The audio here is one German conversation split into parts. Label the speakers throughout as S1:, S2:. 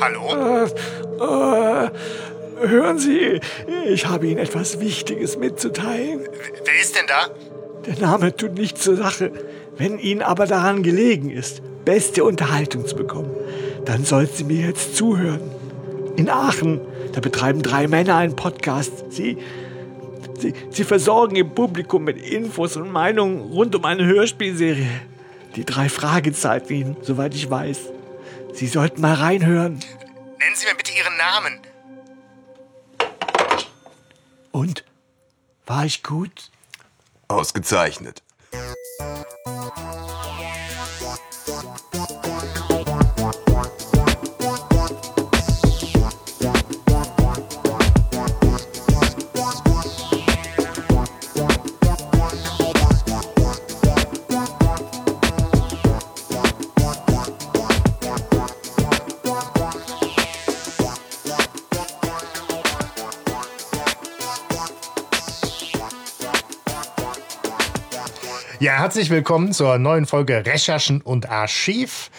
S1: Hallo?
S2: Äh, hören Sie, ich habe Ihnen etwas Wichtiges mitzuteilen.
S1: Wer ist denn da?
S2: Der Name tut nichts zur Sache. Wenn Ihnen aber daran gelegen ist, beste Unterhaltung zu bekommen, dann sollten Sie mir jetzt zuhören. In Aachen, da betreiben drei Männer einen Podcast. Sie, sie, sie versorgen Ihr Publikum mit Infos und Meinungen rund um eine Hörspielserie. Die drei Fragezeichen, soweit ich weiß. Sie sollten mal reinhören.
S1: Nennen Sie mir bitte Ihren Namen.
S2: Und? War ich gut?
S3: Ausgezeichnet.
S4: Ja, herzlich willkommen zur neuen Folge Recherchen und Archiv.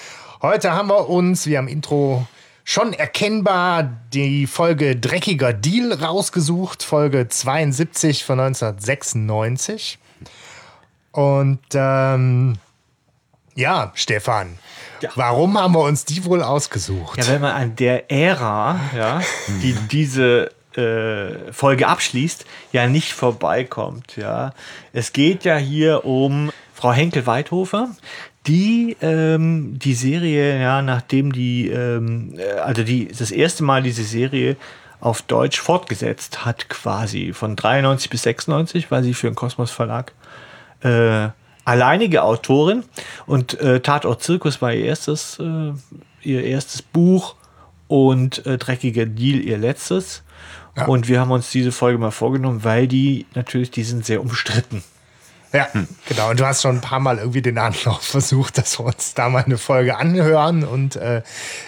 S4: Heute haben wir uns, wie am Intro schon erkennbar, die Folge Dreckiger Deal rausgesucht, Folge 72 von 1996. Und ähm, ja, Stefan,
S2: Ja.
S4: warum haben wir uns die wohl ausgesucht?
S2: Ja, wenn man an der Ära, ja, die diese äh, Folge abschließt, ja nicht vorbeikommt. Ja. Es geht ja hier um Frau Henkel-Weithofer, die ähm, die Serie, ja, nachdem die, ähm, äh, also die das erste Mal diese Serie auf Deutsch fortgesetzt hat, quasi von 93 bis 96, war sie für den Kosmos Verlag äh, alleinige Autorin und äh, Tatort Zirkus war ihr erstes, äh, ihr erstes Buch und äh, Dreckiger Deal ihr letztes. Und wir haben uns diese Folge mal vorgenommen, weil die natürlich, die sind sehr umstritten.
S4: Ja, genau. Und du hast schon ein paar Mal irgendwie den Anlauf versucht, dass wir uns da mal eine Folge anhören. Und äh,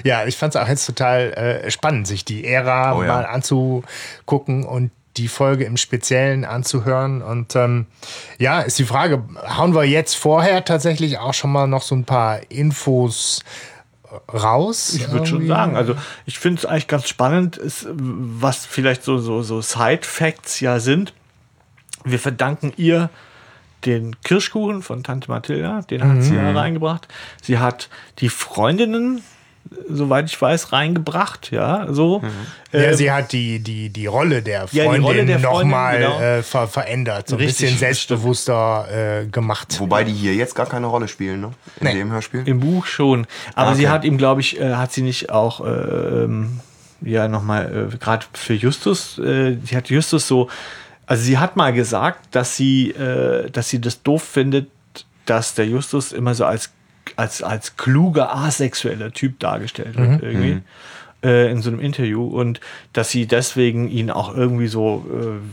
S4: ja, ich fand es auch jetzt total äh, spannend, sich die Ära
S3: Oh ja.
S4: mal anzugucken und die Folge im Speziellen anzuhören. Und ähm, ja, ist die Frage, hauen wir jetzt vorher tatsächlich auch schon mal noch so ein paar Infos raus?
S2: Ich würde schon sagen, also ich finde es eigentlich ganz spannend, ist, was vielleicht so, so, so Side-Facts ja sind. Wir verdanken ihr den Kirschkuchen von Tante Mathilda, den hat sie ja reingebracht. Sie hat die Freundinnen, soweit ich weiß, reingebracht, ja, so.
S4: Ja,
S2: Ähm,
S4: sie hat die, die, die Rolle der Freundin,
S2: Freundin,
S4: nochmal
S2: genau.
S4: äh, ver verändert, so ein
S2: Richtig,
S4: bisschen selbstbewusster äh, gemacht.
S3: Wobei die hier jetzt gar keine Rolle spielen, ne? In
S4: Nee.
S3: dem Hörspiel.
S2: Im Buch schon. Aber
S3: Ah,
S2: sie
S3: okay.
S2: hat ihm, glaube ich, äh, hat sie nicht auch äh, ähm, ja nochmal, äh, gerade für Justus, äh, sie hat Justus so, also sie hat mal gesagt, dass sie, äh, dass sie das doof findet, dass der Justus immer so als, als, als kluger, asexueller Typ dargestellt wird, irgendwie. Äh, in so einem Interview und dass sie deswegen ihn auch irgendwie so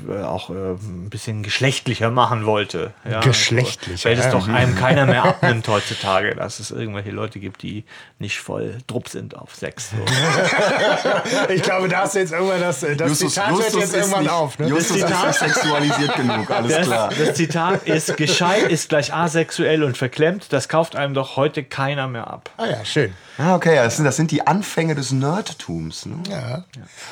S2: äh, auch äh, ein bisschen geschlechtlicher machen wollte. Ja,
S4: Geschlechtlicher,
S2: Weil das
S4: ja.
S2: doch einem keiner mehr abnimmt heutzutage, dass es irgendwelche Leute gibt, die nicht voll drupp sind auf Sex. So.
S4: Ich glaube, da hast du jetzt irgendwann das, das Zitat hört jetzt
S3: ist
S4: irgendwann
S3: nicht,
S4: auf. Ne?
S3: Justus ist nicht sexualisiert genug, alles
S2: Das,
S3: klar.
S2: das Zitat ist gescheit ist gleich asexuell und verklemmt. Das kauft einem doch heute keiner mehr ab.
S4: Ah ja, schön.
S3: Ah, okay, das sind, das sind die Anfänge des Nerdtums. Ne?
S4: Ja.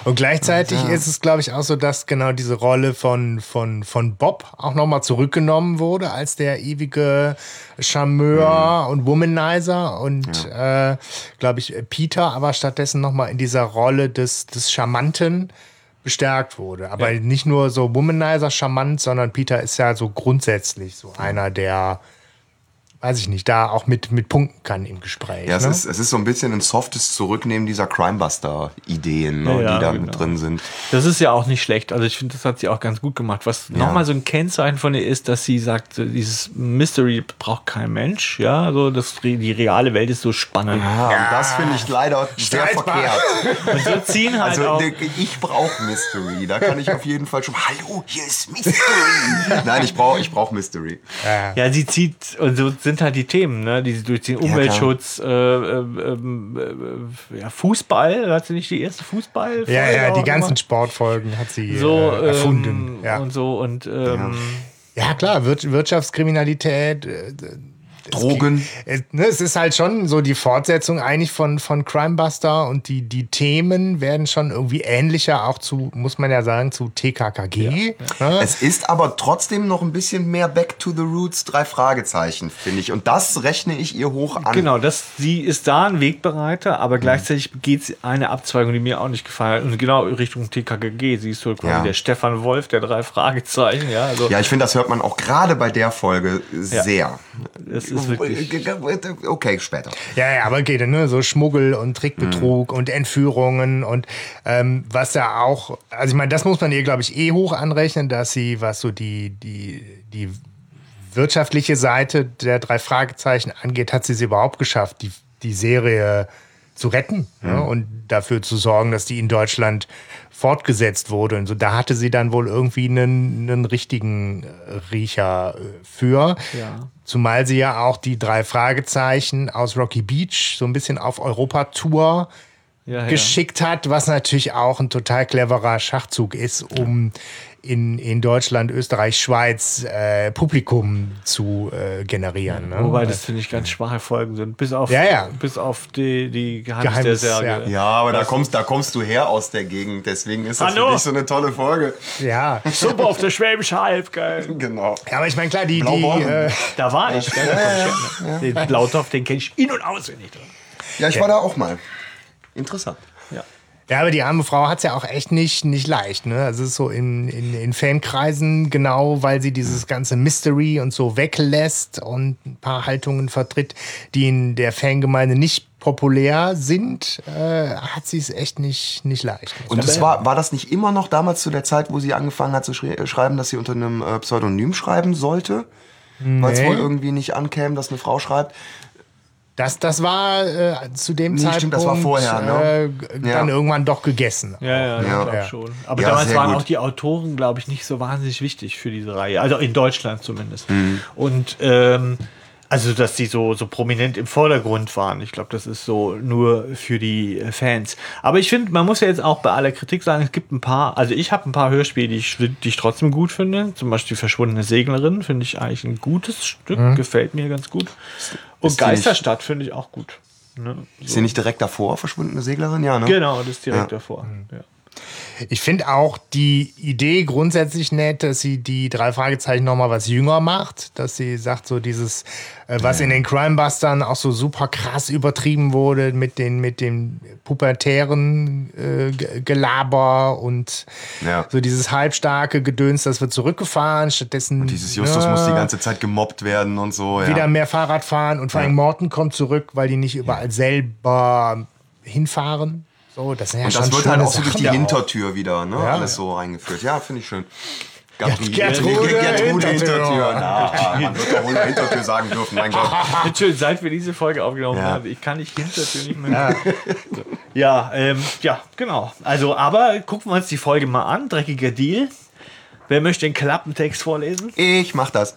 S4: Und gleichzeitig ist es, glaube ich, auch so, dass genau diese Rolle von, von, von Bob auch nochmal zurückgenommen wurde als der ewige Charmeur und Womanizer und, äh, glaube ich, Peter aber stattdessen nochmal in dieser Rolle des, des Charmanten bestärkt wurde. Aber nicht nur so Womanizer charmant, sondern Peter ist ja so grundsätzlich so einer, der, weiß ich nicht, da auch mit, mit punkten kann im Gespräch.
S3: Ja, es,
S4: ne?
S3: ist, es ist so ein bisschen ein softes Zurücknehmen dieser Crimebuster-Ideen, ne,
S2: Ja,
S3: die da
S2: genau.
S3: mit drin sind.
S2: Das ist ja auch nicht schlecht. Also ich finde, das hat sie auch ganz gut gemacht. Was nochmal so ein Kennzeichen von ihr ist, dass sie sagt, so dieses Mystery braucht kein Mensch. Ja, also das, die reale Welt ist so spannend.
S3: Ja, und das finde ich leider sehr
S4: Streitbar.
S3: verkehrt.
S2: Und so ziehen halt
S3: Also
S2: auch.
S3: ne, ich brauche Mystery. Da kann ich auf jeden Fall schon. Hallo, hier ist Mystery. Nein, ich brauche ich brauch Mystery.
S2: Ja, sie zieht, und so sind halt die Themen, ne, die sie durchziehen. Umweltschutz, äh, äh, ähm, äh, ja, Fußball, hat sie nicht die erste Fußball?
S4: Ja, ja, die ganzen
S2: immer?
S4: Sportfolgen hat sie
S2: so
S4: äh, erfunden.
S2: ähm,
S4: ja.
S2: und so und ähm,
S4: ja, klar, Wir Wirtschaftskriminalität, äh,
S3: Drogen.
S4: Es, ne, es ist halt schon so die Fortsetzung eigentlich von, von Crimebuster und die, die Themen werden schon irgendwie ähnlicher, auch zu, muss man ja sagen, zu TKKG. Ne?
S3: Es ist aber trotzdem noch ein bisschen mehr Back to the Roots, drei Fragezeichen, finde ich. Und das rechne ich ihr hoch an.
S2: Genau, das, sie ist da ein Wegbereiter, aber gleichzeitig geht sie eine Abzweigung, die mir auch nicht gefallen hat. Und genau Richtung TKKG. Sie ist so quasi
S3: Ja.
S2: der Stefan Wolf der drei Fragezeichen. Ja, also
S3: Ja, ich finde, das hört man auch gerade bei der Folge sehr.
S2: es ist wirklich.
S3: Okay, später.
S4: Ja, ja, aber geht ne? So Schmuggel und Trickbetrug und Entführungen und ähm, was ja auch, also ich meine, das muss man ihr, glaube ich, eh hoch anrechnen, dass sie, was so die, die, die wirtschaftliche Seite der drei Fragezeichen angeht, hat sie es überhaupt geschafft, die, die Serie zu retten ne? und dafür zu sorgen, dass die in Deutschland fortgesetzt wurde. Und so, da hatte sie dann wohl irgendwie einen, einen richtigen äh, Riecher äh, für.
S2: Ja.
S4: Zumal sie ja auch die drei Fragezeichen aus Rocky Beach so ein bisschen auf Europatour
S2: Ja, ja.
S4: geschickt hat, was natürlich auch ein total cleverer Schachzug ist, um in, in Deutschland, Österreich, Schweiz äh, Publikum zu äh, generieren. Ne?
S2: Wobei das finde ich ganz schwache Folgen sind. Bis auf,
S4: Ja, ja.
S2: Bis auf die, die Geheimnis,
S4: Geheimnis,
S2: der Särge.
S4: ja.
S3: Ja, aber da kommst, da kommst du her aus der Gegend, deswegen ist das
S2: Hallo?
S3: für dich so eine tolle Folge.
S4: ja.
S2: Super auf der Schwäbische Alb, geil.
S3: Genau.
S4: ja, aber ich meine, klar, die, die äh,
S2: Da war ich. Den Blautopf, den kenne ich in- und auswendig.
S3: Ja, ich war da auch mal. Interessant.
S2: Ja.
S4: Aber die arme Frau hat es ja auch echt nicht, nicht leicht. Ne? Also es ist so in, in, in Fankreisen, genau weil sie dieses ganze Mystery und so weglässt und ein paar Haltungen vertritt, die in der Fangemeinde nicht populär sind, äh, hat sie es echt nicht, nicht leicht.
S3: Und das war, war das nicht immer noch damals zu der Zeit, wo sie angefangen hat zu schri äh, schreiben, dass sie unter einem äh, Pseudonym schreiben sollte? Weil es
S4: Nee.
S3: wohl irgendwie nicht ankäme, dass eine Frau schreibt.
S4: Das, das war äh, zu dem
S3: Nee,
S4: Zeitpunkt
S3: stimmt, das war vorher, ne?
S4: äh, dann
S3: Ja.
S4: irgendwann doch gegessen.
S2: Ja, ja, ich
S3: Ja.
S4: Ja.
S2: schon. Aber
S3: Ja,
S2: damals waren
S3: gut.
S2: auch die Autoren, glaube ich, nicht so wahnsinnig wichtig für diese Reihe. Also in Deutschland zumindest.
S3: Mhm.
S2: Und ähm, also, dass die so, so prominent im Vordergrund waren. Ich glaube, das ist so nur für die Fans. Aber ich finde, man muss ja jetzt auch bei aller Kritik sagen, es gibt ein paar, also ich habe ein paar Hörspiele, die ich, die ich trotzdem gut finde. Zum Beispiel Verschwundene Seglerin finde ich eigentlich ein gutes Stück, gefällt mir ganz gut. Und Geisterstadt finde ich auch gut. Ne?
S3: Ist sie nicht direkt davor, verschwundene Seglerin? Ja, ne?
S2: Genau, das ist direkt
S3: Ja.
S2: davor. Ja.
S4: Ich finde auch die Idee grundsätzlich nett, dass sie die drei Fragezeichen nochmal was jünger macht, dass sie sagt, so dieses, äh, was in den Crimebustern auch so super krass übertrieben wurde mit den, mit dem pubertären äh, Ge- Gelaber und
S3: Ja.
S4: so dieses halbstarke Gedöns, das wird zurückgefahren, stattdessen
S3: Dieses Justus
S4: ne,
S3: muss die ganze Zeit gemobbt werden und so. Ja.
S4: wieder mehr Fahrrad fahren und vor allem Morten kommt zurück, weil die nicht überall selber hinfahren. So, das sind ja
S3: und
S4: schon
S3: das wird halt auch so durch die. Hintertür wieder, ne?
S4: Ja.
S3: Alles so reingeführt. Ja, finde ich schön. Gabri-
S4: Gertrude
S3: Gertrude
S4: Hintertür.
S3: Hintertür. Na, man wird doch wohl Hintertür sagen dürfen, mein Gott.
S2: Entschuldigung, seit wir diese Folge aufgenommen
S3: Ja.
S2: haben, ich kann nicht Hintertür nicht mehr. So. Ja, ähm, ja, genau. Also, aber gucken wir uns die Folge mal an. Dreckiger Deal. Wer möchte den Klappentext vorlesen?
S3: Ich mach das.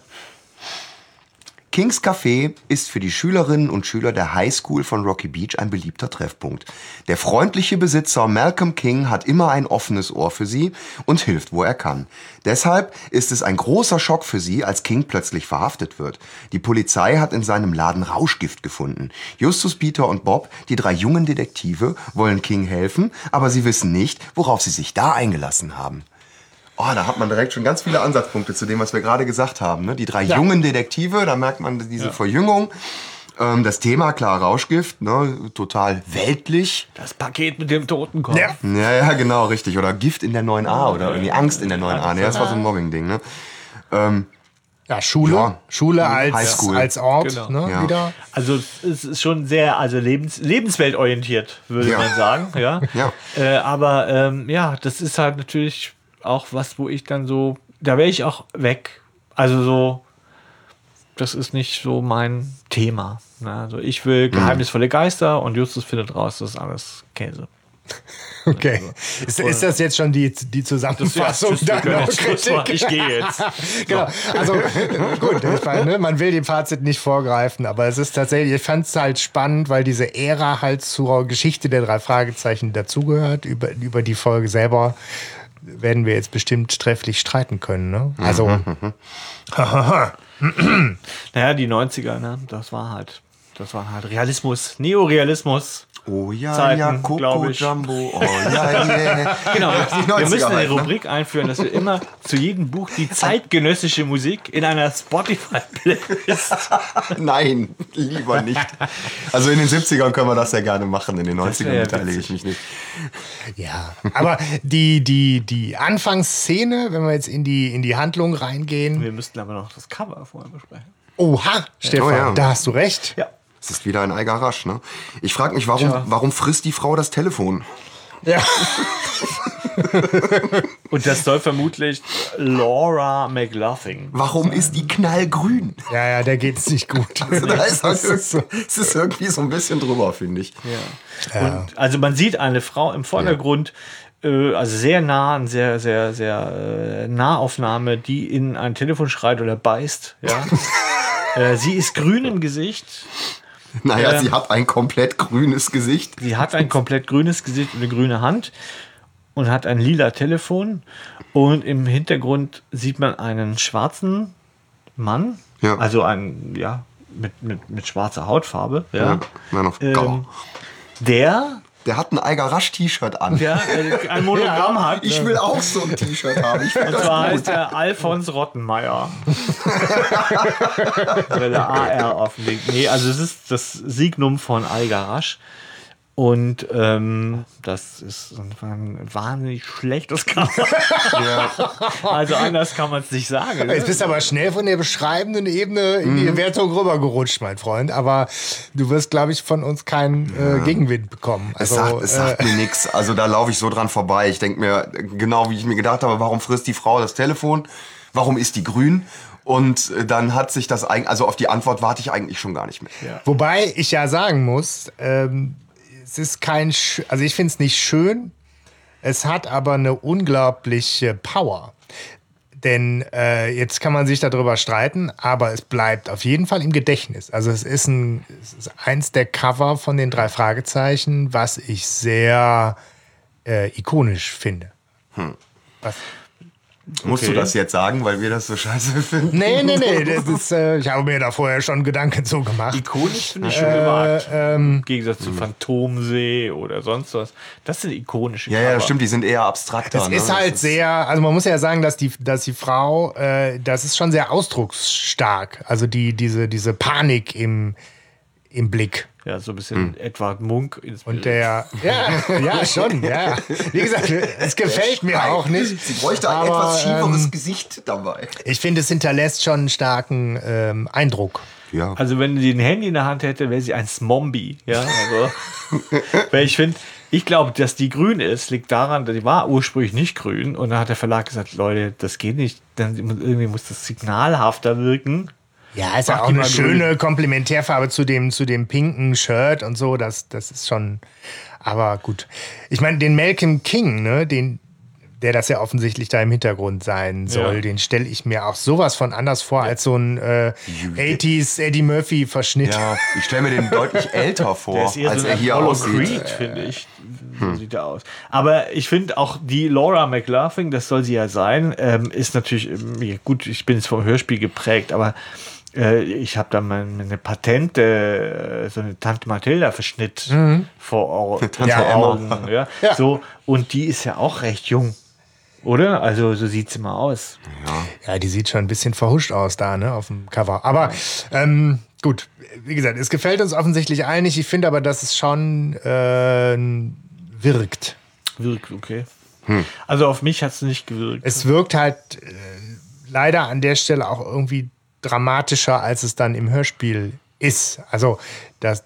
S3: Kings Café ist für die Schülerinnen und Schüler der High School von Rocky Beach ein beliebter Treffpunkt. Der freundliche Besitzer Malcolm King hat immer ein offenes Ohr für sie und hilft, wo er kann. Deshalb ist es ein großer Schock für sie, als King plötzlich verhaftet wird. Die Polizei hat in seinem Laden Rauschgift gefunden. Justus, Peter und Bob, die drei jungen Detektive, wollen King helfen, aber sie wissen nicht, worauf sie sich da eingelassen haben. Oh, da hat man direkt schon ganz viele Ansatzpunkte zu dem, was wir gerade gesagt haben. Ne? Die drei jungen Detektive, da merkt man diese Verjüngung. Ähm, das Thema, klar, Rauschgift, ne? total weltlich.
S2: Das Paket mit dem Totenkopf.
S4: Ja.
S3: Ja, ja, genau, richtig. Oder Gift in der 9a oder irgendwie Angst in der 9a. Ne? Das war so ein Mobbing-Ding. Ne?
S4: Ja, Schule.
S3: Ja.
S4: Schule als, als Ort,
S2: Genau.
S4: ne,
S3: Ja.
S4: wieder.
S2: Also es ist schon sehr, also lebens, lebensweltorientiert, würde
S3: Ja.
S2: man sagen. Ja.
S3: Ja.
S2: Äh, aber ähm, ja, das ist halt natürlich auch was, wo ich dann so, da wäre ich auch weg. Also so, das ist nicht so mein Thema. Ne? Also ich
S3: Mhm.
S2: will geheimnisvolle Geister und Justus findet raus, das ist alles Käse.
S4: Okay. Ist, ist das jetzt schon die, die Zusammenfassung
S2: können
S4: deiner. Kritik?
S2: Ich gehe jetzt.
S4: genau. Also gut, meine, ne, man will dem Fazit nicht vorgreifen, aber es ist tatsächlich, ich fand es halt spannend, weil diese Ära halt zur Geschichte der drei Fragezeichen dazugehört. Über, über die Folge selber werden wir jetzt bestimmt trefflich streiten können. Ne? Also,
S2: Naja, die 90er, ne? Das war halt, das war halt Realismus, Neorealismus.
S3: Oh ja,
S2: Zeiten,
S3: ja, Coco
S2: ich.
S3: Jumbo. Oh ja, yeah.
S2: Genau, wir
S3: 90er
S2: müssen eine
S3: ne?
S2: Rubrik einführen, dass wir immer zu jedem Buch die zeitgenössische Musik in einer Spotify-Playlist.
S3: Nein, lieber nicht. Also in den 70ern können wir das ja gerne machen, in den 90ern
S2: wär ja
S3: beteilige ich mich nicht.
S4: Ja, aber die, die, die Anfangsszene, wenn wir jetzt in die, in die Handlung reingehen.
S2: Wir müssten aber noch das Cover vorher besprechen.
S4: Oha, Stefan,
S3: Oh ja.
S4: da hast du recht.
S2: Ja.
S3: Es ist wieder ein Eiger Rasch, ne? Ich frage mich, warum,
S2: Tja.
S3: warum frisst die Frau das Telefon?
S4: Ja.
S2: Und das soll vermutlich Laura McLaughlin.
S3: Warum ist die knallgrün?
S4: Ja, ja, der geht's nicht gut.
S3: Also da ist halt
S4: Das ist so.
S3: irgendwie, es ist irgendwie so ein bisschen drüber, finde ich.
S2: Und, also man sieht eine Frau im Vordergrund, äh, also sehr nah, eine sehr, sehr, sehr äh, Nahaufnahme, die in ein Telefon schreit oder beißt. Ja. äh, sie ist grün im Gesicht.
S3: Naja,
S2: Ähm.
S3: sie hat ein komplett grünes Gesicht.
S2: Sie hat ein komplett grünes Gesicht und eine grüne Hand und hat ein lila Telefon. Und im Hintergrund sieht man einen schwarzen Mann,
S3: Ja.
S2: also einen, ja, mit, mit, mit schwarzer Hautfarbe, ja,
S3: Ja, Man of
S2: ähm, der
S3: Der hat ein Eiger Rasch-T-Shirt an.
S2: ja, äh, ein Monogramm hat.
S3: Ich will auch so ein T-Shirt haben. Ich
S2: Und zwar
S3: gut.
S2: heißt der Alfons Rottenmeier. Oder der AR Ding. Nee, also es ist das Signum von Algarasch. Und ähm, das ist ein wahnsinnig schlechtes Cover. Also anders kann man es nicht sagen.
S4: Jetzt bist du aber schnell von der beschreibenden Ebene in die Wertung rübergerutscht, mein Freund. Aber du wirst, glaube ich, von uns keinen äh, Gegenwind bekommen.
S3: Es
S4: Also,
S3: sagt, es sagt mir nichts. Also da laufe ich so dran vorbei. Ich denke mir, genau wie ich mir gedacht habe, warum frisst die Frau das Telefon? Warum ist die grün? Und äh, dann hat sich das eigentlich, also auf die Antwort warte ich eigentlich schon gar nicht mehr.
S4: äh, wobei ich ja sagen muss, ähm, es ist kein, sch- also ich finde es nicht schön. Es hat aber eine unglaubliche Power. Denn äh, jetzt kann man sich darüber streiten, aber es bleibt auf jeden Fall im Gedächtnis. Also es ist, ein, es ist eins der Cover von den drei Fragezeichen, was ich sehr äh, ikonisch finde. Was?
S3: Musst du
S2: Okay.
S3: das jetzt sagen, weil wir das so scheiße finden?
S4: Nee, nee, nee. Das ist, äh, ich habe mir da vorher schon Gedanken zu gemacht.
S2: Ikonisch finde ich schon gewagt.
S4: ähm,
S2: Im Gegensatz zu Phantomsee oder sonst was. Das sind ikonische
S3: Ja, ja,
S2: Cover.
S3: stimmt, die sind eher abstrakter.
S4: Es
S3: ne?
S4: ist halt
S3: Das
S4: sehr, also man muss ja sagen, dass die, dass die Frau, äh, das ist schon sehr ausdrucksstark. Also die, diese, diese Panik im, im Blick.
S2: Ja, so ein bisschen Edward Munk.
S4: Hm. Und der, ja, ja, schon, ja. Wie gesagt, es gefällt mir auch nicht.
S3: Sie bräuchte ein
S4: aber,
S3: etwas schieferes
S4: ähm,
S3: Gesicht dabei.
S4: Ich finde, es hinterlässt schon einen starken ähm, Eindruck.
S3: Ja.
S2: Also wenn sie ein Handy in der Hand hätte, wäre sie ein Smombie. Ja, also, weil ich finde, ich glaube, dass die grün ist, liegt daran, dass die war ursprünglich nicht grün und dann hat der Verlag gesagt, Leute, das geht nicht, dann irgendwie muss das signalhafter wirken.
S4: Ja, ist ja auch eine schöne Komplementärfarbe zu dem, zu dem pinken Shirt und so. Das, das ist schon. Aber gut. Ich meine, den Malcolm King, ne, den, der das ja offensichtlich da im Hintergrund sein soll,
S2: Ja.
S4: den stelle ich mir auch sowas von anders vor als so ein äh, 80s Eddie Murphy-Verschnitt.
S3: Ja, ich stelle mir den deutlich älter
S2: Der
S3: vor,
S2: ist eher
S3: als
S2: so
S3: er hier
S2: Apollo
S3: aussieht.
S2: Creed, finde ich. So sieht er aus. Aber ich finde auch die Laura McLaughlin, das soll sie ja sein, ähm, ist natürlich, ähm, ja, gut, ich bin jetzt vom Hörspiel geprägt, aber äh, ich habe da mal eine Patente, äh, so eine Tante Mathilda-Verschnitt vor, Au
S3: Tante
S2: vor
S3: Emma.
S2: Augen. Ja?
S4: Ja.
S2: So, und die ist ja auch recht jung. Oder? Also so sieht sie mal aus.
S4: Ja, die sieht schon ein bisschen verhuscht aus da, ne, auf dem Cover. Aber ähm, gut, wie gesagt, es gefällt uns offensichtlich allen nicht. Ich finde aber, dass es schon äh, wirkt.
S2: Wirkt, okay. Also auf mich hat es nicht gewirkt.
S4: Es wirkt halt äh, leider an der Stelle auch irgendwie dramatischer, als es dann im Hörspiel ist. Also das,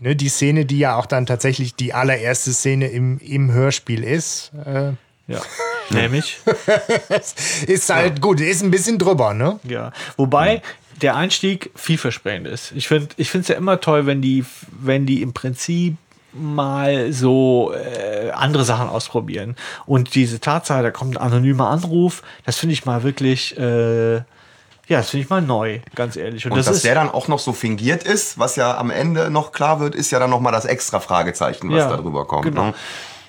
S4: ne, die Szene, die ja auch dann tatsächlich die allererste Szene im, im Hörspiel ist, äh,
S2: ja. Nämlich.
S4: ist halt gut, ist ein bisschen drüber, ne?
S2: Ja, wobei der Einstieg vielversprechend ist. Ich finde ich es ja immer toll, wenn die, wenn die im Prinzip mal so äh, andere Sachen ausprobieren. Und diese Tatsache, da kommt ein anonymer Anruf, das finde ich mal wirklich, äh, ja, das finde ich mal neu, ganz ehrlich.
S3: Und
S2: das
S3: dass
S2: ist,
S3: der dann auch noch so fingiert ist, was ja am Ende noch klar wird, ist ja dann noch mal das extra Fragezeichen, was
S2: Ja,
S3: da drüber kommt.
S2: genau.
S3: Ne?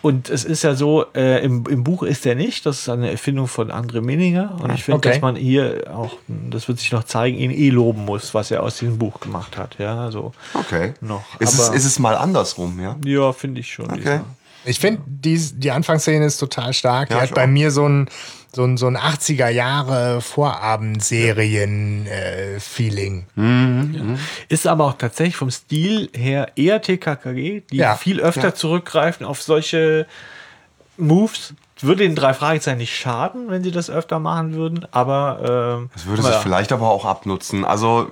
S2: Und es ist ja so, äh, im, im Buch ist er nicht, das ist eine Erfindung von André Minninger. Und ich finde,
S4: Okay.
S2: dass man hier auch, das wird sich noch zeigen, ihn eh loben muss, was er aus diesem Buch gemacht hat. Ja, also
S3: Okay.
S2: noch.
S3: Ist es,
S2: Aber-
S3: ist es mal andersrum, ja?
S2: ja, finde ich schon.
S3: Okay.
S2: diesmal.
S4: Ich finde, die, die Anfangsszene ist total stark. Die
S3: Ja,
S4: hat
S3: ich
S4: bei
S3: auch.
S4: mir so ein, so ein, so ein 80er Jahre Vorabendserien-Feeling.
S2: Ist aber auch tatsächlich vom Stil her eher TKKG, die
S4: Ja.
S2: viel öfter
S3: Ja.
S2: zurückgreifen auf solche Moves. Würde den drei Fragezeichen nicht schaden, wenn sie das öfter machen würden, aber ähm,
S3: Das würde sich
S2: wir-
S3: vielleicht aber auch abnutzen. Also.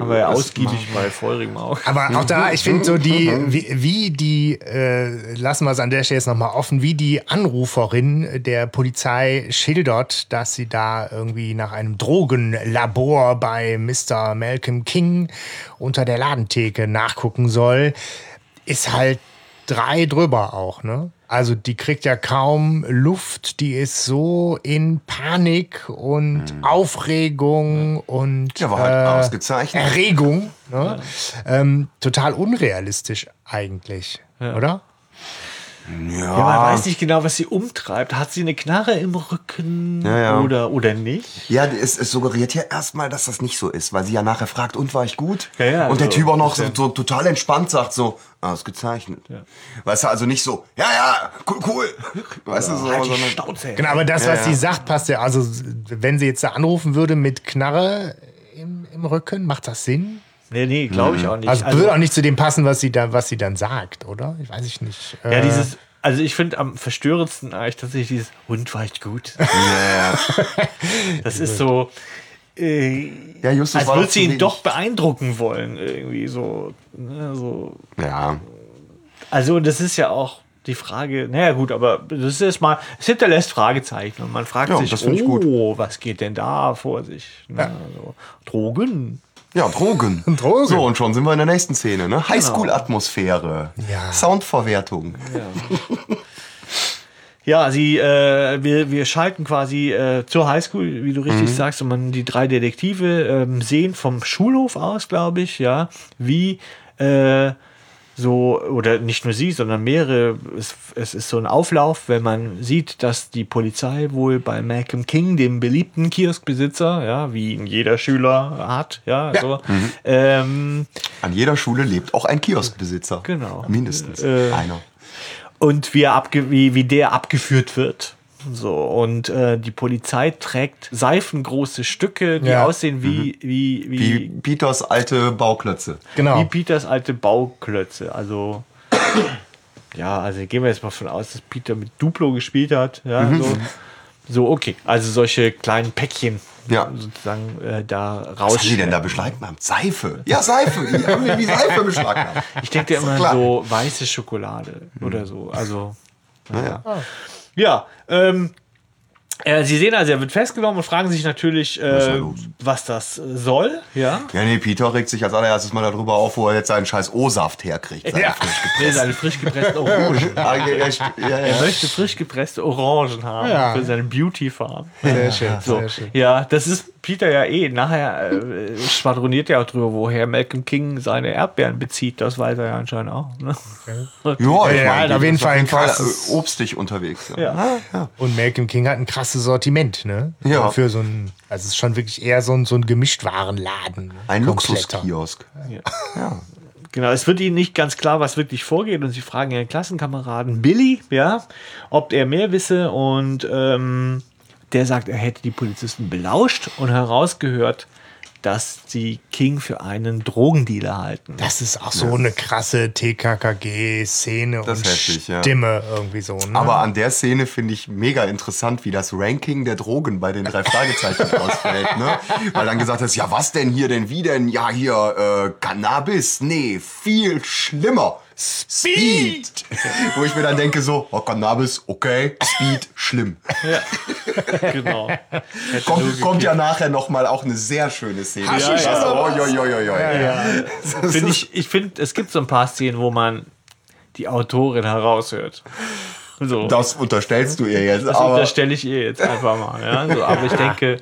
S2: haben wir ja ausgiebig bei feurigem Auge.
S4: Aber auch da, ich finde so die, wie, wie die, äh, lassen wir es an der Stelle jetzt nochmal offen, wie die Anruferin der Polizei schildert, dass sie da irgendwie nach einem Drogenlabor bei Mr. Malcolm King unter der Ladentheke nachgucken soll, ist halt drei drüber auch, ne? Also die kriegt ja kaum Luft, die ist so in Panik und Aufregung und
S3: Ja, war halt ausgezeichnet.
S4: Erregung. Ne? Ähm, total unrealistisch eigentlich, oder?
S2: Ja, man weiß nicht genau, was sie umtreibt. Hat sie eine Knarre im Rücken
S3: Ja, ja.
S2: Oder, oder nicht?
S3: Ja, es, es suggeriert ja erstmal, dass das nicht so ist, weil sie ja nachher fragt, und war ich gut?
S2: Ja, ja,
S3: und der
S2: also,
S3: Typ auch noch so,
S2: ja.
S3: so total entspannt sagt so, ah, ausgezeichnet. Weißt du, also nicht so, ja, ja, cool, cool. Weißt du, so,
S2: Halt
S3: sondern,
S2: Schnauze.
S4: Genau, aber das,
S3: Ja,
S4: was
S3: ja.
S4: sie sagt, passt ja. Also, wenn sie jetzt da anrufen würde mit Knarre im, im Rücken, macht das Sinn?
S2: Nee, nee, glaube ich auch nicht.
S4: Also, würde auch nicht zu dem passen, was sie, da, was sie dann sagt, oder? Ich weiß ich nicht.
S2: ja,
S4: Äh,
S2: dieses, also ich finde am verstörendsten eigentlich tatsächlich dieses Hund war echt gut. Das ist so. Äh,
S3: Ja, Justus
S2: als würde sie ihn
S3: wenig.
S2: doch beeindrucken wollen, irgendwie so. Ne, so.
S3: Ja,
S2: Also, das ist ja auch die Frage, naja, gut, aber das ist mal, es hinterlässt Fragezeichen und man fragt
S3: Ja,
S2: sich, oh, was geht denn da vor sich? Ne, so, Drogen.
S3: Ja, Drogen.
S4: Drogen.
S3: So, und schon sind wir in der nächsten Szene, ne? Highschool-Atmosphäre.
S4: Ja.
S3: Soundverwertung.
S2: Ja, sie, äh, wir, wir schalten quasi äh, zur Highschool, wie du richtig
S3: Mhm.
S2: sagst, und man die drei Detektive ähm, sehen vom Schulhof aus, glaube ich, ja, wie äh, so, oder nicht nur sie, sondern mehrere, es, es ist so ein Auflauf, wenn man sieht, dass die Polizei wohl bei Malcolm King, dem beliebten Kioskbesitzer, ja, wie ihn jeder Schüler hat, ja, so,
S3: Mhm.
S2: ähm,
S3: An jeder Schule lebt auch ein Kioskbesitzer.
S2: Genau.
S3: Mindestens
S2: Äh,
S3: einer.
S2: und wie, er abge wie, wie der abgeführt wird. So, und äh, die Polizei trägt seifengroße Stücke, die
S4: Ja.
S2: aussehen wie, wie, wie,
S3: Wie Peters alte Bauklötze.
S4: genau.
S2: wie Peters alte Bauklötze. Also, ja, also gehen wir jetzt mal von aus, dass Peter mit Duplo gespielt hat. Ja,
S3: Mhm.
S2: so, so, okay. Also solche kleinen Päckchen
S3: Ja.
S2: sozusagen äh, da
S3: Was
S2: raus.
S3: haben die denn da beschlagnahmt? Seife. Ja, Seife. Die haben wie Seife beschlagnahmt.
S2: Ich denke immer
S3: klar.
S2: so weiße Schokolade oder so. Also,
S3: Naja.
S2: Ja, ähm, äh, Sie sehen also, er wird festgenommen und fragen sich natürlich, äh, was das soll. Ja.
S3: Ja, nee, Peter regt sich als allererstes mal darüber auf, wo er jetzt seinen scheiß O-Saft herkriegt. Seinen
S2: Ja,
S3: frisch
S2: nee, seine frisch gepressten Orangen.
S3: Ah, ja, ja,
S2: Er möchte frisch gepresste Orangen haben
S4: Ja.
S2: für seine Beauty Farm.
S4: Sehr schön,
S2: So,
S4: sehr schön.
S2: ja, das ist Peter ja eh. Nachher äh, schwadroniert er auch drüber, woher Malcolm King seine Erdbeeren bezieht. Das weiß er ja anscheinend auch. Ne?
S3: Ja, ich
S4: Ja,
S3: meine, die
S4: auf jeden Fall ein krasses-
S3: obstig unterwegs. Ja.
S2: Ja.
S4: Und Malcolm King hat ein krasses Sortiment, ne?
S3: Ja.
S4: Für so ein, also es ist schon wirklich eher so ein, so ein Gemischtwarenladen. ne?
S3: Ein. Luxuskiosk.
S2: Genau, es wird ihnen nicht ganz klar, was wirklich vorgeht und sie fragen ihren Klassenkameraden Billy, ja, ob er mehr wisse und ähm, der sagt, er hätte die Polizisten belauscht und herausgehört, dass sie King für einen Drogendealer halten.
S4: Das ist auch so eine krasse TKKG-Szene und
S3: heftig, ja.
S4: Stimme irgendwie so. Ne?
S3: Aber an der Szene finde ich mega interessant, wie das Ranking der Drogen bei den drei Fragezeichen ausfällt. Ne? Weil dann gesagt ist, ja was denn hier denn, wie denn? Ja hier, äh, Cannabis? Nee, viel schlimmer. Speed! Wo ich mir dann denke so, oh, Cannabis, okay, Speed, schlimm.
S2: genau. Hätte nur
S3: Kommt, kommt ja nachher nochmal auch eine sehr schöne Szene.
S4: Haschisch
S3: Ja, oh, jo, jo, jo, jo.
S2: Find ich ich finde, es gibt so ein paar Szenen, wo man die Autorin heraushört. So.
S3: Das unterstellst du ihr jetzt.
S2: Das
S3: aber
S2: unterstelle ich ihr jetzt einfach mal. Ja? So, aber ich denke,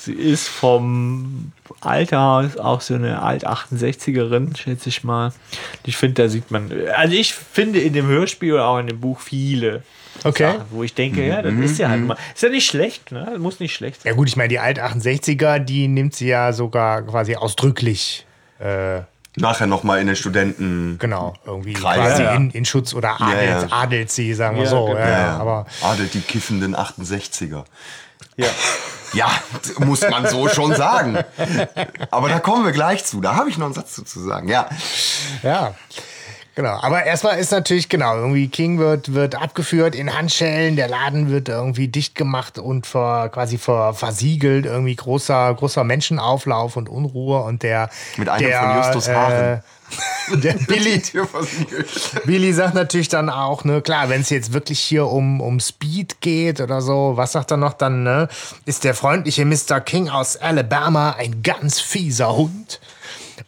S2: Sie ist vom Alter auch so eine Alt-68erin, schätze ich mal. Ich finde, da sieht man, also ich finde in dem Hörspiel oder auch in dem Buch viele
S4: Okay.
S2: Sachen, wo ich denke, ja, das ist ja halt mal, ist ja nicht schlecht, ne? Das muss nicht schlecht sein.
S4: Ja gut, ich meine, die Alt-68er, die nimmt sie ja sogar quasi ausdrücklich, äh,
S3: Nachher nochmal in den Studenten.
S4: genau, irgendwie
S3: Kreise,
S4: quasi
S2: ja.
S4: in, in Schutz oder adelt,
S3: ja.
S4: adelt sie, sagen wir
S2: Ja,
S4: so.
S2: genau.
S4: Ja, ja, aber
S3: Adelt die kiffenden 68er.
S2: Ja.
S3: Ja, muss man so schon sagen. Aber da kommen wir gleich zu. Da habe ich noch einen Satz zu, zu sagen. Ja,
S4: Ja. Genau, aber erstmal ist natürlich, genau, irgendwie King wird, wird abgeführt in Handschellen, der Laden wird irgendwie dicht gemacht und vor, quasi vor, versiegelt, irgendwie großer, großer Menschenauflauf und Unruhe und der.
S3: Mit einem
S4: der,
S3: von Justus Haaren.
S4: Äh, der Billy. Billy sagt natürlich dann auch, ne, klar, wenn es jetzt wirklich hier um, um Speed geht oder so, was sagt er noch dann, ne? Ist der freundliche Mr. King aus Alabama ein ganz fieser Hund?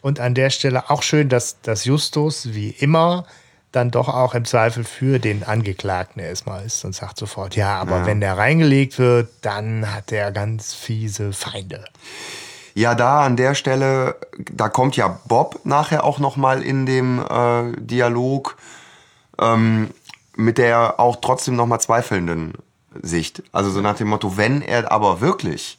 S4: Und an der Stelle auch schön, dass, dass Justus, wie immer, dann doch auch im Zweifel für den Angeklagten erstmal ist und sagt sofort, ja, aber wenn der reingelegt wird, dann hat der ganz fiese Feinde.
S3: Ja, da an der Stelle, da kommt ja Bob nachher auch nochmal in dem äh, Dialog ähm, mit der auch trotzdem nochmal zweifelnden Sicht. Also so nach dem Motto, wenn er aber wirklich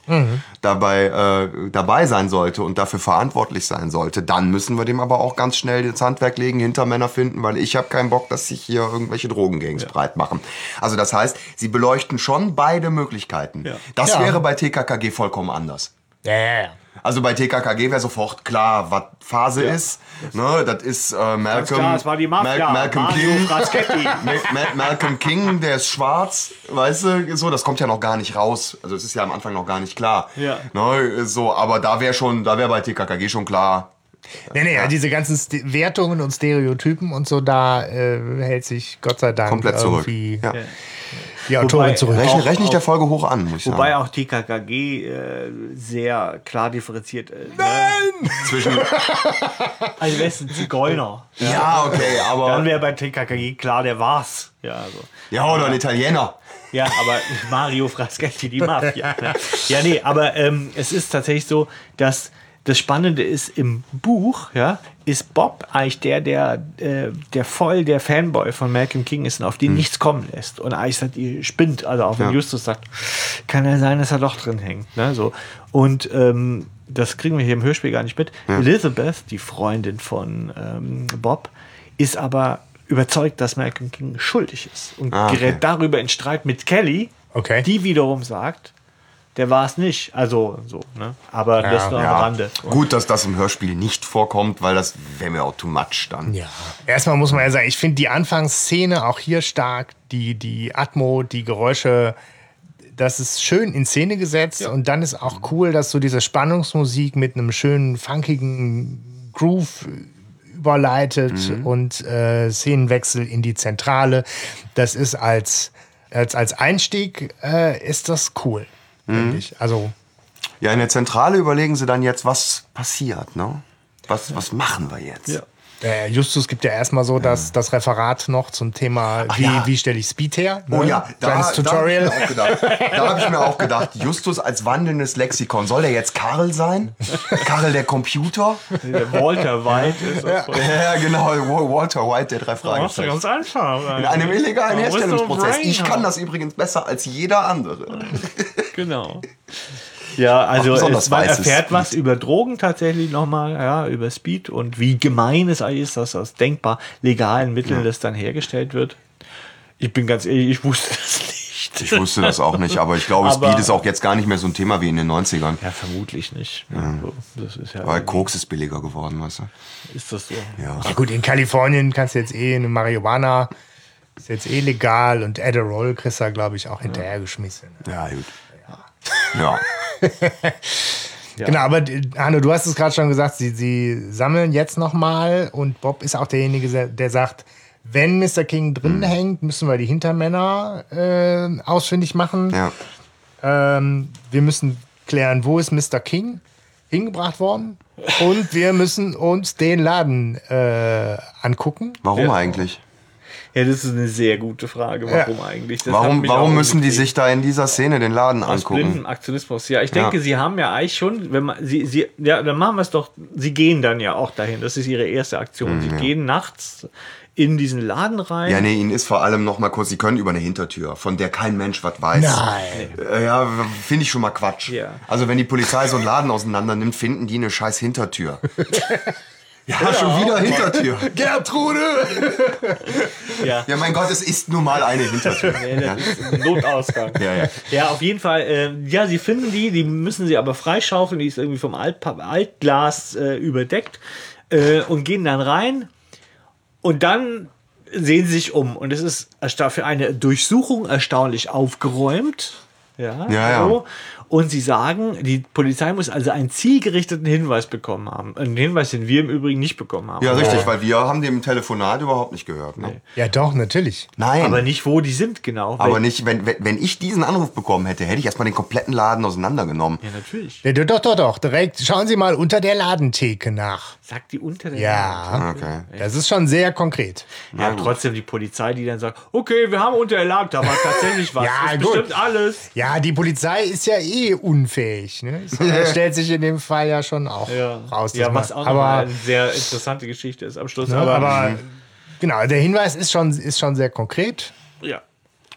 S3: dabei, äh, dabei sein sollte und dafür verantwortlich sein sollte, dann müssen wir dem aber auch ganz schnell ins Handwerk legen, Hintermänner finden, weil ich habe keinen Bock, dass sich hier irgendwelche Drogengangs breit machen. Also das heißt, sie beleuchten schon beide Möglichkeiten.
S2: Ja.
S3: Das
S4: Ja.
S3: wäre bei TKKG vollkommen anders.
S4: Ja, ja, ja.
S3: Also bei TKKG wäre sofort klar, was Phase ist. Ne, das ist äh, Malcolm,
S2: klar, es war die Mafia.
S3: Mal Malcolm King. Ma Ma Malcolm King, der ist schwarz, weißt du, so, das kommt ja noch gar nicht raus. Also es ist ja am Anfang noch gar nicht klar.
S2: Ja.
S3: Ne, so, aber da wäre schon, da wäre bei TKKG schon klar.
S4: Nee, nee, diese ganzen Ste Wertungen und Stereotypen und so, da äh, hält sich Gott sei Dank
S3: Komplett zurück.
S4: irgendwie
S3: Ja.
S4: Die Autorin
S2: Wobei-
S4: zurück.
S3: Rechne, rechne ich der Folge hoch an, muss ich
S2: Wobei
S3: sagen.
S2: auch TKKG äh, sehr klar differenziert ist. Nein!
S3: Zwischen,
S2: Also, wer ist ein Zigeuner?
S3: ja, okay,
S2: Dann
S3: aber.
S2: wäre bei TKKG klar, der war's. Ja, also.
S3: Ja, oder ein Italiener.
S2: Ja, aber Mario Fraschetti, die Mafia. ne? Ja, nee, aber ähm, es ist tatsächlich so, dass das Spannende ist, im Buch, ja, ist Bob eigentlich der, der, äh, der voll der Fanboy von Malcolm King ist und auf den nichts kommen lässt. Und eigentlich sagt, ihr spinnt, also auch wenn
S3: Ja.
S2: Justus sagt, kann ja sein, dass er doch drin hängt. Ne? So. Und ähm, das kriegen wir hier im Hörspiel gar nicht mit. Elizabeth, die Freundin von ähm, Bob, ist aber überzeugt, dass Malcolm King schuldig ist und
S3: Ah, okay.
S2: gerät darüber in Streit mit Kelly,
S4: Okay.
S2: die wiederum sagt, der war es nicht. Also so, ne? Aber das nur am
S3: Ja,
S2: Rande.
S3: gut, dass das im Hörspiel nicht vorkommt, weil das wäre mir auch too much dann.
S4: Ja. Erstmal muss man ja sagen, ich finde die Anfangsszene auch hier stark, die, die Atmo, die Geräusche, das ist schön in Szene gesetzt und dann ist auch cool, dass so diese Spannungsmusik mit einem schönen, funkigen Groove überleitet und äh, Szenenwechsel in die Zentrale. Das ist als, als, als Einstieg äh, ist das cool, ich. Also
S3: Ja, in der Zentrale überlegen sie dann jetzt, was passiert, ne? Was, was machen wir jetzt?
S2: Ja.
S4: Äh, Justus gibt ja erstmal so das, das Referat noch zum Thema, wie,
S3: ja.
S4: wie stelle ich Speed her?
S3: Oh
S4: ne?
S3: ja, da,
S4: Kleines
S3: da
S4: Tutorial.
S3: habe ich, mir auch gedacht. Da hab ich mir auch gedacht, Justus als wandelndes Lexikon, soll der jetzt Karl sein? Karl der Computer?
S2: Der Walter White ist das voll-
S3: Ja, genau, Wa- Walter White, der drei
S2: Machst du
S3: Fragezeichen.
S2: ganz einfach.
S3: In einem illegalen
S2: der
S3: Herstellungsprozess. Ich kann das übrigens besser als jeder andere.
S2: Genau. Ja, also es, man erfährt
S3: Speed.
S2: was über Drogen tatsächlich nochmal, ja, über Speed und wie gemein es eigentlich ist, dass aus denkbar legalen Mitteln das dann hergestellt wird. Ich bin ganz ehrlich, ich wusste das nicht.
S3: Ich wusste das auch nicht, aber ich glaube,
S2: Aber-
S3: Speed ist auch jetzt gar nicht mehr so ein Thema wie in den 90ern.
S2: Ja, vermutlich nicht. Ja, das ist ja
S3: Weil Koks ist billiger geworden, weißt du?
S2: ist das so.
S3: Ja.
S4: Ja gut, in Kalifornien kannst du jetzt eh eine Marihuana, ist jetzt eh legal und Adderall kriegst du, glaube ich, auch hinterhergeschmissen.
S3: Ja, gut. Ja.
S2: Ja.
S4: Genau, aber äh, Hanno, du hast es gerade schon gesagt, sie, sie sammeln jetzt nochmal und Bob ist auch derjenige, der- der sagt, wenn Mr. King drin
S3: Mhm.
S4: hängt, müssen wir die Hintermänner äh, ausfindig machen.
S3: ja.
S4: Ähm, wir müssen klären, wo ist Mr. King hingebracht worden und wir müssen uns den Laden äh, angucken.
S3: Warum
S2: Ja.
S3: eigentlich?
S2: Ja, das ist eine sehr gute Frage. Warum eigentlich? Das
S3: Warum, warum müssen die sich da in dieser Szene den Laden
S2: aus
S3: angucken?
S2: blindem Aktionismus. Ja, ich denke,
S3: Ja.
S2: sie haben ja eigentlich schon, wenn man sie, sie, ja, dann machen wir es doch. Sie gehen dann ja auch dahin. Das ist ihre erste Aktion. sie gehen nachts in diesen Laden rein.
S3: Mhm, Ja, nee, ihnen ist vor allem noch mal kurz, sie können über eine Hintertür, von der kein Mensch was weiß.
S4: Nein.
S3: Äh, Ja, finde ich schon mal Quatsch.
S2: Ja.
S3: Also wenn die Polizei so einen Laden auseinander nimmt, finden die eine scheiß Hintertür. ja, schon wieder Hintertür.
S4: Gertrude!
S2: ja.
S3: Ja, mein Gott, es ist nun mal eine Hintertür.
S2: Ja, ist ein Notausgang.
S3: Ja, ja.
S2: Ja, auf jeden Fall. Äh, ja, sie finden die, die müssen sie aber freischaufeln. Die ist irgendwie vom Altpa Altglas äh, überdeckt äh, und gehen dann rein. Und dann sehen sie sich um. Und es ist für eine Durchsuchung erstaunlich aufgeräumt. Ja,
S3: Ja, ja.
S2: Und sie sagen, die Polizei muss also einen zielgerichteten Hinweis bekommen haben. Einen Hinweis, den wir im Übrigen nicht bekommen haben.
S3: Ja, richtig, weil wir haben dem Telefonat überhaupt nicht gehört. Ne?
S4: Ja, doch, natürlich.
S3: Nein,
S2: Aber
S3: aber,
S2: nicht, wo die sind, genau. Weil-
S3: nicht, wenn, wenn, wenn ich diesen Anruf bekommen hätte, hätte ich erstmal den kompletten Laden auseinandergenommen.
S2: Ja, natürlich.
S4: Ja, doch, doch, doch. Direkt schauen Sie mal unter der Ladentheke nach.
S2: Sagt die unter der
S4: Ja.
S3: Okay.
S4: Das ist schon sehr konkret.
S2: Ja, trotzdem die Polizei, die dann sagt, okay, wir haben unter der Ladung, da war tatsächlich was.
S4: Ja,
S2: das ist
S4: gut.
S2: bestimmt alles.
S4: Ja, die Polizei ist ja eh unfähig. Ne? Das stellt sich in dem Fall ja schon auch raus.
S2: ja
S4: dass
S2: was auch aber,
S4: aber,
S2: eine sehr interessante Geschichte ist am Schluss.
S4: ne,
S2: aber,
S4: aber genau, der Hinweis ist schon, ist schon sehr konkret.
S2: ja.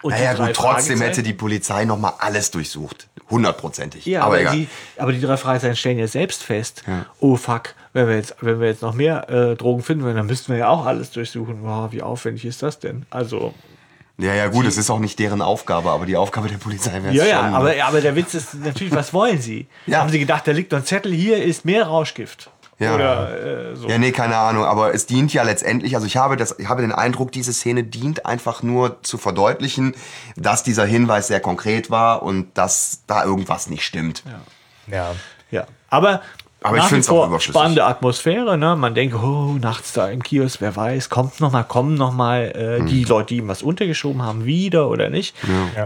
S2: Und
S3: Naja, gut, trotzdem hätte die Polizei noch mal alles durchsucht. Hundertprozentig.
S2: Ja,
S3: aber
S2: aber,
S3: egal.
S2: die, aber die drei Fragezeichen stellen ja selbst fest, oh fuck, wenn wir jetzt, wenn wir jetzt noch mehr äh, Drogen finden, dann müssten wir ja auch alles durchsuchen. Wow, wie aufwendig ist das denn? Also,
S3: Ja, ja, gut, es ist auch nicht deren Aufgabe, aber die Aufgabe der Polizei wäre
S2: ja,
S3: schon.
S2: ja, aber, aber der Witz ist natürlich, was wollen sie?
S3: Ja.
S2: Haben sie gedacht, da liegt noch ein Zettel, hier ist mehr Rauschgift.
S3: Ja.
S2: Oder äh, so.
S3: Ja, nee, keine Ahnung, aber es dient ja letztendlich, also ich habe, das, ich habe den Eindruck, diese Szene dient einfach nur zu verdeutlichen, dass dieser Hinweis sehr konkret war und dass da irgendwas nicht stimmt.
S4: Ja.
S2: Ja, aber,
S3: Aber ich
S2: nach wie
S3: find's auch
S2: vor
S3: überschlüssig.
S2: spannende Atmosphäre. Ne? Man denkt, oh, nachts da im Kiosk, wer weiß, kommt noch mal, kommen noch mal äh,
S3: Hm.
S2: die Leute, die ihm was untergeschoben haben, wieder oder nicht.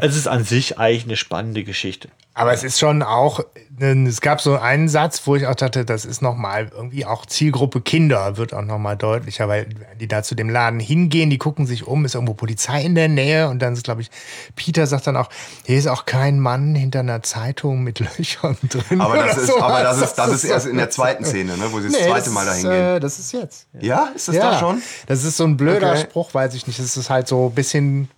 S2: Es ist an sich eigentlich eine spannende Geschichte.
S4: Aber es ist schon auch, es gab so einen Satz, wo ich auch dachte, das ist nochmal irgendwie auch Zielgruppe Kinder, wird auch nochmal deutlicher, weil die da zu dem Laden hingehen, die gucken sich um, ist irgendwo Polizei in der Nähe und dann ist, glaube ich, Peter sagt dann auch, hier ist auch kein Mann hinter einer Zeitung mit Löchern drin.
S3: Aber das ist,
S4: sowas.
S3: aber das ist, das ist erst in der zweiten Szene, ne, wo sie das
S4: Nee,
S3: zweite
S4: das
S3: Mal dahin gehen.
S4: Äh, das ist jetzt.
S3: Ja, ist das
S4: ja,
S3: da schon?
S4: Das ist so ein blöder
S3: Okay.
S4: Spruch, weiß ich nicht. Es ist halt so ein bisschen,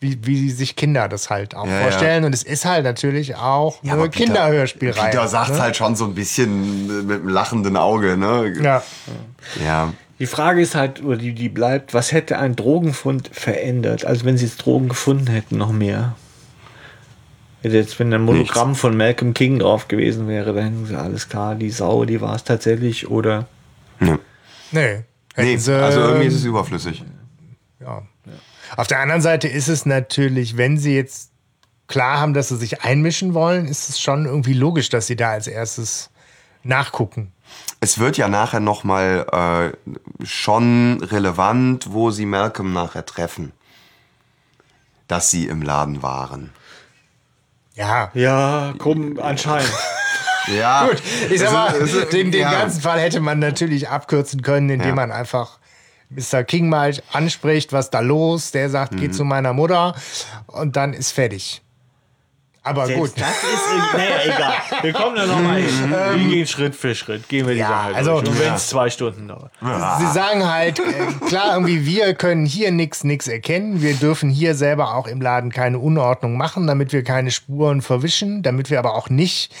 S4: wie, wie sich Kinder das halt auch
S3: Ja,
S4: vorstellen. Und es ist halt natürlich auch
S3: Ja,
S4: eine Kinderhörspielreihe.
S3: Peter sagt
S4: ne?
S3: halt schon so ein bisschen mit einem lachenden Auge, ne?
S4: Ja.
S3: Ja.
S2: Die Frage ist halt, oder die, die bleibt, was hätte ein Drogenfund verändert? Also wenn sie jetzt Drogen gefunden hätten, noch mehr. Jetzt, wenn ein Monogramm von Malcolm King drauf gewesen wäre, dann hätten sie alles klar, die Sau, die war es tatsächlich, oder
S4: Nee.
S3: Nee,
S4: sie,
S3: also irgendwie ist es überflüssig.
S4: ja. Auf der anderen Seite ist es natürlich, wenn sie jetzt klar haben, dass sie sich einmischen wollen, ist es schon irgendwie logisch, dass sie da als erstes nachgucken.
S3: Es wird ja nachher nochmal äh, schon relevant, wo sie Malcolm nachher treffen. Dass sie im Laden waren.
S4: Ja.
S2: Ja, komm, anscheinend.
S3: Ja,
S4: Gut, ich sag mal, den, den
S3: ja.
S4: ganzen Fall hätte man natürlich abkürzen können, indem
S3: Ja.
S4: man einfach Mr. King mal anspricht, was da los, der sagt,
S3: Mhm.
S4: geh zu meiner Mutter und dann ist fertig. Aber gut.
S2: Selbst das ist, naja, egal. Wir kommen da nochmal hin. Wir gehen Schritt für Schritt, gehen wir die
S4: Ja,
S2: Sache
S4: also-
S2: durch. Und wenn
S4: Ja.
S2: es zwei Stunden dauert.
S4: Sie sagen halt, äh, klar, irgendwie, wir können hier nichts nix erkennen. Wir dürfen hier selber auch im Laden keine Unordnung machen, damit wir keine Spuren verwischen, damit wir aber auch nicht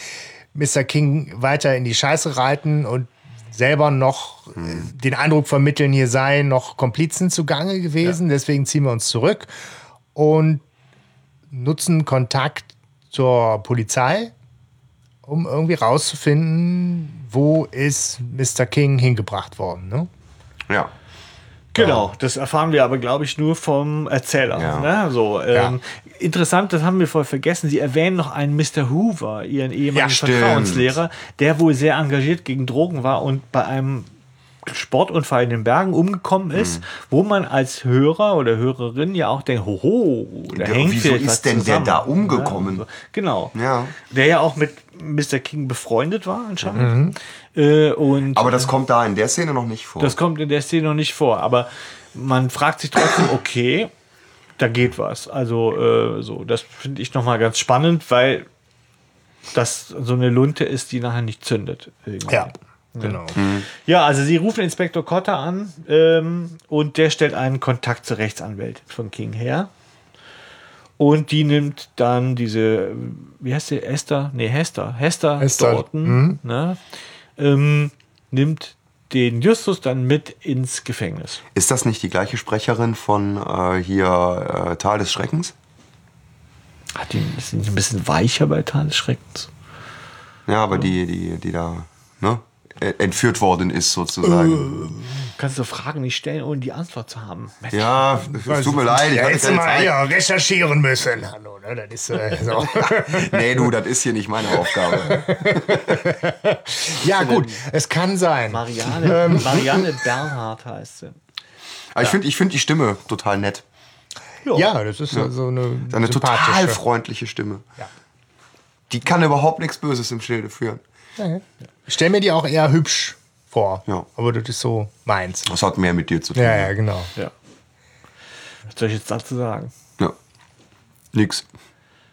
S4: Mr. King weiter in die Scheiße reiten und selber noch äh, den Eindruck vermitteln, hier seien noch Komplizen zugange gewesen. Deswegen ziehen wir uns zurück und nutzen Kontakt zur Polizei, um irgendwie rauszufinden, wo ist Mr. King hingebracht worden. Ne?
S3: Ja.
S2: Genau, das erfahren wir aber, glaube ich, nur vom Erzähler.
S3: Ja.
S2: Ne? So, ähm, Interessant, das haben wir voll vergessen. Sie erwähnen noch einen Mr. Hoover, ihren ehemaligen
S4: Ja.
S2: Vertrauenslehrer, der wohl sehr engagiert gegen Drogen war und bei einem Sportunfall in den Bergen umgekommen ist, wo man als Hörer oder Hörerin ja auch denkt, hoho, da
S3: Der-
S2: hängt
S3: wieso ist denn der
S2: zusammen.
S3: da umgekommen?
S2: Ja, so. Genau.
S3: Ja.
S2: Der ja auch mit Mr. King befreundet war anscheinend. Äh, und
S3: Aber das kommt da in der Szene noch nicht vor.
S2: das kommt in der Szene noch nicht vor. Aber man fragt sich trotzdem, okay, da geht was. Also äh, so, das finde ich nochmal ganz spannend, weil das so eine Lunte ist, die nachher nicht zündet. irgendwie.
S4: Ja, genau.
S2: Ja, also sie rufen Inspektor Cotter an ähm, und der stellt einen Kontakt zur Rechtsanwältin von King her. Und die nimmt dann diese, wie heißt sie, Esther? Nee, Hester. Hester,
S4: Hester,
S2: Dorton, ne? Ähm, nimmt den Justus dann mit ins Gefängnis.
S3: Ist das nicht die gleiche Sprecherin von äh, hier äh, Tal des Schreckens?
S2: Hat die ist die nicht ein bisschen weicher bei Tal des Schreckens?
S3: Ja, aber die, die, die da ne, entführt worden ist sozusagen.
S2: Kannst du Fragen nicht stellen, ohne die Antwort zu haben.
S3: Ja, es tut mir leid. Ich
S4: Ja,
S3: keine
S4: mal
S3: Zeit.
S4: ja, recherchieren müssen. Hallo, ne? Das ist äh, so.
S3: Nee, du, das ist hier nicht meine Aufgabe.
S4: ja, gut, es kann sein.
S2: Marianne, Marianne Bernhardt heißt sie.
S3: Aber ich finde ich find die Stimme total nett.
S4: Ja, das ist so eine,
S3: Eine total freundliche Stimme.
S4: Ja.
S3: Die kann überhaupt nichts Böses im Schilde führen.
S4: Ich stelle mir die auch eher hübsch vor.
S3: Ja.
S4: Aber das ist so meins.
S3: Das hat mehr mit dir zu tun.
S4: Ja, ja, genau.
S2: Ja. Was soll ich jetzt dazu sagen?
S3: Ja. Nix.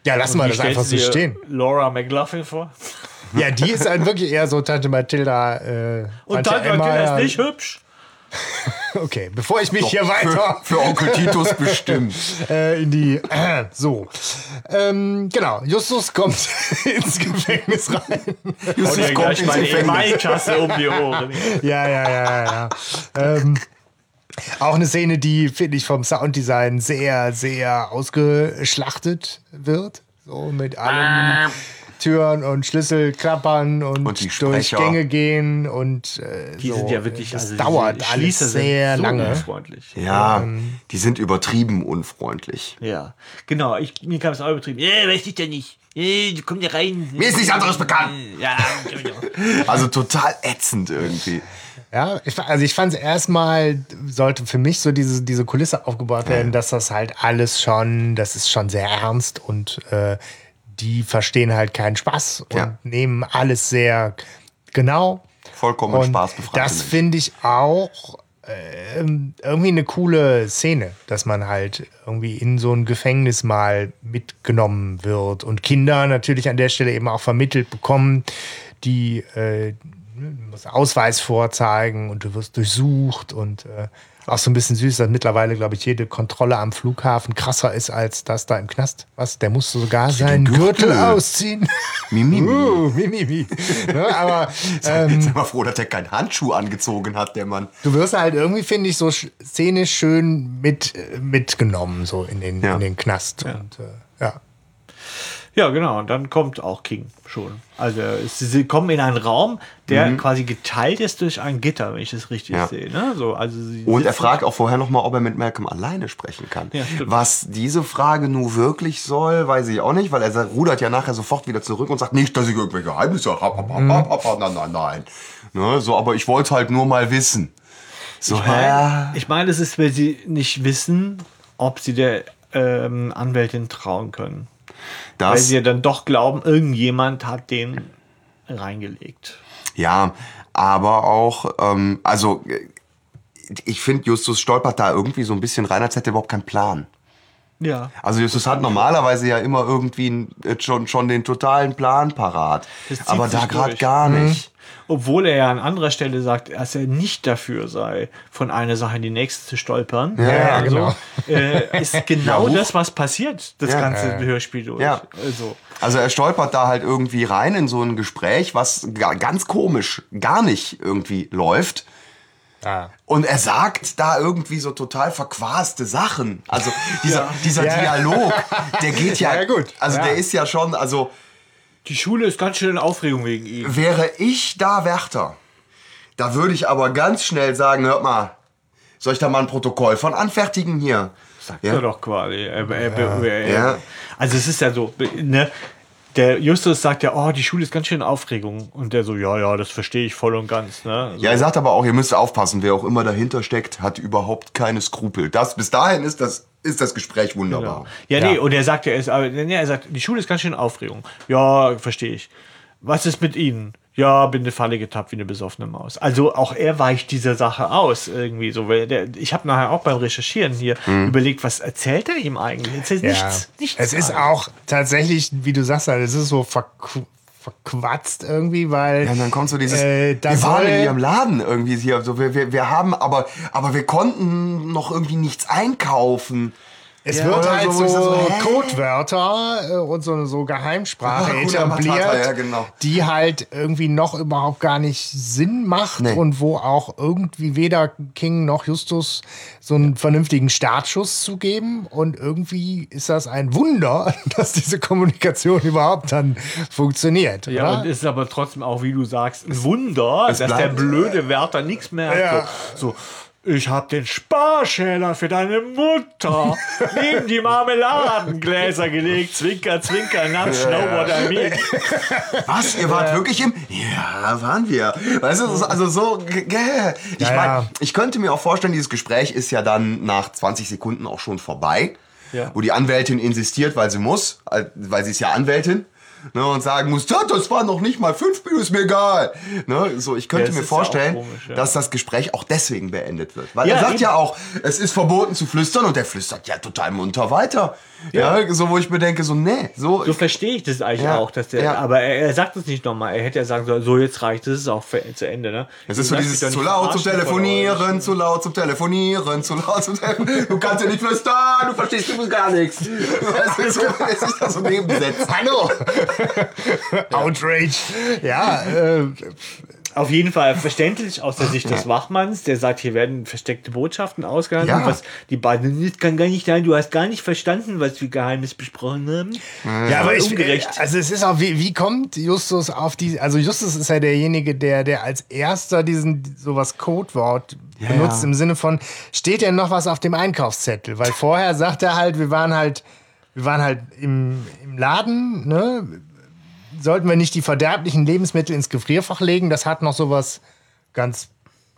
S4: Ja, lassen wir das einfach so stehen.
S2: Laura McLaughlin vor.
S4: Ja, die ist dann wirklich eher so Tante Mathilda. Äh,
S2: Und
S4: Tante
S2: dann
S4: Emma,
S2: ist
S4: ja.
S2: nicht hübsch.
S4: Okay, bevor ich mich hier weiter
S3: Für, für Onkel Titus bestimmt.
S4: äh, in die. Äh, so. Ähm, genau, Justus kommt ins Gefängnis rein.
S3: Justus kommt
S2: gleich
S3: ins
S2: meine
S3: Gefängnis.
S2: Um die Ohren.
S4: Ja, ja, ja, ja. ja. Ähm, auch eine Szene, die, finde ich, vom Sounddesign sehr, sehr ausgeschlachtet wird. So mit allen Türen und Schlüssel klappern und,
S3: Und die
S4: durch. Gänge gehen und äh,
S2: Die
S4: so.
S2: sind ja wirklich,
S4: Das
S2: also
S4: dauert alles sehr
S2: so
S4: lange.
S2: unfreundlich.
S3: Ja, die sind übertrieben unfreundlich.
S2: Ja, genau. Ich, mir kam es auch übertrieben. Ja, weiß ich ja nicht. Ja, komm ja rein.
S3: Mir ist nichts anderes bekannt.
S2: Ja,
S3: Also total ätzend irgendwie.
S4: Ja, ich, also ich fand es erstmal, sollte für mich so diese, diese Kulisse aufgebaut werden, dass das halt alles schon, das ist schon sehr ernst und äh, die verstehen halt keinen Spaß und
S3: Ja.
S4: nehmen alles sehr genau.
S3: Vollkommen
S4: Und
S3: spaßbefreit.
S4: das finde ich auch ähm, irgendwie eine coole Szene, dass man halt irgendwie in so ein Gefängnis mal mitgenommen wird und Kinder natürlich an der Stelle eben auch vermittelt bekommen, die äh, du musst Ausweis vorzeigen und du wirst durchsucht und äh, auch so ein bisschen süß, dass mittlerweile, glaube ich, jede Kontrolle am Flughafen krasser ist als das da im Knast. Was? Der musste sogar seinen Gürtel,
S3: Gürtel.
S4: ausziehen.
S3: Mimimi.
S4: uh, mimimi. ne, aber ähm,
S3: Sei mal froh, dass er keinen Handschuh angezogen hat, der Mann.
S4: du wirst halt irgendwie, finde ich, so sch- szenisch schön mit, äh, mitgenommen, so in den,
S3: Ja.
S4: in den Knast. Und äh, ja.
S2: Ja, genau. Und dann kommt auch King schon. Also es- sie kommen in einen Raum, der quasi geteilt ist durch ein Gitter, wenn ich das richtig
S3: Mhm. Ja.
S2: sehe. Ne? So, also sie
S3: Und er fragt auch vorher nochmal, ob er mit Malcolm alleine sprechen kann.
S2: Ja.
S3: Was diese Frage nun wirklich soll, weiß ich auch nicht, weil er rudert ja nachher sofort wieder zurück und sagt nicht, dass ich irgendwelche Geheimnisse habe. Hab, hab,
S2: Mhm.
S3: nein, nein, nein. Ne, so, aber ich wollte halt nur mal wissen. So?
S2: Ich meine, es ist, weil sie nicht wissen, ob sie der ähm, Anwältin trauen können. Weil
S3: Das,
S2: sie ja dann doch glauben, irgendjemand hat den reingelegt.
S3: ja, aber auch, ähm, also, äh, ich finde, Justus stolpert da irgendwie so ein bisschen rein, als hätte er überhaupt keinen Plan.
S2: Ja.
S3: Also Justus hat normalerweise ja immer irgendwie äh, schon, schon den totalen Plan parat. Aber da gerade gar nicht.
S2: Obwohl er ja an anderer Stelle sagt, dass er nicht dafür sei, von einer Sache in die nächste zu stolpern.
S3: Ja,
S2: also,
S4: genau.
S2: Äh, ist genau
S3: Ja,
S2: das, was passiert, das
S3: Ja.
S2: ganze Hörspiel durch.
S3: Ja.
S2: Also,
S3: Also er stolpert da halt irgendwie rein in so ein Gespräch, was ga- ganz komisch gar nicht irgendwie läuft.
S4: Ah.
S3: Und er sagt da irgendwie so total verquaste Sachen. Also dieser, dieser
S4: Ja.
S3: Dialog, der geht ja,
S4: Ja, ja, gut.
S3: also
S4: Ja.
S3: der ist ja schon, also
S2: die Schule ist ganz schön in Aufregung wegen ihm.
S3: wäre ich da Wärter, da würde ich aber ganz schnell sagen, hört mal, soll ich da mal ein Protokoll von anfertigen hier?
S2: Sagt
S3: Ja.
S2: er doch quasi. Er, er,
S3: Ja.
S2: Also es ist ja so, ne? Der Justus sagt ja, oh, die Schule ist ganz schön in Aufregung. Und der so, ja, ja, das verstehe ich voll und ganz. Ne? So.
S3: Ja, er sagt aber auch, ihr müsst aufpassen, wer auch immer dahinter steckt, hat überhaupt keine Skrupel. Das, bis dahin ist das, ist das Gespräch wunderbar.
S2: Genau. Ja, nee, und er sagt ja, er, ist, aber, nee, er sagt, die Schule ist ganz schön in Aufregung. Ja, verstehe ich. Was ist mit Ihnen? Ja, bin in eine Falle getappt wie eine besoffene Maus. Also auch er weicht dieser Sache aus irgendwie so. Weil der, ich habe nachher auch beim Recherchieren hier überlegt, was erzählt er ihm eigentlich? Erzählt
S4: Ja.
S2: nichts, nichts.
S4: es ist auch tatsächlich, wie du sagst, halt, es ist so verqu verquatzt irgendwie, weil.
S3: Ja, und dann kommt so dieses,
S4: Äh, da
S3: wir waren in ihrem Laden irgendwie hier, so, wir, wir, wir haben, aber, aber wir konnten noch irgendwie nichts einkaufen.
S4: Es
S3: Ja,
S4: wird halt
S3: so,
S4: so? Codewörter äh, und so, so Geheimsprache
S3: Hakuna
S4: etabliert,
S3: Matata, ja, genau.
S4: die halt irgendwie noch überhaupt gar nicht Sinn macht
S3: Nee.
S4: und wo auch irgendwie weder King noch Justus so einen vernünftigen Startschuss zu geben. Und irgendwie ist das ein Wunder, dass diese Kommunikation überhaupt dann funktioniert.
S2: Ja,
S4: oder?
S2: und ist aber trotzdem auch, wie du sagst, ein Wunder, dass der
S3: bleibt-
S2: blöde Wärter nichts merkt.
S4: Ja.
S2: So, so, ich hab den Sparschäler für deine Mutter neben die Marmeladengläser gelegt. Zwinker, zwinker, know what I mean.
S3: Was? Ihr wart wirklich im? Ja, waren wir. Weißt du, so- also so, g- g- ich
S4: Ja,
S3: meine,
S4: ja.
S3: ich könnte mir auch vorstellen, dieses Gespräch ist ja dann nach 20 Sekunden auch schon vorbei.
S2: Ja.
S3: Wo die Anwältin insistiert, weil sie muss, äh, weil sie ist ja Anwältin. Ne, und sagen muss, "Ja, das war noch nicht mal fünf Minuten, ist mir egal. Ne, so, ich könnte
S2: Ja,
S3: mir
S2: ist ja
S3: vorstellen,
S2: komisch, ja.
S3: dass das Gespräch auch deswegen beendet wird. Weil er sagt
S2: eben.
S3: ja auch, es ist verboten zu flüstern und der flüstert ja total munter weiter. Ja, so wo ich mir denke, so, nee, so,
S2: So verstehe ich das eigentlich
S3: Ja,
S2: auch, dass der,
S3: ja.
S2: aber er, er sagt es nicht nochmal. Er hätte ja sagen sollen, so jetzt reicht, das ist auch fe- zu Ende, ne?
S3: Es ist so dieses zu laut zum Telefonieren, zu laut zum Telefonieren, zu laut zum Telefonieren. Du kannst ja nicht flüstern, du verstehst übrigens gar nichts. Weißt du, so, es ist da so nebengesetzt. Hallo!
S4: Outrage. Ja, äh,
S2: Auf jeden Fall verständlich aus der Sicht des Wachmanns, der sagt, hier werden versteckte Botschaften ausgehandelt,
S3: Ja.
S2: was die beiden, das kann gar nicht sein, du hast gar nicht verstanden, was wir Geheimnis besprochen haben.
S4: Ja, aber ich,
S2: ungerecht.
S4: Also es ist auch, wie, wie kommt Justus auf die, also Justus ist ja derjenige, der, der als erster diesen sowas Codewort benutzt
S3: ja.
S4: im Sinne von, steht denn noch was auf dem Einkaufszettel? Weil vorher sagt er halt, wir waren halt, wir waren halt im, im Laden, ne? Sollten wir nicht die verderblichen Lebensmittel ins Gefrierfach legen? Das hat noch sowas ganz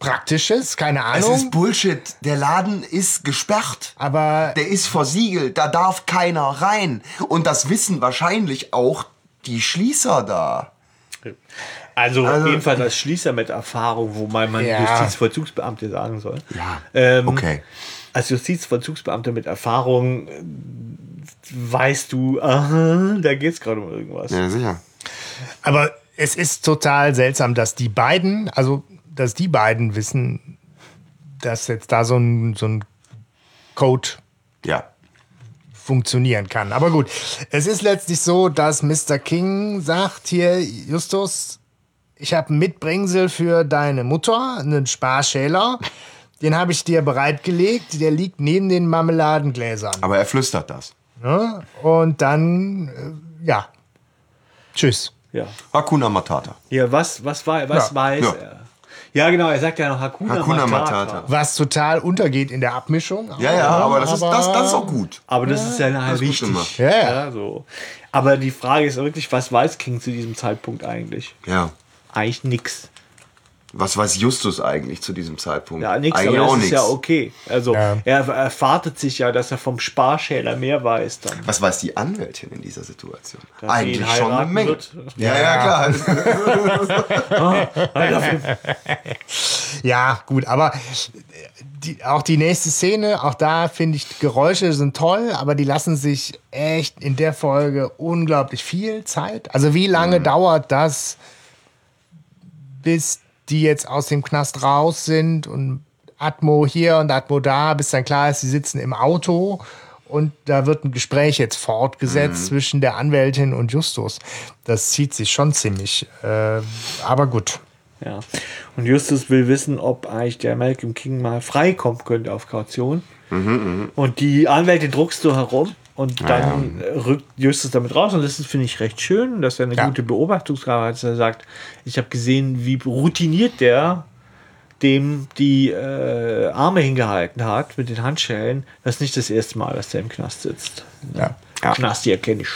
S4: Praktisches, keine
S3: Es
S4: Ahnung.
S3: ist Bullshit. Der Laden ist gesperrt.
S4: aber
S3: Der ist versiegelt. Da darf keiner rein. Und das wissen wahrscheinlich auch die Schließer da.
S2: Also,
S3: Also-
S2: jedenfalls als Schließer mit Erfahrung, wo man,
S4: Ja.
S2: Justizvollzugsbeamte sagen soll.
S3: Ja.
S2: Ähm,
S3: Okay.
S2: Als Justizvollzugsbeamter mit Erfahrung äh, weißt du, aha, da geht es gerade um irgendwas.
S3: Ja, sicher.
S4: Aber es ist total seltsam, dass die beiden, also dass die beiden wissen, dass jetzt da so ein, so ein Code
S3: Ja.
S4: funktionieren kann. Aber gut, es ist letztlich so, dass Mr. King sagt hier, Justus, ich habe einen Mitbringsel für deine Mutter, einen Sparschäler. Den habe ich dir bereitgelegt. Der liegt neben den Marmeladengläsern.
S3: Aber er flüstert das.
S4: Ne? Und dann, äh, ja, tschüss.
S2: Ja.
S3: Hakuna Matata.
S2: Ja, was, was, war, was
S4: Ja.
S2: weiß
S3: Ja.
S2: er? Ja, genau, er sagt ja noch Hakuna,
S3: Hakuna
S2: Matata.
S3: Matata.
S4: Was total untergeht in der Abmischung.
S3: Ja, ja, aber das, ist, das, das ist auch gut.
S2: Aber das ist ja nachher
S3: gut
S2: wichtig.
S4: Ja, ja.
S2: so. Aber die Frage ist wirklich, was weiß King zu diesem Zeitpunkt eigentlich?
S3: Ja.
S2: Eigentlich nix.
S3: Was weiß Justus eigentlich zu diesem Zeitpunkt?
S2: Ja, nix,
S3: Eigentlich
S2: aber
S3: auch
S2: das ist
S3: nichts.
S2: ja okay. Also
S4: Ja.
S2: er erwartet sich ja, dass er vom Sparschäler mehr weiß dann.
S3: Was weiß die Anwältin in dieser Situation?
S2: Dass
S3: eigentlich schon eine Menge.
S2: wird.
S3: Ja, ja, klar.
S4: Ja, gut, aber die, auch die nächste Szene, auch da finde ich, Geräusche sind toll, aber die lassen sich echt in der Folge unglaublich viel Zeit. Also wie lange dauert das, bis die jetzt aus dem Knast raus sind und Atmo hier und Atmo da, bis dann klar ist, sie sitzen im Auto und da wird ein Gespräch jetzt fortgesetzt zwischen der Anwältin und Justus. Das zieht sich schon ziemlich. Äh, aber gut.
S2: Ja. Und Justus will wissen, ob eigentlich der Malcolm King mal freikommen könnte auf Kaution. Und die Anwältin druckst du herum und dann äh, rückt Justus damit raus. Und das finde ich, recht schön, dass er eine
S4: Ja.
S2: gute Beobachtungsgabe hat. Er sagt, ich habe gesehen, wie routiniert der dem die äh, Arme hingehalten hat mit den Handschellen. Das ist nicht das erste Mal, dass der im Knast sitzt.
S4: Ja.
S2: Ja. Knast, die erkenne ich.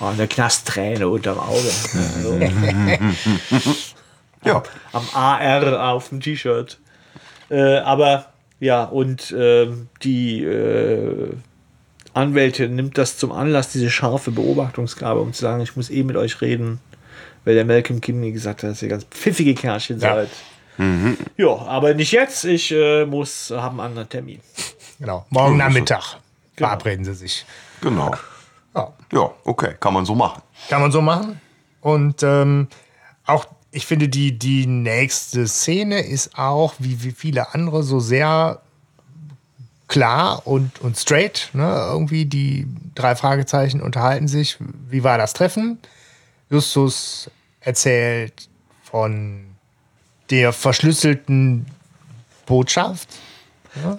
S2: Oh, eine Knastträne unterm Auge. Also,
S3: ja.
S2: am AR auf dem T-Shirt. Äh, aber ja, und ähm, die Anwältin nimmt das zum Anlass, diese scharfe Beobachtungsgabe, um zu sagen, ich muss eh mit euch reden. weil der Malcolm Kinney gesagt hat, dass ihr ganz pfiffige Kerlchen
S4: Ja.
S2: seid. Ja, aber nicht jetzt. Ich äh, muss haben einen anderen Termin.
S4: Genau. Morgen Nachmittag verabreden sie sich.
S3: Genau.
S4: Ja.
S3: Ja, okay, kann man so machen.
S4: Kann man so machen. Und ähm, auch, ich finde, die, die nächste Szene ist auch, wie, wie viele andere, so sehr klar und, und straight. Ne? Irgendwie die drei Fragezeichen unterhalten sich. Wie war das Treffen? Justus erzählt von der verschlüsselten Botschaft.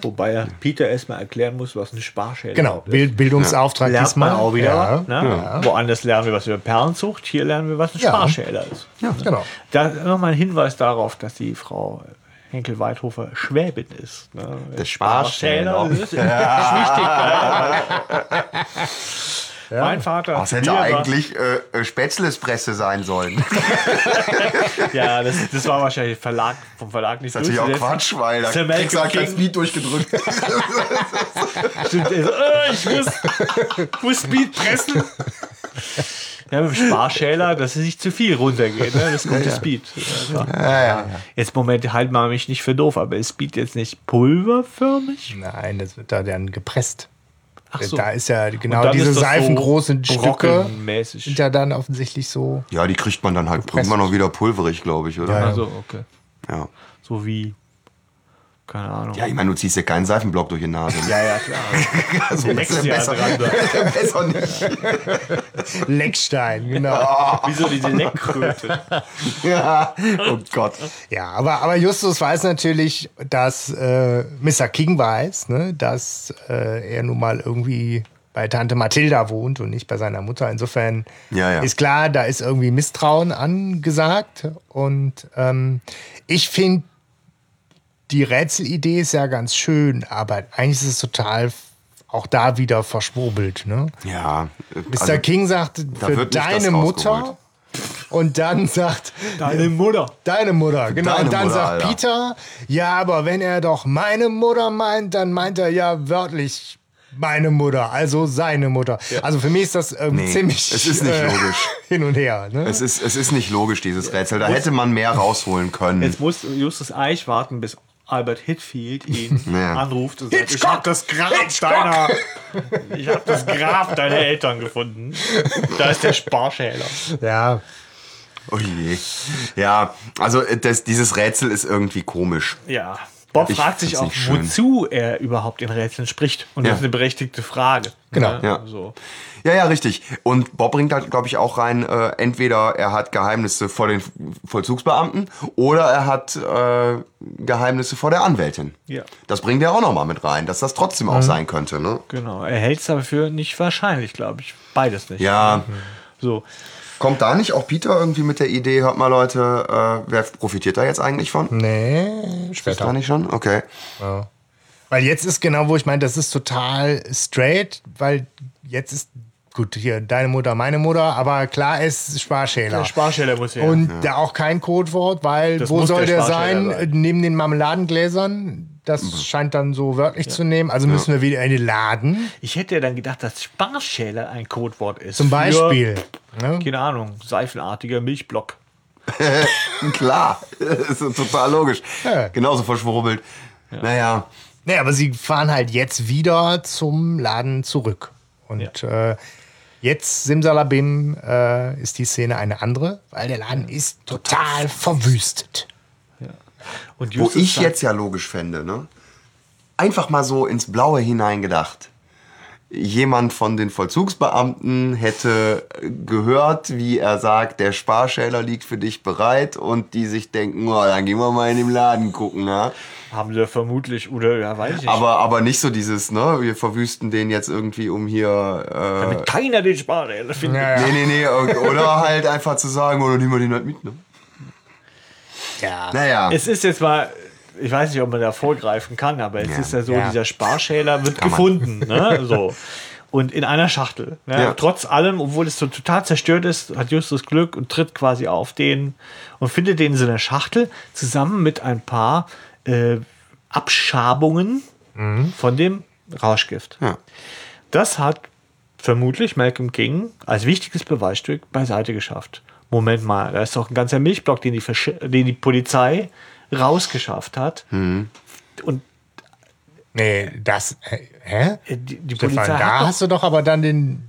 S2: Wobei er Peter erstmal erklären muss, was ein Sparschäler
S4: Genau,
S2: ist.
S4: Bild, Bildungsauftrag
S2: man
S4: diesmal.
S2: auch wieder.
S4: Ja.
S2: Ne? Woanders lernen wir was über Perlenzucht, hier lernen wir, was ein
S4: Ja.
S2: Sparschäler ist.
S4: Genau.
S2: Da nochmal ein Hinweis darauf, dass die Frau Henkel-Weidhofer Schwäbin ist. Ne?
S3: Der Sparschäler.
S2: Das ist, das ist wichtig. Ja. Mein Vater.
S3: Das hätte eigentlich äh, äh, Spätzlespresse sein sollen.
S2: Ja, das, das war wahrscheinlich Verlag, vom Verlag nicht
S3: Das ist natürlich auch. Quatsch, weil da kriegst du halt
S2: King.
S3: Speed durchgedrückt.
S2: Stimmt, er so, äh, ich muss, muss Speed pressen. Ja, mit dem Sparschäler, dass es nicht zu viel runtergeht. Ne? Das gute Speed. Ja, klar. Jetzt, Moment, halt mal mich nicht für doof, aber ist Speed jetzt nicht pulverförmig?
S4: Nein, das wird da dann gepresst.
S2: Ach so.
S4: Da ist ja genau diese
S2: das so
S4: seifengroßen Stücke sind ja dann offensichtlich so.
S3: Ja, die kriegt man dann halt
S4: Gepresst.
S3: irgendwann noch wieder pulverig, glaube ich, oder?
S4: Ja, ja.
S2: Also, okay.
S3: Ja.
S2: So wie, keine Ahnung.
S3: Ja, ich meine, du ziehst dir keinen Seifenblock durch die Nase.
S2: ja, ja, klar.
S3: also
S2: Der wächst ja
S3: besser,
S2: dran. da.
S3: besser nicht.
S4: Leckstein, genau.
S2: Wie so diese Leckkröte.
S3: Ja. Oh Gott.
S4: Ja, aber, aber Justus weiß natürlich, dass äh, Mr. King weiß, ne, dass äh, er nun mal irgendwie bei Tante Mathilda wohnt und nicht bei seiner Mutter. Insofern
S3: Ja, ja.
S4: ist klar, da ist irgendwie Misstrauen angesagt. Und ähm, ich finde, die Rätselidee ist ja ganz schön, aber eigentlich ist es total auch da wieder verschwurbelt. Ne?
S3: Ja.
S4: Mr.
S3: also,
S4: King sagt, für deine Mutter. Und dann sagt
S2: Deine Mutter.
S4: deine Mutter, genau.
S3: Deine
S4: und dann
S3: Mutter,
S4: sagt
S3: Alter.
S4: Peter, ja, aber wenn er doch meine Mutter meint, dann meint er ja wörtlich meine Mutter, also seine Mutter. Also für mich ist das ähm,
S3: Nee,
S4: ziemlich
S3: es ist nicht
S4: äh,
S3: logisch.
S4: hin und her. Ne?
S3: Es ist, es ist nicht logisch, dieses Rätsel. Da hätte man mehr rausholen können.
S2: Jetzt muss Justus Eich warten, bis Albert Hitfield ihn
S3: Ja.
S2: anruft und sagt, ich habe das Grab deiner, ich habe das Grab deiner Eltern gefunden. Da ist der Sparschäler.
S4: ja,
S3: Oh je. Ja, also äh, das, dieses Rätsel ist irgendwie komisch.
S2: Ja. Bob
S3: Ich
S2: fragt sich auch, wozu er überhaupt in Rätseln spricht. Und
S3: Ja.
S2: das ist eine berechtigte Frage.
S4: Genau.
S2: Ne?
S3: Ja.
S2: So.
S3: Ja, ja, richtig. Und Bob bringt halt, glaube ich, auch rein, äh, entweder er hat Geheimnisse vor den Vollzugsbeamten oder er hat äh, Geheimnisse vor der Anwältin.
S2: Ja.
S3: Das bringt er auch nochmal mit rein, dass das trotzdem
S4: Mhm.
S3: auch sein könnte. Ne?
S2: Genau. Er hält es aber für nicht wahrscheinlich, glaube ich. Beides nicht.
S3: Ja,
S2: So.
S3: kommt da nicht auch Peter irgendwie mit der Idee, hört mal Leute, äh, wer profitiert da jetzt eigentlich von?
S4: nee,
S3: Ist
S4: später.
S3: da nicht schon? Okay.
S4: Weil jetzt ist genau, wo ich meine, das ist total straight, weil jetzt ist, gut, hier deine Mutter, meine Mutter, aber klar ist Sparschäler.
S2: Der Sparschäler muss ja.
S4: Und da auch kein Codewort, weil
S2: Das
S4: wo soll
S2: der
S4: der, sein?
S2: sein.
S4: Neben den Marmeladengläsern? Das scheint dann so wörtlich zu nehmen. Also müssen wir wieder in den Laden.
S2: ich hätte ja dann gedacht, dass Sparschäler ein Codewort ist.
S4: Zum
S2: für,
S4: Beispiel. Ne?
S2: Keine Ahnung, seifenartiger Milchblock.
S3: Klar, ist so total logisch.
S4: Ja.
S3: Genauso verschwurbelt. Naja,
S4: Nee, aber sie fahren halt jetzt wieder zum Laden zurück. Und äh, jetzt, Simsalabim, äh, ist die Szene eine andere, weil der Laden ist total verwüstet.
S2: Und
S3: wo ich jetzt ja logisch fände, ne? Einfach mal so ins Blaue hineingedacht. Jemand von den Vollzugsbeamten hätte gehört, wie er sagt, der Sparschäler liegt für dich bereit und die sich denken, oh, dann gehen wir mal in den Laden gucken, ne?
S2: haben sie vermutlich, oder ja, weiß ich nicht.
S3: Aber, aber nicht so dieses, ne, wir verwüsten den jetzt irgendwie um hier,
S2: Damit keiner den Sparschäler findet.
S4: Ja,
S3: äh, nee, nee, nee, oder halt einfach zu sagen, oder nehmen wir den halt mit, ne?
S4: ja.
S3: Naja.
S2: Es ist jetzt mal, ich weiß nicht, ob man da vorgreifen kann, aber es
S3: Ja.
S2: ist ja so,
S4: Ja.
S2: dieser Sparschäler wird
S3: Kann
S2: gefunden. Ne? So. Und in einer Schachtel. Ne?
S3: Ja.
S2: Trotz allem, obwohl es so total zerstört ist, hat Justus Glück und tritt quasi auf den und findet den in so einer Schachtel zusammen mit ein paar äh, Abschabungen von dem Rauschgift. Das hat vermutlich Malcolm King als wichtiges Beweisstück beiseite geschafft. Moment mal, da ist doch ein ganzer Milchblock, den die, versch- den die Polizei rausgeschafft hat.
S3: Hm.
S2: Und
S4: Nee, das. Hä? hä?
S2: äh, die, die
S4: Stefan,
S2: Polizei
S4: da hast du doch aber dann den,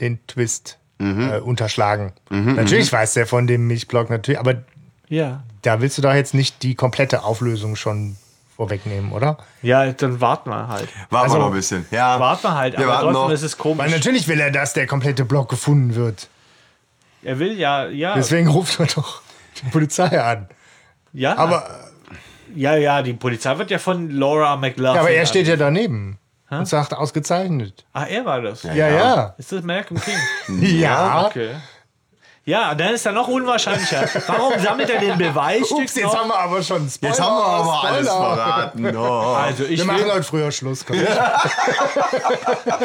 S4: den Twist
S3: Mhm.
S4: äh, unterschlagen. natürlich weiß der von dem Milchblock natürlich, aber
S2: ja.
S4: da willst du doch jetzt nicht die komplette Auflösung schon vorwegnehmen, oder?
S2: ja, dann warten wir halt.
S3: Warten
S4: Also,
S3: wir noch ein bisschen. Ja.
S2: Warten wir halt,
S3: Wir
S2: aber
S3: warten
S2: trotzdem
S3: noch.
S2: ist es komisch.
S4: Weil natürlich will er, dass der komplette Block gefunden wird.
S2: er will ja, ja,
S4: Deswegen ruft er doch die Polizei an.
S2: Ja,
S4: Aber,
S2: ja, ja, die Polizei wird ja von Laura McLaughlin.
S4: ja, aber er steht ja daneben und sagt ausgezeichnet.
S2: Ah, er war das.
S4: Ja, ja.
S2: Ist das Malcolm King?
S4: Ja.
S2: Okay. Ja, dann ist er noch unwahrscheinlicher. Warum sammelt er den Beweisstück
S4: Ups, jetzt
S2: noch?
S4: haben wir aber schon Spoiler.
S3: Jetzt haben wir aber alles
S4: Spoiler.
S3: verraten. Oh.
S2: Also ich
S4: Wir machen
S2: will,
S4: heute früher Schluss. Komm.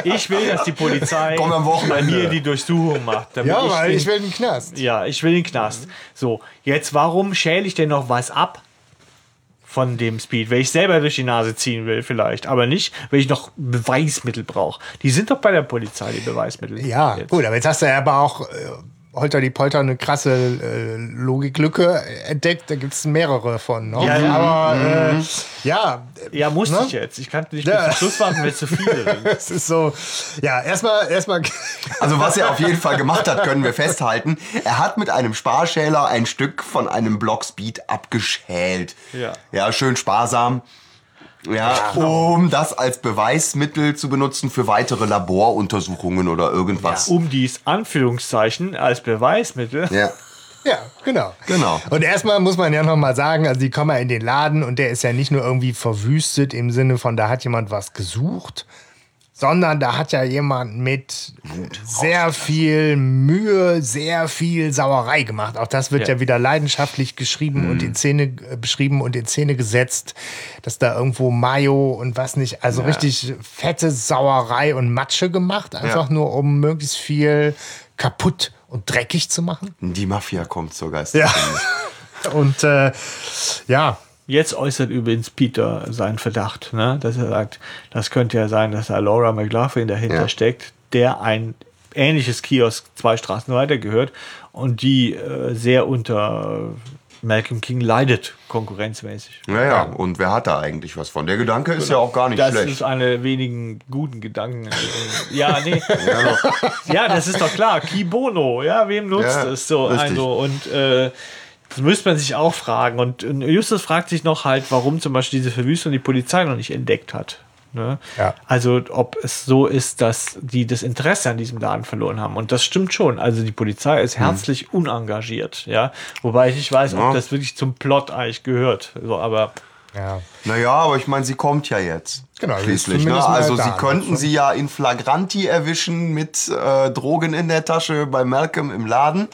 S2: ich will, dass die Polizei
S3: Komm am Wochenende.
S2: bei mir die Durchsuchung macht. damit
S4: Ja, weil
S2: den-
S4: ich will den Knast.
S2: Ja, ich will den Knast. So, jetzt warum schäle ich denn noch was ab von dem Speed? Weil ich selber durch die Nase ziehen will vielleicht, aber nicht, weil ich noch Beweismittel brauche. Die sind doch bei der Polizei, die Beweismittel.
S4: Ja,
S2: Jetzt.
S4: gut, aber jetzt hast du ja aber auch äh, Holter die Polter eine krasse äh, Logiklücke entdeckt. Da gibt es mehrere von. Ne?
S2: Ja, ja.
S4: Aber äh, ja,
S2: Ja, musste
S4: Ne?
S2: ich jetzt. Ich kann nicht
S4: Ja.
S2: bis zum Schluss warten, weil es zu viele
S4: es ist so. Ja, erstmal, erstmal.
S3: Also was er auf jeden Fall gemacht hat, können wir festhalten. Er hat mit einem Sparschäler ein Stück von einem Block Speed abgeschält.
S2: Ja.
S3: Ja, schön sparsam. Ja, um das als Beweismittel zu benutzen für weitere Laboruntersuchungen oder irgendwas.
S2: Um dies Anführungszeichen als Beweismittel.
S3: Ja.
S4: Ja, genau.
S3: Genau.
S4: Und erstmal muss man ja noch mal sagen, also die kommen ja in den Laden und der ist ja nicht nur irgendwie verwüstet im Sinne von, da hat jemand was gesucht, sondern da hat ja jemand mit sehr viel Mühe, sehr viel Sauerei gemacht. Auch das wird
S2: Ja.
S4: ja, wieder leidenschaftlich geschrieben und in Szene äh, beschrieben und in Szene gesetzt, dass da irgendwo Mayo und was nicht, also richtig fette Sauerei und Matsche gemacht, einfach
S3: Ja.
S4: nur um möglichst viel kaputt und dreckig zu machen.
S3: Die Mafia kommt zur Geisterstunde.
S4: Und äh, ja,
S2: Jetzt äußert übrigens Peter seinen Verdacht, ne? dass er sagt, das könnte ja sein, dass da Laura McLaughlin dahinter
S3: Ja.
S2: steckt, der ein ähnliches Kiosk zwei Straßen weiter gehört und die äh, sehr unter Malcolm King leidet, konkurrenzmäßig.
S3: Naja, und wer hat da eigentlich was von? Der Gedanke ist ja auch gar nicht
S2: Das
S3: schlecht.
S2: ist eine wenigen guten Gedanken. ja, nee. ja, das ist doch klar. Ki Bono, ja, wem nutzt
S3: Ja,
S2: es so?
S3: richtig.
S2: Also, und äh, das müsste man sich auch fragen. Und, und Justus fragt sich noch halt, warum zum Beispiel diese Verwüstung die Polizei noch nicht entdeckt hat. Ne?
S4: Ja.
S2: Also, ob es so ist, dass die das Interesse an diesem Laden verloren haben. Und das stimmt schon. Also, die Polizei ist herzlich unengagiert. Ja, wobei ich nicht weiß, ob
S3: Ja.
S2: das wirklich zum Plot eigentlich gehört. So, aber
S4: ja.
S3: Naja, aber ich meine, sie kommt ja jetzt.
S4: Genau,
S3: Schließlich. Ne? Also sie
S4: ne?
S3: könnten sie ja in Flagranti erwischen mit äh, Drogen in der Tasche bei Malcolm im Laden.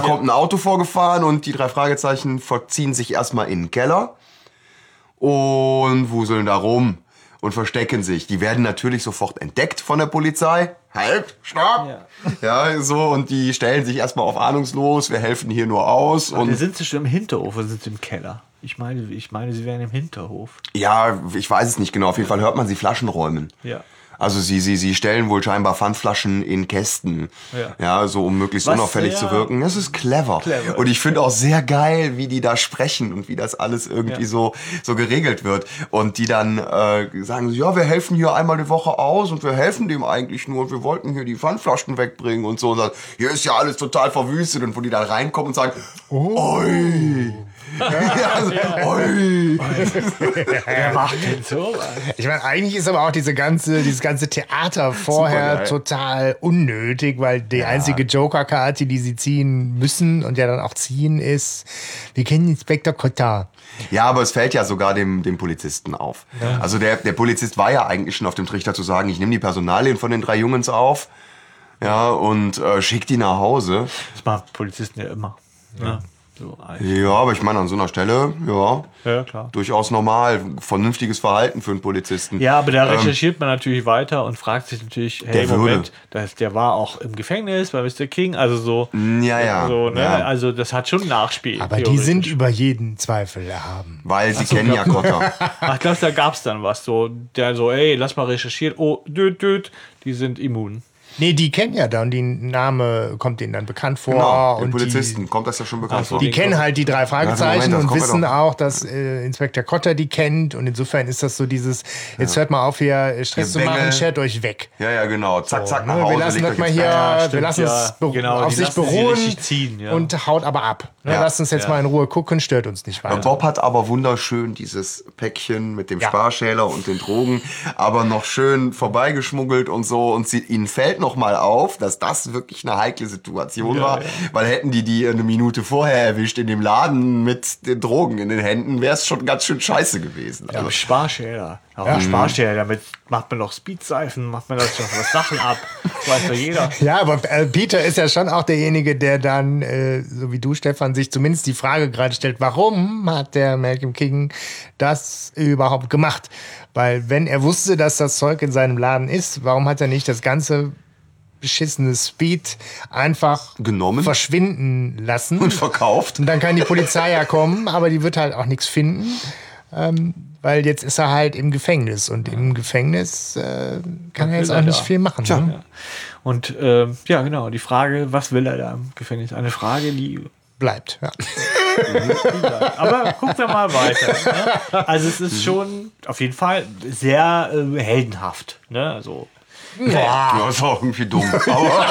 S3: Da kommt ein Auto vorgefahren und die drei Fragezeichen verziehen sich erstmal in den Keller und wuseln da rum und verstecken sich. Die werden natürlich sofort entdeckt von der Polizei. Halt, stopp! Ja, so, und die stellen sich erstmal auf ahnungslos, wir helfen hier nur aus.
S2: Und
S3: Und
S2: sind sie schon im Hinterhof oder sind sie im Keller? Ich meine, ich meine, sie wären im Hinterhof.
S3: ja, ich weiß es nicht genau. Auf jeden Fall hört man sie Flaschen räumen.
S2: Ja.
S3: Also sie, sie, sie stellen wohl scheinbar Pfandflaschen in Kästen.
S2: Ja.
S3: Ja, so um möglichst
S2: Was
S3: unauffällig zu wirken. Das ist clever.
S2: clever
S3: Und ich finde auch sehr geil, wie die da sprechen und wie das alles irgendwie
S2: Ja.
S3: so, so geregelt wird. Und die dann äh, sagen, ja, wir helfen hier einmal die Woche aus und wir helfen dem eigentlich nur und wir wollten hier die Pfandflaschen wegbringen und so. Und dann, hier ist ja alles total verwüstet. Und wo die dann reinkommen und sagen, oi. Ja, so, oi.
S2: Wer macht denn so?
S4: Ich meine, eigentlich ist aber auch diese ganze, dieses ganze Theater vorher total unnötig, weil die einzige Joker-Karte, die sie ziehen müssen und ja dann auch ziehen, ist, wir kennen Inspektor Cotard.
S3: Ja, aber es fällt ja sogar dem, dem Polizisten auf. Also der, der Polizist war ja eigentlich schon auf dem Trichter zu sagen, ich nehme die Personalien von den drei Jungs auf ja, und äh, schick die nach Hause.
S2: Das machen Polizisten ja immer. Ja. So.
S3: Ja, aber ich meine, an so einer Stelle, ja,
S2: ja, klar.
S3: durchaus normal, vernünftiges Verhalten für einen Polizisten.
S2: Ja, aber da recherchiert man natürlich weiter und fragt sich natürlich, hey,
S3: Der.
S2: Moment, das, der war auch im Gefängnis bei Mr. King, also so.
S3: Ja, ja,
S2: So, ne?
S3: ja.
S2: Also das hat schon Nachspiel.
S4: Aber die sind über jeden Zweifel erhaben.
S3: Weil sie kennen ja Kotter.
S2: Ach, glaube, da gab es dann was so, der so, ey, lass mal recherchieren. Oh, düt, düt, die sind immun.
S4: Nee, die kennen ja dann, die Name kommt denen dann bekannt vor.
S3: Genau, den
S4: und
S3: Polizisten
S4: die,
S3: kommt das ja schon bekannt
S2: Ach so,
S3: vor.
S4: die kennen halt die drei Fragezeichen
S3: Moment,
S4: und
S3: ja
S4: wissen auch, dass äh, Inspektor Kotter die kennt. Und insofern ist das so dieses, jetzt hört mal auf hier äh, Stress zu machen, schert euch weg.
S3: Ja, ja, genau. Zack, zack,
S4: Ne,
S3: nach Hause.
S4: wir lassen das mal hier.
S2: Ja,
S4: wir
S2: stimmt,
S4: lassen
S2: ja.
S4: es
S2: Genau,
S4: auf sich
S2: lassen sie
S4: beruhen
S2: ziehen, ja.
S4: und haut aber ab. Ne,
S3: Ja.
S4: Lasst uns jetzt
S2: Ja.
S4: mal in Ruhe gucken, stört uns nicht weiter.
S3: Bob hat aber wunderschön dieses Päckchen mit dem
S4: Ja.
S3: Sparschäler und den Drogen, aber noch schön vorbeigeschmuggelt und so. Und sie, ihnen fällt noch mal auf, dass das wirklich eine heikle Situation war, weil hätten die die eine Minute vorher erwischt in dem Laden mit den Drogen in den Händen, wäre es schon ganz schön scheiße gewesen.
S2: Ja,
S3: Also,
S2: Sparschäler. Auch ein Sparschäler, damit macht man doch Speedseifen, macht man das doch was Sachen ab. Das weiß doch jeder.
S4: Ja, aber äh, Peter ist ja schon auch derjenige, der dann, äh, so wie du, Stefan, sich zumindest die Frage gerade stellt, warum hat der Malcolm King das überhaupt gemacht? Weil wenn er wusste, dass das Zeug in seinem Laden ist, warum hat er nicht das ganze beschissene Speed einfach
S3: Genommen.
S4: verschwinden lassen?
S3: und verkauft.
S4: Und dann kann die Polizei ja kommen, aber die wird halt auch nichts finden. Ähm, weil jetzt ist er halt im Gefängnis und im Gefängnis äh, kann er jetzt auch nicht
S2: da?
S4: viel machen. Ne?
S2: Und ähm, ja, genau, die Frage, was will er da im Gefängnis? Eine Frage, die.
S4: Bleibt. Ja.
S2: Aber gucken wir mal weiter. Ne? Also, es ist schon auf jeden Fall sehr äh, heldenhaft. Ne? Also,
S3: Ja, ist auch irgendwie dumm. Aber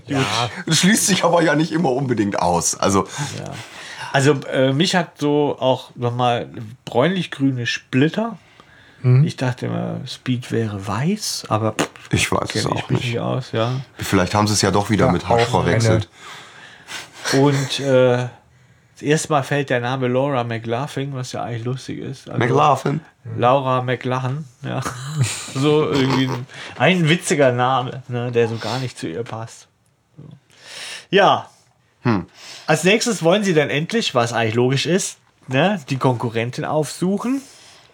S3: Das schließt sich aber ja nicht immer unbedingt aus. Also,
S2: Also äh, mich hat so auch nochmal bräunlich-grüne Splitter.
S3: Mhm.
S2: Ich dachte immer, Speed wäre weiß, aber pff,
S3: ich weiß es auch nicht.
S2: aus, ja.
S3: Vielleicht haben sie es ja doch wieder mit Hasch verwechselt.
S2: Und äh, das erste Mal fällt der Name Laura McLaughlin, was ja eigentlich lustig ist. Also
S3: McLaughlin.
S2: Laura McLaughlin, ja. so irgendwie ein, ein witziger Name, ne, der so gar nicht zu ihr passt. So. Ja.
S3: Hm.
S2: Als nächstes wollen sie dann endlich, was eigentlich logisch ist, ne, die Konkurrentin aufsuchen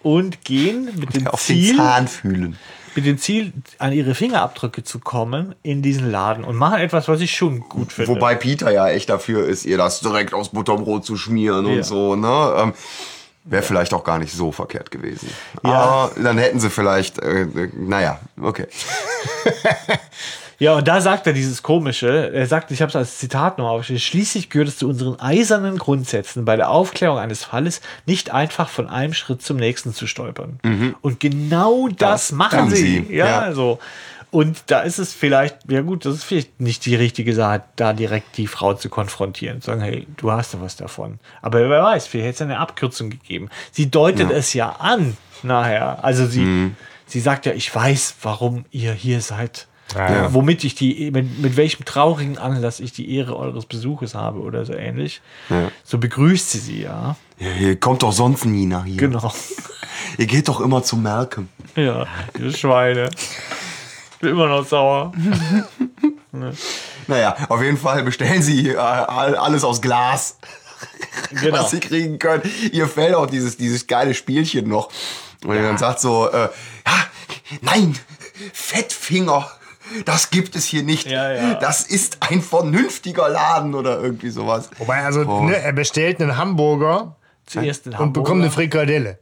S2: und gehen mit dem
S3: Auf den
S2: Ziel,
S3: Zahn fühlen.
S2: Mit dem Ziel, an ihre Fingerabdrücke zu kommen in diesen Laden und machen etwas, was ich schon gut finde.
S3: Wobei Peter ja echt dafür ist, ihr das direkt aus Butterbrot zu schmieren
S2: Ja.
S3: und so, ne? Ähm, Wäre vielleicht auch gar nicht so verkehrt gewesen.
S2: Ja.
S3: Aber dann hätten sie vielleicht, äh, äh, naja, okay.
S2: Ja, und da sagt er dieses Komische. Er sagt, ich habe es als Zitat noch aufgeschrieben, schließlich gehört es zu unseren eisernen Grundsätzen, bei der Aufklärung eines Falles nicht einfach von einem Schritt zum nächsten zu stolpern. Und genau das,
S3: Das
S2: machen sie.
S3: sie,
S2: Ja,
S3: ja.
S2: so. Und da ist es vielleicht, ja gut, das ist vielleicht nicht die richtige Sache, da direkt die Frau zu konfrontieren. Zu sagen, hey, du hast ja was davon. Aber wer weiß, vielleicht hätte es eine Abkürzung gegeben. Sie deutet es ja an nachher. Also sie, sie sagt ja, ich weiß, warum ihr hier seid.
S4: Ja.
S2: Womit ich die, mit, mit welchem traurigen Anlass ich die Ehre eures Besuches habe oder so ähnlich. So begrüßt sie sie, ja.
S3: Ja, Hier kommt doch sonst nie nach hier.
S2: Genau.
S3: Ihr geht doch immer zu Malcolm.
S2: Ja, diese Schweine. Bin immer noch sauer.
S3: Naja, auf jeden Fall bestellen sie äh, all- alles aus Glas,
S2: Genau.
S3: was sie kriegen können. Ihr fällt auch dieses, dieses geile Spielchen noch. Und er dann sagt so, äh, ja, nein, Fettfinger. Das gibt es hier nicht.
S2: Ja, ja.
S3: Das ist ein vernünftiger Laden oder irgendwie sowas.
S4: Wobei, also,
S3: Oh.
S4: ne, er bestellt einen Hamburger
S2: Zuerst in
S4: und
S2: Hamburg.
S4: bekommt eine Frikadelle.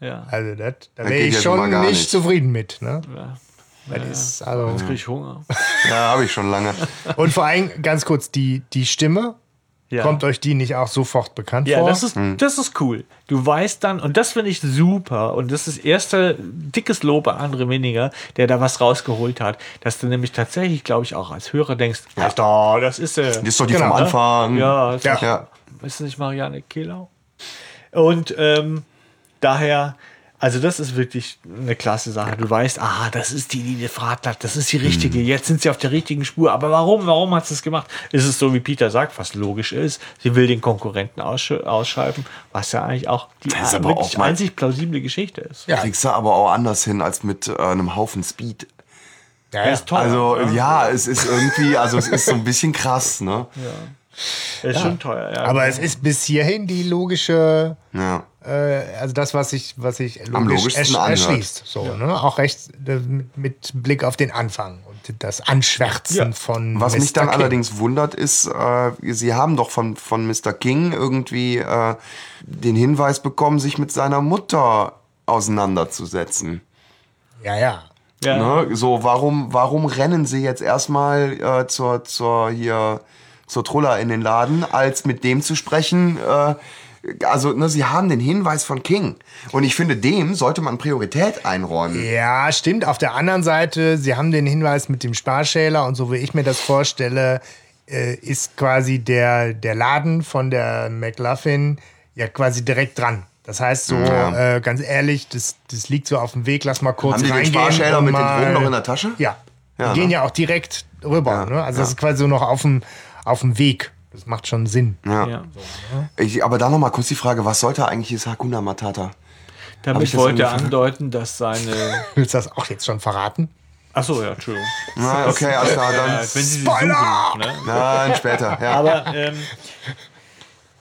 S2: Ja.
S4: Also, das, da wäre ich
S3: ja schon
S4: nicht,
S3: nicht.
S4: zufrieden mit. Ne?
S2: ja.
S4: Das ist, also,
S2: Jetzt krieg ich Hunger.
S3: Ja, habe ich schon lange.
S4: und vor allem, ganz kurz, die, die Stimme,
S2: Ja.
S4: kommt euch die nicht auch sofort bekannt
S2: Ja,
S4: vor?
S2: das ist, das ist cool. Du weißt dann, und das finde ich super, und das ist erste dickes Lob an andere weniger, der da was rausgeholt hat, dass du nämlich tatsächlich, glaube ich, auch als Hörer denkst, Alter, das ist er.
S3: Das ist doch die
S4: Genau,
S3: vom
S4: ne?
S3: Anfang.
S2: Ja, ist
S4: Ja.
S3: Ja.
S2: ist das nicht Marianne Kehlau? Und ähm, daher, also das ist wirklich eine klasse Sache. Du weißt, ah, das ist die, die gefragt hat, das ist die richtige,
S3: Mhm.
S2: jetzt sind sie auf der richtigen Spur. Aber warum, warum hat sie es gemacht? Ist es so, wie Peter sagt, was logisch ist, sie will den Konkurrenten aussch ausschreiben, was ja eigentlich auch die
S3: Das ist aber
S2: wirklich einzig plausible Geschichte ist.
S4: Ja.
S3: Kriegst du aber auch anders hin als mit äh, einem Haufen Speed.
S4: ja, ja.
S2: ist toll.
S3: Also ja, es ist irgendwie, also es ist so ein bisschen krass, ne?
S2: Er ist schon teuer, ja.
S4: Aber es ist bis hierhin die logische,
S3: Ja.
S4: äh, also das, was sich was sich
S3: Am
S4: logisch
S3: logischsten
S4: ersch
S3: anhört.
S4: erschließt. So, ne? Auch recht äh, mit, Blick auf den Anfang und das Anschwärzen
S2: Ja.
S4: von
S3: Was mich
S4: Mr.
S3: dann
S4: King.
S3: allerdings wundert, ist, äh, sie haben doch von, von Mr. King irgendwie äh, den Hinweis bekommen, sich mit seiner Mutter auseinanderzusetzen.
S4: Ja, ja.
S2: Ja.
S3: Ne? So, warum, warum rennen sie jetzt erstmal äh, zur, zur hier zur Trulla in den Laden, als mit dem zu sprechen? Äh, also, ne, sie haben den Hinweis von King. Und ich finde, dem sollte man Priorität einräumen.
S4: Ja, stimmt. Auf der anderen Seite, Sie haben den Hinweis mit dem Sparschäler und so wie ich mir das vorstelle, äh, ist quasi der, der Laden von der McLaughlin ja quasi direkt dran. Das heißt so,
S3: Ja.
S4: äh, ganz ehrlich, das, das liegt so auf dem Weg, lass mal kurz
S3: Haben die den
S4: reingehen.
S3: Sparschäler mit den Drogen noch in der Tasche?
S4: Ja, die
S3: Ja,
S4: gehen
S3: ne?
S4: ja auch direkt rüber.
S3: Ja,
S4: Ne? Also das ist quasi so noch auf dem, auf dem Weg. Das macht schon Sinn.
S3: Ja.
S2: Ja.
S3: Ich, aber da noch mal kurz die Frage, was sollte eigentlich dieses Hakuna Matata? Ich
S2: Damit
S3: das
S2: wollte er andeuten, dass seine.
S4: Willst du das auch jetzt schon verraten?
S2: Achso, ja, Entschuldigung.
S3: Na, okay, alles klar,
S2: Äh,
S3: dann.
S2: wenn sie sie
S4: Spoiler!
S2: suchen. Ne?
S3: Nein, später. Ja.
S2: Aber ähm,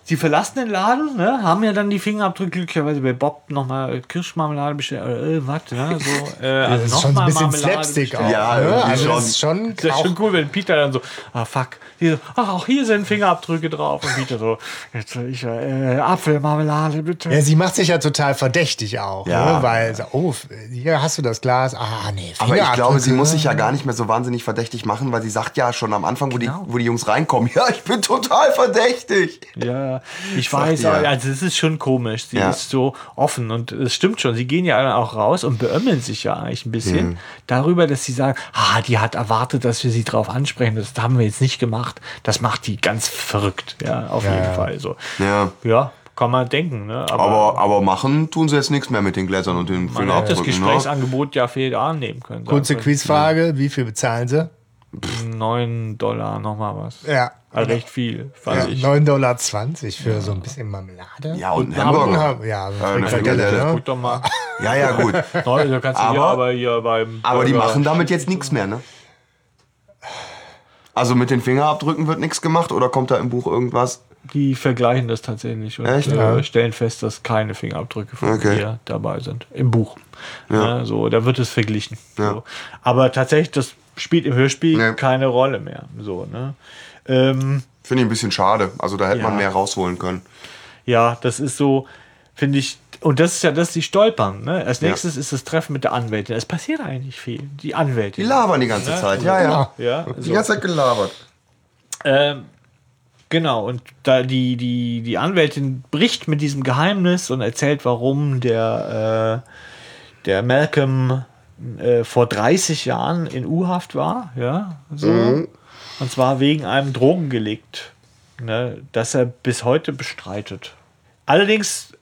S2: sie verlassen den Laden, ne, haben ja dann die Fingerabdrücke glücklicherweise bei Bob nochmal Kirschmarmelade bestellt oder irgendwas. Ne, so, äh, also
S4: Das ist
S2: noch
S4: schon ein bisschen
S2: Marmelade
S4: Slapstick
S2: bestellt.
S4: auch.
S3: Ja,
S4: ne? Also
S3: schon.
S4: das ist schon
S2: Das ist schon cool, wenn Peter dann so, ah fuck, hier, ach, auch hier sind Fingerabdrücke drauf. Und Peter so, jetzt will ich äh, Apfelmarmelade, bitte.
S4: Ja, sie macht sich ja total verdächtig auch,
S3: Ja.
S4: ne? weil, oh, hier hast du das Glas. Ah, nee,
S3: Aber ich glaube, sie
S4: Fingerabdrücke.
S3: muss sich ja gar nicht mehr so wahnsinnig verdächtig machen, weil sie sagt ja schon am Anfang, wo,
S2: Genau.
S3: die, wo die Jungs reinkommen, ja, ich bin total verdächtig.
S2: Ja, ich weiß,
S3: ja.
S2: also es ist schon komisch. Sie
S3: Ja.
S2: ist so offen und es stimmt schon. Sie gehen ja auch raus und beömmeln sich ja eigentlich ein bisschen darüber, dass sie sagen, ah, die hat erwartet, dass wir sie drauf ansprechen. Das haben wir jetzt nicht gemacht. Das macht die ganz verrückt. Ja, auf jeden
S4: ja.
S2: Fall. So.
S3: Ja.
S2: Ja, kann man denken. Ne? Aber,
S3: Aber, aber machen tun sie jetzt nichts mehr mit den Gläsern und den
S2: man hätte das.
S3: Ne?
S2: Gesprächsangebot ja viel annehmen können.
S4: Kurze Quizfrage, wie viel bezahlen sie?
S2: wir, 9 Dollar nochmal was.
S4: Ja.
S2: Also recht viel, fand
S4: Ja,
S2: ich.
S4: 9,20 Dollar für so ein bisschen Marmelade.
S3: Ja, und ein
S2: Aber-
S3: Hamburger.
S4: Ja, eine Frikadelle,
S3: Frikadelle.
S4: ne?
S2: Guck doch mal.
S3: Ja, ja, gut.
S2: Neun, da kannst du hier
S3: Aber-
S2: aber hier beim.
S3: Aber die machen damit jetzt nichts mehr, ne? Also mit den Fingerabdrücken wird nichts gemacht oder kommt da im Buch irgendwas?
S2: Die vergleichen das tatsächlich und
S3: Echt?
S2: äh,
S3: Ja.
S2: stellen fest, dass keine Fingerabdrücke von
S3: Okay.
S2: ihr dabei sind. Im Buch.
S3: Ja.
S2: Ja, so, da wird es verglichen.
S3: Ja.
S2: So. Aber tatsächlich, das spielt im Hörspiel
S3: Nee.
S2: keine Rolle mehr. So, ne? Ähm,
S3: Finde ich ein bisschen schade. Also da hätte
S2: Ja.
S3: man mehr rausholen können.
S2: ja, das ist so, finde ich, und das ist ja das, die stolpern. Ne? Als
S3: Ja.
S2: nächstes ist das Treffen mit der Anwältin. Es passiert eigentlich viel. Die Anwältin.
S3: Die labern die ganze Zeit. Ja, ja.
S2: Ja,
S3: Die
S2: so.
S3: ganze Zeit gelabert.
S2: Ähm, genau, und da die, die, die Anwältin bricht mit diesem Geheimnis und erzählt, warum der, äh, der Malcolm äh, vor 30 Jahren in U-Haft war, ja, so. Und zwar wegen einem Drogendelikt, ne, das er bis heute bestreitet. Allerdings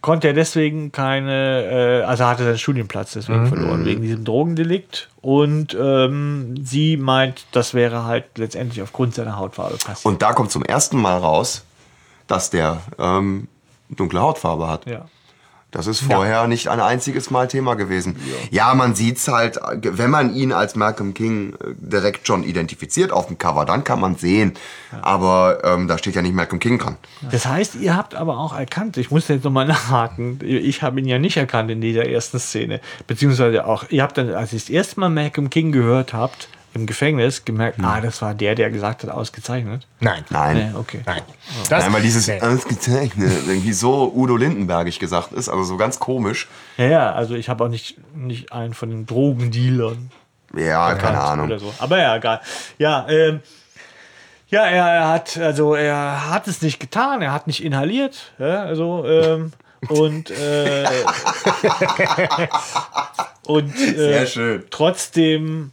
S2: konnte er deswegen keine, äh, also hatte seinen Studienplatz deswegen verloren, wegen diesem Drogendelikt. Und ähm, sie meint, das wäre halt letztendlich aufgrund seiner Hautfarbe passiert.
S3: Und da kommt zum ersten Mal raus, dass der ähm, dunkle Hautfarbe hat.
S2: ja.
S3: Das ist vorher nicht ein einziges Mal Thema gewesen. Ja, man sieht's halt, wenn man ihn als Malcolm King äh, direkt schon identifiziert auf dem Cover, dann kann man sehen. Aber ähm, da steht ja nicht Malcolm King dran.
S2: Das heißt, ihr habt aber auch erkannt, ich muss jetzt nochmal nachhaken, ich habe ihn ja nicht erkannt in dieser ersten Szene, beziehungsweise auch, ihr habt dann, als ihr das erste Mal Malcolm King gehört habt, im Gefängnis, gemerkt, ah, das war der, der gesagt hat, ausgezeichnet.
S4: Nein.
S3: Nein.
S2: Nee, okay.
S4: Nein. Das,
S3: Nein, weil dieses
S4: nee.
S3: ausgezeichnet irgendwie so Udo Lindenbergig gesagt ist, also so ganz komisch.
S2: Ja, ja, also ich habe auch nicht, nicht einen von den Drogendealern
S3: Ja, keine Ahnung.
S2: Oder so. Aber ja, egal. Ja, ähm, ja, er, er hat, also er hat es nicht getan, er hat nicht inhaliert, ja, also, ähm, und, äh, und äh,
S3: Sehr schön.
S2: trotzdem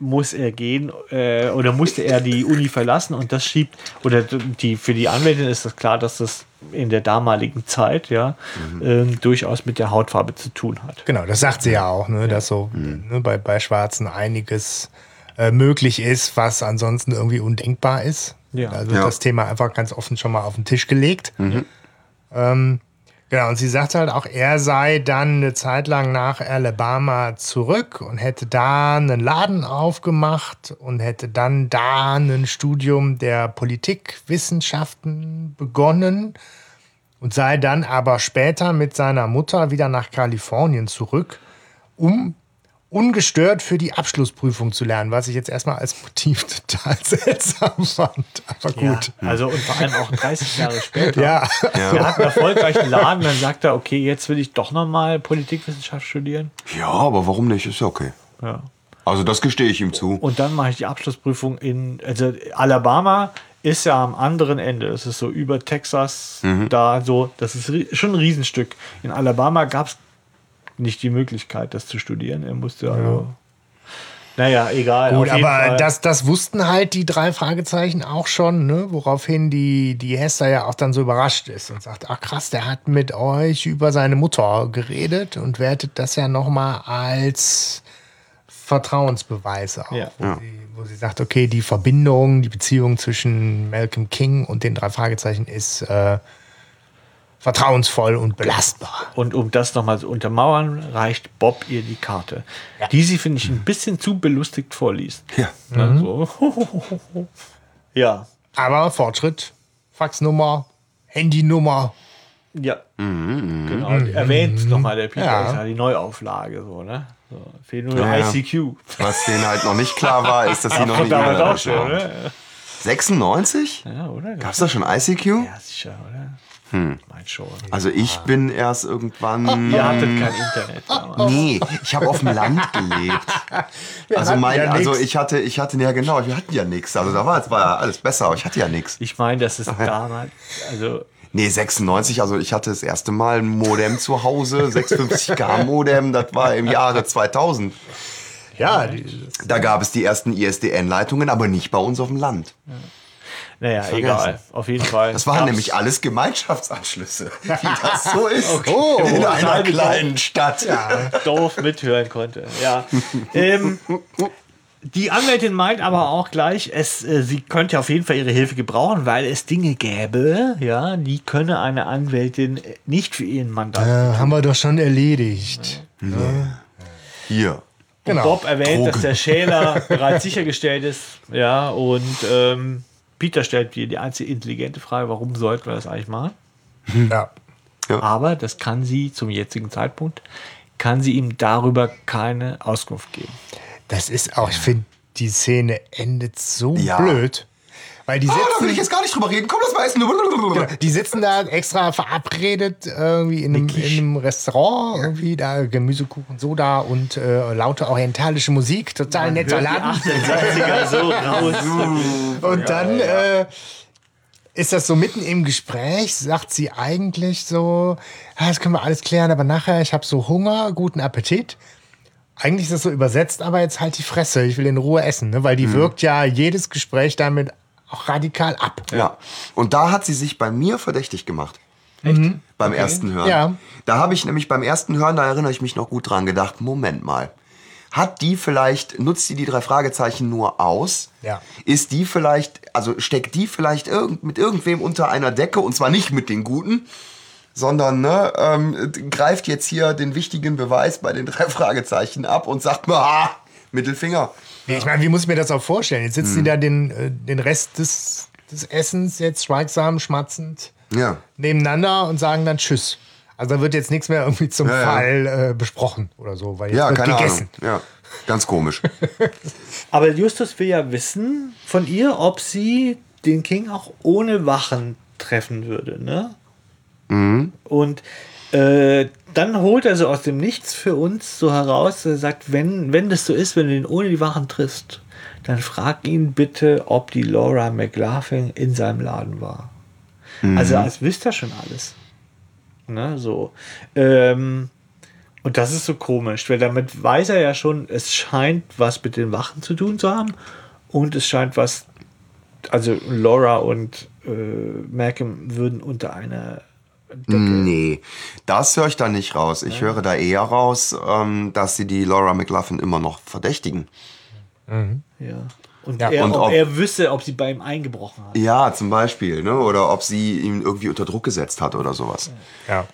S2: muss er gehen äh, oder musste er die Uni verlassen und das schiebt oder die für die Anwältin ist das klar, dass das in der damaligen Zeit ja ähm, durchaus mit der Hautfarbe zu tun hat.
S4: Genau, das sagt sie ja auch, ne, dass so ne, bei, bei Schwarzen einiges äh, möglich ist, was ansonsten irgendwie undenkbar ist.
S2: Ja.
S4: Also
S3: Ja.
S4: das Thema einfach ganz offen schon mal auf den Tisch gelegt. Ähm, genau, und sie sagt halt auch, er sei dann eine Zeit lang nach Alabama zurück und hätte da einen Laden aufgemacht und hätte dann da ein Studium der Politikwissenschaften begonnen und sei dann aber später mit seiner Mutter wieder nach Kalifornien zurück, um ungestört für die Abschlussprüfung zu lernen, was ich jetzt erstmal als Motiv total seltsam fand. Aber gut.
S2: Ja, also und vor allem auch 30 Jahre später.
S4: Ja.
S2: Er hat einen erfolgreichen Laden, dann sagt er, okay, jetzt will ich doch nochmal Politikwissenschaft studieren.
S3: Ja, aber warum nicht? Ist ja okay.
S2: Ja.
S3: Also das gestehe ich ihm zu.
S2: Und dann mache ich die Abschlussprüfung in, also Alabama ist ja am anderen Ende. Es ist so über Texas,
S3: Mhm.
S2: da so, das ist schon ein Riesenstück. In Alabama gab es nicht die Möglichkeit, das zu studieren. Er musste also. Naja, egal.
S4: Gut, aber
S2: Fall.
S4: das, das wussten halt die drei Fragezeichen auch schon, ne? woraufhin die, die Hester ja auch dann so überrascht ist und sagt, ach krass, der hat mit euch über seine Mutter geredet und wertet das ja nochmal als Vertrauensbeweis auf.
S2: Ja.
S4: Wo, sie, wo sie sagt, okay, die Verbindung, die Beziehung zwischen Malcolm King und den drei Fragezeichen ist äh, vertrauensvoll und belastbar.
S2: Und um das nochmal zu untermauern, reicht Bob ihr die Karte, die sie, finde ich, ein bisschen zu belustigt vorliest.
S3: Ja.
S2: Ne, so. ja.
S4: Aber Fortschritt, Faxnummer, Handynummer,
S2: Ja. Genau. Erwähnt nochmal der Peter,
S4: Ja.
S2: ist ja die Neuauflage, so, ne? So, fehlt nur
S3: Ja, ja.
S2: ICQ.
S3: Was denen halt noch nicht klar war, ist, dass sie noch nicht
S2: damals auch
S3: E-Mail-Adresse
S2: schon,
S3: haben.
S2: ne?
S3: 96?
S2: Ja, oder?
S3: Gab's da schon ICQ?
S2: Ja, sicher, oder? Hm.
S3: Also ich bin erst irgendwann.
S2: Ihr hattet kein Internet damals.
S3: Nee, ich habe auf dem Land gelebt. Also
S4: hatten
S3: mein,
S4: ja
S3: also ich hatte, ich hatte, ja genau, wir hatten ja nichts. Also da war, es war ja alles besser, aber ich hatte ja nichts.
S2: Ich meine, das ist damals, also
S3: Nee, 96, also ich hatte das erste Mal ein Modem zu Hause, 650k Modem, das war im Jahre 2000.
S4: Ja, die,
S3: Da gab es die ersten ISDN-Leitungen, aber nicht bei uns auf dem Land.
S2: Naja, egal. Auf jeden Fall.
S3: Das waren
S2: gab's-
S3: nämlich alles Gemeinschaftsanschlüsse, wie das so ist
S4: Oh,
S3: in einer kleinen Stadt.
S2: doof mithören konnte. Ja. ähm, die Anwältin meint aber auch gleich, es, äh, sie könnte auf jeden Fall ihre Hilfe gebrauchen, weil es Dinge gäbe, ja, die könne eine Anwältin nicht für ihren Mandanten.
S4: äh, haben wir doch schon erledigt.
S3: Hier.
S4: Genau.
S2: Bob erwähnt,
S3: Drogen.
S2: dass der Schäler bereits sichergestellt ist, ja, und ähm, Peter stellt dir die einzige intelligente Frage, warum sollten wir das eigentlich machen?
S4: Ja.
S2: Aber das kann sie zum jetzigen Zeitpunkt, kann sie ihm darüber keine Auskunft geben.
S4: Das ist auch, ich finde, die Szene endet so
S3: Ja.
S4: blöd. Weil die
S3: Ah, da will
S4: sitzen,
S3: ich jetzt gar nicht drüber reden. Komm, das mal essen.
S4: Genau, die sitzen da extra verabredet irgendwie in einem, in einem Restaurant, irgendwie da Gemüsekuchen, Soda und äh, laute orientalische Musik, total netter Laden.
S2: 68er so raus.
S4: Und dann äh, ist das so mitten im Gespräch, sagt sie eigentlich so, "Ah, das können wir alles klären, aber nachher, ich habe so Hunger, guten Appetit. Eigentlich ist das so übersetzt, aber jetzt halt die Fresse, ich will in Ruhe essen, ne? weil die wirkt ja jedes Gespräch damit auch radikal ab.
S3: Ja. Und da hat sie sich bei mir verdächtig gemacht.
S2: Echt?
S3: Beim ersten Hören.
S4: Ja.
S3: Da habe ich nämlich beim ersten Hören, da erinnere ich mich noch gut dran, gedacht, Moment mal. Hat die vielleicht, nutzt die die drei Fragezeichen nur aus?
S4: Ja.
S3: Ist die vielleicht, also steckt die vielleicht irgend, mit irgendwem unter einer Decke und zwar nicht mit den Guten, sondern ne, ähm, greift jetzt hier den wichtigen Beweis bei den drei Fragezeichen ab und sagt ah, Mittelfinger.
S4: Ich meine, wie muss ich mir das auch vorstellen? Jetzt sitzen
S3: Hm.
S4: die da den, äh, den Rest des, des Essens jetzt schweigsam, schmatzend
S3: Ja.
S4: nebeneinander und sagen dann Tschüss. Also da wird jetzt nichts mehr irgendwie zum
S3: Ja, ja.
S4: Fall äh, besprochen oder so, weil jetzt
S3: Ja,
S4: wird
S3: keine
S4: gegessen.
S3: Ahnung. Ja, ganz komisch.
S2: Aber Justus will ja wissen von ihr, ob sie den King auch ohne Wachen treffen würde, ne? Und äh, dann holt er so aus dem Nichts für uns so heraus, er sagt, wenn, wenn das so ist, wenn du ihn ohne die Wachen triffst, dann frag ihn bitte, ob die Laura McLaughlin in seinem Laden war. Also als wüsste er schon alles. Ne, so. Ähm, und das ist so komisch, weil damit weiß er ja schon, es scheint was mit den Wachen zu tun zu haben und es scheint was, also Laura und äh, Malcolm würden unter einer Decke.
S3: Nee, das höre ich da nicht raus. Ich höre da eher raus, ähm, dass sie die Laura McLaughlin immer noch verdächtigen.
S2: Ja. Und,
S4: Ja,
S2: er,
S3: und
S2: ob,
S3: ob-
S2: er wüsste, ob sie bei ihm eingebrochen hat.
S3: Ja, zum Beispiel, ne? Oder ob sie ihn irgendwie unter Druck gesetzt hat oder sowas.
S4: Ja.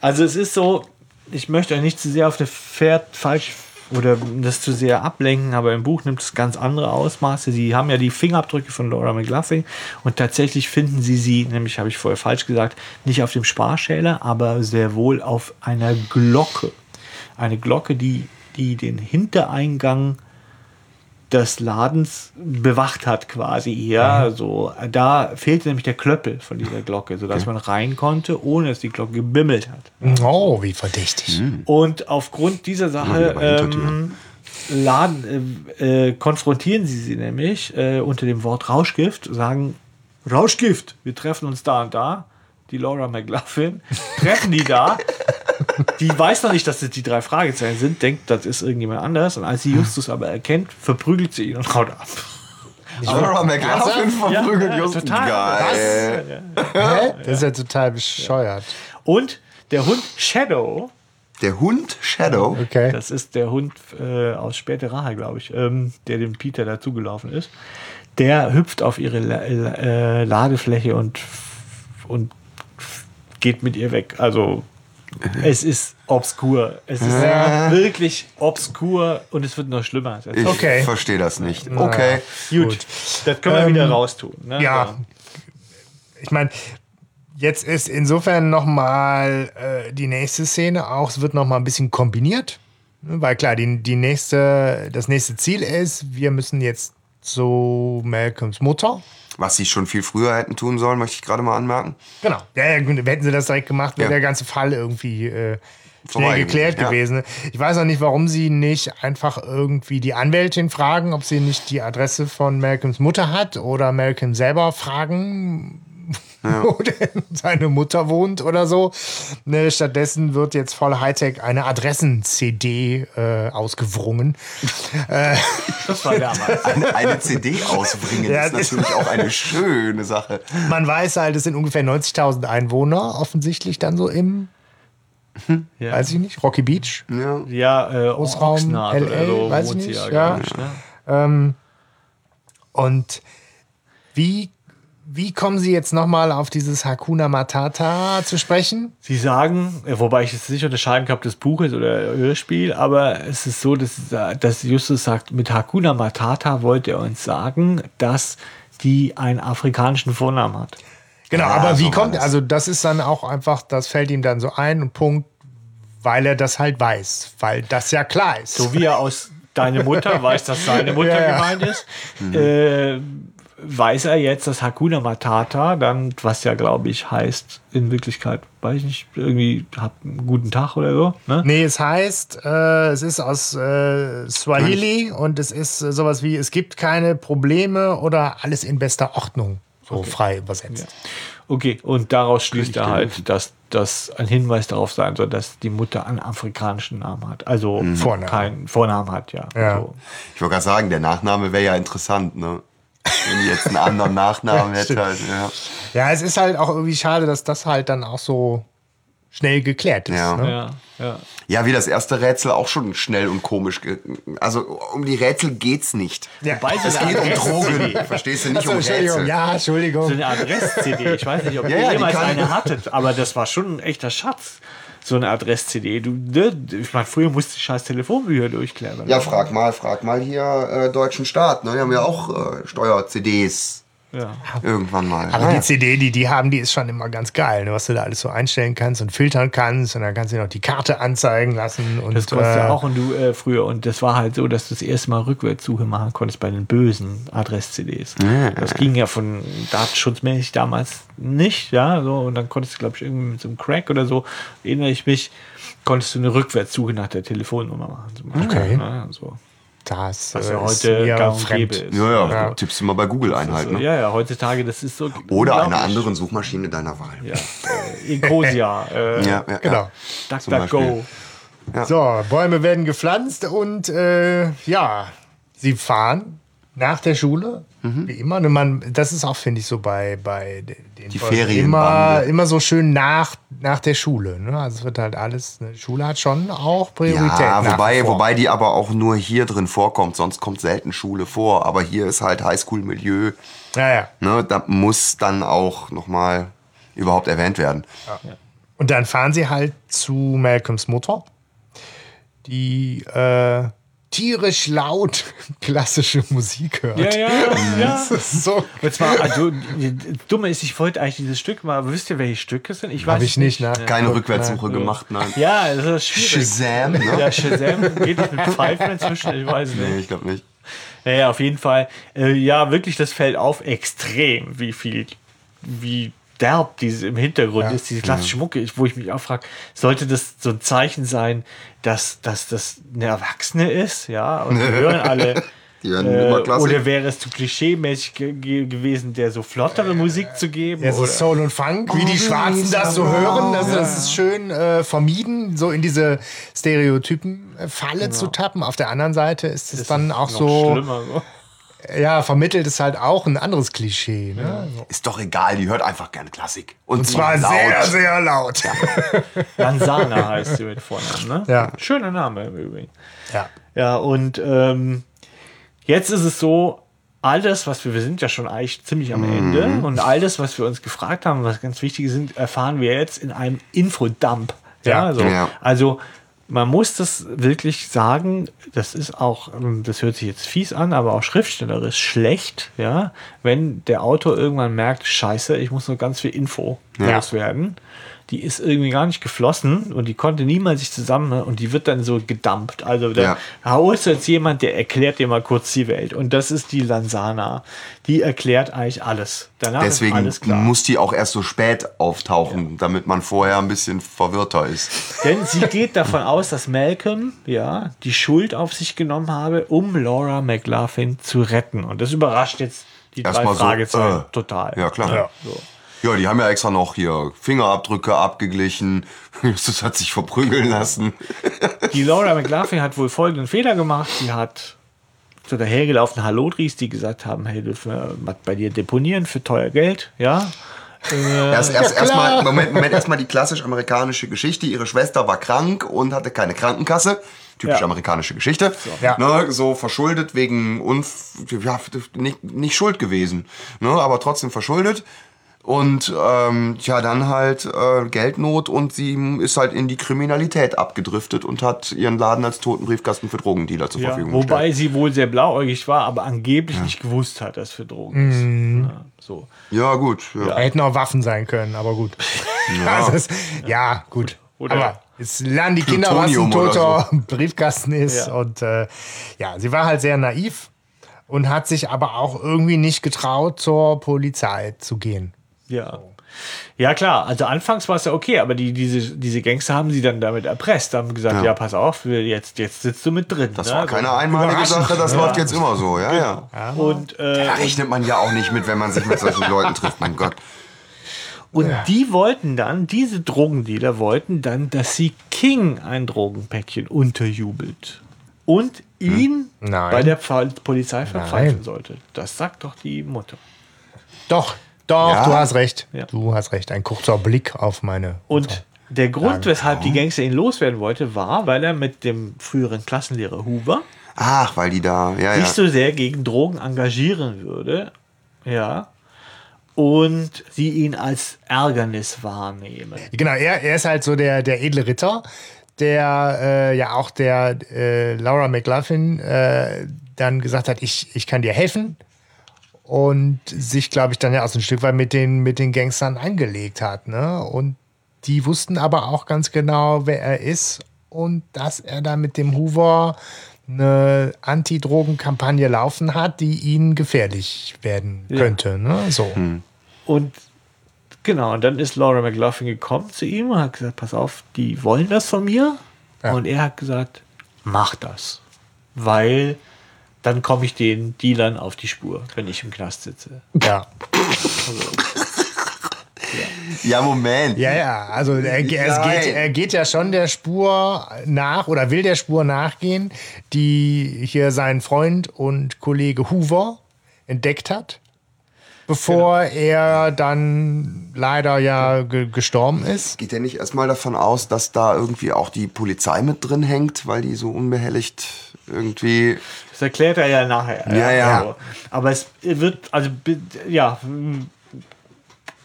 S2: Also es ist so, ich möchte euch nicht zu sehr auf der Pferd falsch oder das zu sehr ablenken, aber im Buch nimmt es ganz andere Ausmaße. Sie haben ja die Fingerabdrücke von Laura McLaughlin und tatsächlich finden sie sie, nämlich habe ich vorher falsch gesagt, nicht auf dem Sparschäler, aber sehr wohl auf einer Glocke. Eine Glocke, die die den Hintereingang des Ladens bewacht hat quasi ja so da fehlte nämlich der Klöppel von dieser Glocke sodass man rein konnte ohne dass die Glocke gebimmelt hat.
S4: Oh, wie verdächtig.
S2: und aufgrund dieser Sache ähm, laden, äh, äh, konfrontieren sie sie nämlich äh, unter dem Wort Rauschgift, sagen Rauschgift, wir treffen uns da und da. Die Laura McLaughlin treffen die da. Die weiß noch nicht, dass das die drei Fragezeichen sind, denkt, das ist irgendjemand anders. Und als sie Justus aber erkennt, verprügelt sie ihn und haut ab.
S3: Laura McLaughlin verprügelt
S2: Ja,
S3: Justus.
S2: total.
S3: Geil.
S4: Hä? Das ist ja total bescheuert.
S2: Und der Hund Shadow,
S3: Der Hund Shadow.
S4: Okay.
S2: Das ist der Hund äh, aus Späte Rache, glaube ich, ähm, der dem Peter dazugelaufen ist. Der hüpft auf ihre La La- äh, Ladefläche und, und geht mit ihr weg. Also es ist obskur. Es ist wirklich obskur und es wird noch schlimmer. Das
S3: Ich
S4: Okay.
S3: verstehe das nicht. Okay.
S2: gut. Das können wir
S4: Ähm,
S2: wieder raustun. Ne?
S4: Ja.
S2: So.
S4: Ich meine, jetzt ist insofern nochmal äh, die nächste Szene auch, es wird nochmal ein bisschen kombiniert. Ne, Weil klar, die, die nächste, das nächste Ziel ist, wir müssen jetzt zu Malcolms Mutter.
S3: Was sie schon viel früher hätten tun sollen, möchte ich gerade mal anmerken.
S4: Genau. Ja, hätten sie das direkt gemacht, wäre
S3: Ja.
S4: der ganze Fall irgendwie äh, schnell geklärt
S3: gewesen, ja.
S4: gewesen. Ich weiß auch nicht, warum sie nicht einfach irgendwie die Anwältin fragen, ob sie nicht die Adresse von Malcolms Mutter hat oder Malcolm selber fragen, wo denn seine Mutter wohnt oder so. Ne, stattdessen wird jetzt voll Hightech eine Adressen-CD äh, ausgewrungen.
S2: Das war damals.
S3: Eine, eine CD ausbringen
S4: Ja,
S3: ist natürlich auch eine schöne Sache.
S4: Man weiß halt, es sind ungefähr 90.000 Einwohner, offensichtlich dann so im,
S2: Ja,
S4: weiß ich nicht, Rocky Beach.
S3: Ja.
S2: ja äh,
S4: Großraum
S2: Oxnard
S4: LA,
S2: oder so
S4: weiß ich
S2: sie
S4: nicht,
S2: ja,
S4: ja.
S2: ich, ne?
S4: Ähm, und wie, wie kommen Sie jetzt nochmal auf dieses Hakuna Matata zu sprechen?
S2: Sie sagen, wobei ich jetzt nicht unterscheiden kann, ob das Buch ist oder Hörspiel, aber es ist so, dass, dass Justus sagt, mit Hakuna Matata wollte er uns sagen, dass die einen afrikanischen Vornamen hat.
S4: Genau,
S3: Ja,
S4: aber wie
S3: so
S4: kommt, also das ist dann auch einfach, das fällt ihm dann so ein und Punkt, weil er das halt weiß, weil das ja klar ist.
S2: So wie er aus Deine Mutter weiß, dass seine Mutter
S4: Ja, ja.
S2: gemeint ist, äh, weiß er jetzt, dass Hakuna Matata, dann, was ja, glaube ich, heißt, in Wirklichkeit, weiß ich nicht, irgendwie, habt einen guten Tag oder so, ne?
S4: Nee, es heißt, äh, es ist aus äh, Swahili und es ist äh, sowas wie, es gibt keine Probleme oder alles in bester Ordnung, so frei übersetzt.
S2: Okay, und daraus schließt er halt, dass das ein Hinweis darauf sein soll, dass die Mutter einen afrikanischen Namen hat. Also
S4: Vornamen.
S2: keinen Vornamen hat, ja.
S4: Ja.
S2: So.
S3: Ich wollte gerade sagen, der Nachname wäre ja interessant, ne? Wenn die jetzt einen anderen Nachnamen hätte. Halt, ja.
S4: Ja, es ist halt auch irgendwie schade, dass das halt dann auch so schnell geklärt ist.
S3: Ja.
S4: Ne?
S2: Ja, ja.
S3: ja, wie das erste Rätsel auch schon schnell und komisch. Also um die Rätsel geht's nicht.
S4: Ja.
S2: Wobei
S3: Es geht um Drogen. Verstehst du nicht
S4: Achso,
S3: um
S4: Entschuldigung,
S3: Rätsel.
S4: ja, Entschuldigung.
S2: So eine Adress-CD. Ich weiß nicht, ob
S3: Ja,
S2: ihr jemals eine hattet, aber das war schon ein echter Schatz. So eine Adress-CD. Du, ne? Ich meine, früher musste ich scheiß Telefonbücher durchklären.
S3: Ja, frag mal, frag mal hier äh, deutschen Staat. Ne? Die haben ja auch äh, Steuer-CDs
S2: Ja.
S3: irgendwann mal.
S4: Aber
S3: Naja.
S4: die CD, die die haben, die ist schon immer ganz geil, ne? was du da alles so einstellen kannst und filtern kannst. Und dann kannst du dir noch die Karte anzeigen lassen. Und,
S2: Das konntest
S4: äh,
S2: ja auch und du äh, früher. Und das war halt so, dass du das erste Mal Rückwärtssuche machen konntest bei den bösen Adress-CDs. Das ging ja von datenschutzmäßig damals nicht, ja. So, und dann konntest du, glaube ich, irgendwie mit so einem Crack oder so, erinnere ich mich, konntest du eine Rückwärtssuche nach der Telefonnummer machen. zum Beispiel.
S4: Okay.
S2: Ja, so.
S4: Das,
S2: Was ja
S4: ist
S2: heute
S4: mir
S2: gang und
S4: fremd.
S2: ist.
S3: Ja, ja,
S4: Ja.
S3: tippst du mal bei Google ein halt. Ne?
S2: ja, ja, heutzutage, das ist so.
S3: Oder einer anderen Suchmaschine deiner Wahl.
S2: Ja, äh, Ecosia, äh,
S3: Ja, ja,
S4: Genau.
S3: Ja.
S2: DuckDuckGo.
S4: So, Bäume werden gepflanzt und äh, ja, sie fahren nach der Schule,
S3: Mhm.
S4: wie immer. Und man, das ist auch, finde ich, so bei, bei de- den
S3: Die
S4: Folgen
S3: Ferienbande.
S4: immer, immer so schön nach, nach der Schule. Ne? Also es wird halt alles, eine Schule hat schon auch Priorität.
S3: Ja, wobei, wobei die aber auch nur hier drin vorkommt, sonst kommt selten Schule vor. Aber hier ist halt Highschool-Milieu.
S4: Ja, ja.
S3: Ne? Da muss dann auch nochmal überhaupt erwähnt werden.
S4: Und dann fahren sie halt zu Malcolms Mutter, die, äh, tierisch laut klassische Musik hört.
S2: Ja, ja, ja.
S4: Das ist so.
S2: Und zwar, also, das Dumme ist, ich wollte eigentlich dieses Stück mal, aber wisst ihr, welche Stücke es sind? Ich weiß
S4: Habe
S2: es
S4: ich nicht, ne?
S3: Keine
S4: Ja.
S3: Rückwärtssuche gemacht, nein.
S2: Ja, das ist schwierig.
S3: Shazam, ne?
S2: Ja, Shazam geht nicht mit Pfeifen inzwischen, ich weiß nicht.
S3: Nee, ich glaube nicht.
S2: Naja, auf jeden Fall. Äh, ja, wirklich, das fällt auf extrem, wie viel, wie derb dieses im Hintergrund
S4: Ja.
S2: ist, diese klassische Mucke, ist, wo ich mich auch frage, sollte das so ein Zeichen sein, dass, dass das eine Erwachsene ist, ja, und wir hören alle. Äh, oder wäre es zu klischee-mäßig ge ge gewesen, der so flottere Musik zu geben?
S4: Ja, so
S2: oder?
S4: Soul und Funk, wie die Schwarzen das so hören. Das, das ist schön äh, vermieden, so in diese Stereotypen-Falle zu tappen. Auf der anderen Seite ist es dann auch
S2: Noch
S4: so,
S2: schlimmer, so.
S4: Ja, vermittelt es halt auch ein anderes Klischee. Ne?
S3: Ist doch egal, die hört einfach gerne Klassik. Und,
S4: Und zwar
S3: laut.
S4: sehr, sehr laut.
S2: Lansana heißt sie mit Vornamen, ne?
S4: Ja.
S2: Schöner Name im Übrigen.
S4: Ja.
S2: Ja, und ähm, jetzt ist es so, alles, was wir, wir sind ja schon eigentlich ziemlich am Ende und alles, was wir uns gefragt haben, was ganz wichtig sind, erfahren wir jetzt in einem Infodump. Ja,
S4: Ja.
S2: so.
S3: Ja.
S2: Also man muss das wirklich sagen, das ist auch, ähm, das hört sich jetzt fies an, aber auch schriftstellerisch schlecht, ja, wenn der Autor irgendwann merkt, scheiße, ich muss noch ganz viel Info
S3: Ja.
S2: loswerden. Die ist irgendwie gar nicht geflossen und die konnte niemals sich zusammen und die wird dann so gedampft. Also da
S3: Ja.
S2: du jetzt jemand, der erklärt dir mal kurz die Welt. Und das ist die Lansana. Die erklärt eigentlich alles. Danach ist
S3: Deswegen
S2: alles klar.
S3: muss die auch erst so spät auftauchen, damit man vorher ein bisschen verwirrter ist.
S2: Denn sie geht davon aus, dass Malcolm ja die Schuld auf sich genommen habe, um Laura McLaughlin zu retten. Und das überrascht jetzt die drei
S3: Erstmal so,
S2: Fragezeichen
S3: äh,
S2: total.
S3: Ja, klar.
S4: Ja.
S2: So.
S3: Ja, die haben ja extra noch hier Fingerabdrücke abgeglichen. Justus hat sich verprügeln lassen.
S2: Die Laura McLaughlin hat wohl folgenden Fehler gemacht. Sie hat zu dahergelaufenen Hallodris, die gesagt haben, hey, dürfen wir was bei dir deponieren für teuer Geld, ja.
S3: Erst, erst, erstmal, Moment, Moment, erstmal die klassisch amerikanische Geschichte. Ihre Schwester war krank und hatte keine Krankenkasse. Typisch
S2: Ja.
S3: amerikanische Geschichte.
S4: Ja.
S3: Ne, so verschuldet wegen Unf ja, nicht, nicht schuld gewesen, ne, aber trotzdem verschuldet. Und ähm, ja, dann halt äh, Geldnot und sie ist halt in die Kriminalität abgedriftet und hat ihren Laden als toten Briefkasten für Drogendealer zur
S2: ja.
S3: Verfügung
S2: Wobei
S3: gestellt.
S2: sie wohl sehr blauäugig war, aber angeblich nicht gewusst hat, dass für Drogen ist. Ja, so.
S3: Ja, gut. Ja.
S4: Hätten auch Waffen sein können, aber gut. Ja, ist, ja gut.
S2: Oder-
S4: aber jetzt lernen die Kinder, was ein
S3: Plutonium
S4: toter Briefkasten ist.
S2: Ja.
S4: Und äh, ja, sie war halt sehr naiv und hat sich aber auch irgendwie nicht getraut, zur Polizei zu gehen.
S2: Ja. Ja, klar. Also anfangs war es ja okay, aber die, diese, diese Gangster haben sie dann damit erpresst, haben gesagt, ja,
S3: Ja.
S2: pass auf, wir- jetzt, jetzt sitzt du mit drin.
S3: Das
S2: ne?
S3: war keine einmalige
S4: Überraschend.
S3: Sache, das läuft jetzt immer so, ja, ja.
S2: Und, äh,
S3: Da rechnet man ja auch nicht mit, wenn man sich mit solchen Leuten trifft, mein Gott.
S2: und die wollten dann, diese Drogendealer wollten dann, dass sie King ein Drogenpäckchen unterjubelt und ihn
S4: Nein.
S2: bei der Polizei verpfeifen sollte. Das sagt doch die Mutter.
S4: Doch, doch,
S3: Ja.
S4: du hast recht.
S2: Ja.
S4: Du hast recht. Ein kurzer Blick auf meine.
S2: Und der Grund, weshalb die Gangster ihn loswerden wollte, war, weil er mit dem früheren Klassenlehrer Hoover
S3: Ach, weil die da, ja, ja.
S2: nicht so sehr gegen Drogen engagieren würde. Ja. Und sie ihn als Ärgernis wahrnehmen.
S4: Genau, er, er ist halt so der, der edle Ritter, der äh, ja auch der äh, Laura McLaughlin äh, dann gesagt hat, ich, ich kann dir helfen. Und sich, glaube ich, dann ja auch so ein Stück weit mit den, mit den Gangstern angelegt hat. Ne? Und die wussten aber auch ganz genau, wer er ist und dass er da mit dem Hoover eine Anti-Drogen-Kampagne laufen hat, die ihnen gefährlich werden könnte. Ne? So.
S2: Und genau, und dann ist Laura McLaughlin gekommen zu ihm und hat gesagt, pass auf, die wollen das von mir.
S4: Ja.
S2: Und er hat gesagt, mach das. Weil dann komme ich den Dealern auf die Spur, wenn ich im Knast sitze.
S4: Ja.
S3: Ja, Moment.
S4: Ja, ja, also er, es
S3: Nein.
S4: geht, er geht ja schon der Spur nach oder will der Spur nachgehen, die hier sein Freund und Kollege Hoover entdeckt hat, bevor er dann leider ja ge gestorben ist.
S3: Geht er nicht erstmal davon aus, dass da irgendwie auch die Polizei mit drin hängt, weil die so unbehelligt irgendwie.
S2: Das erklärt er ja nachher.
S3: Ja, ja.
S2: Also, aber es wird, also ja,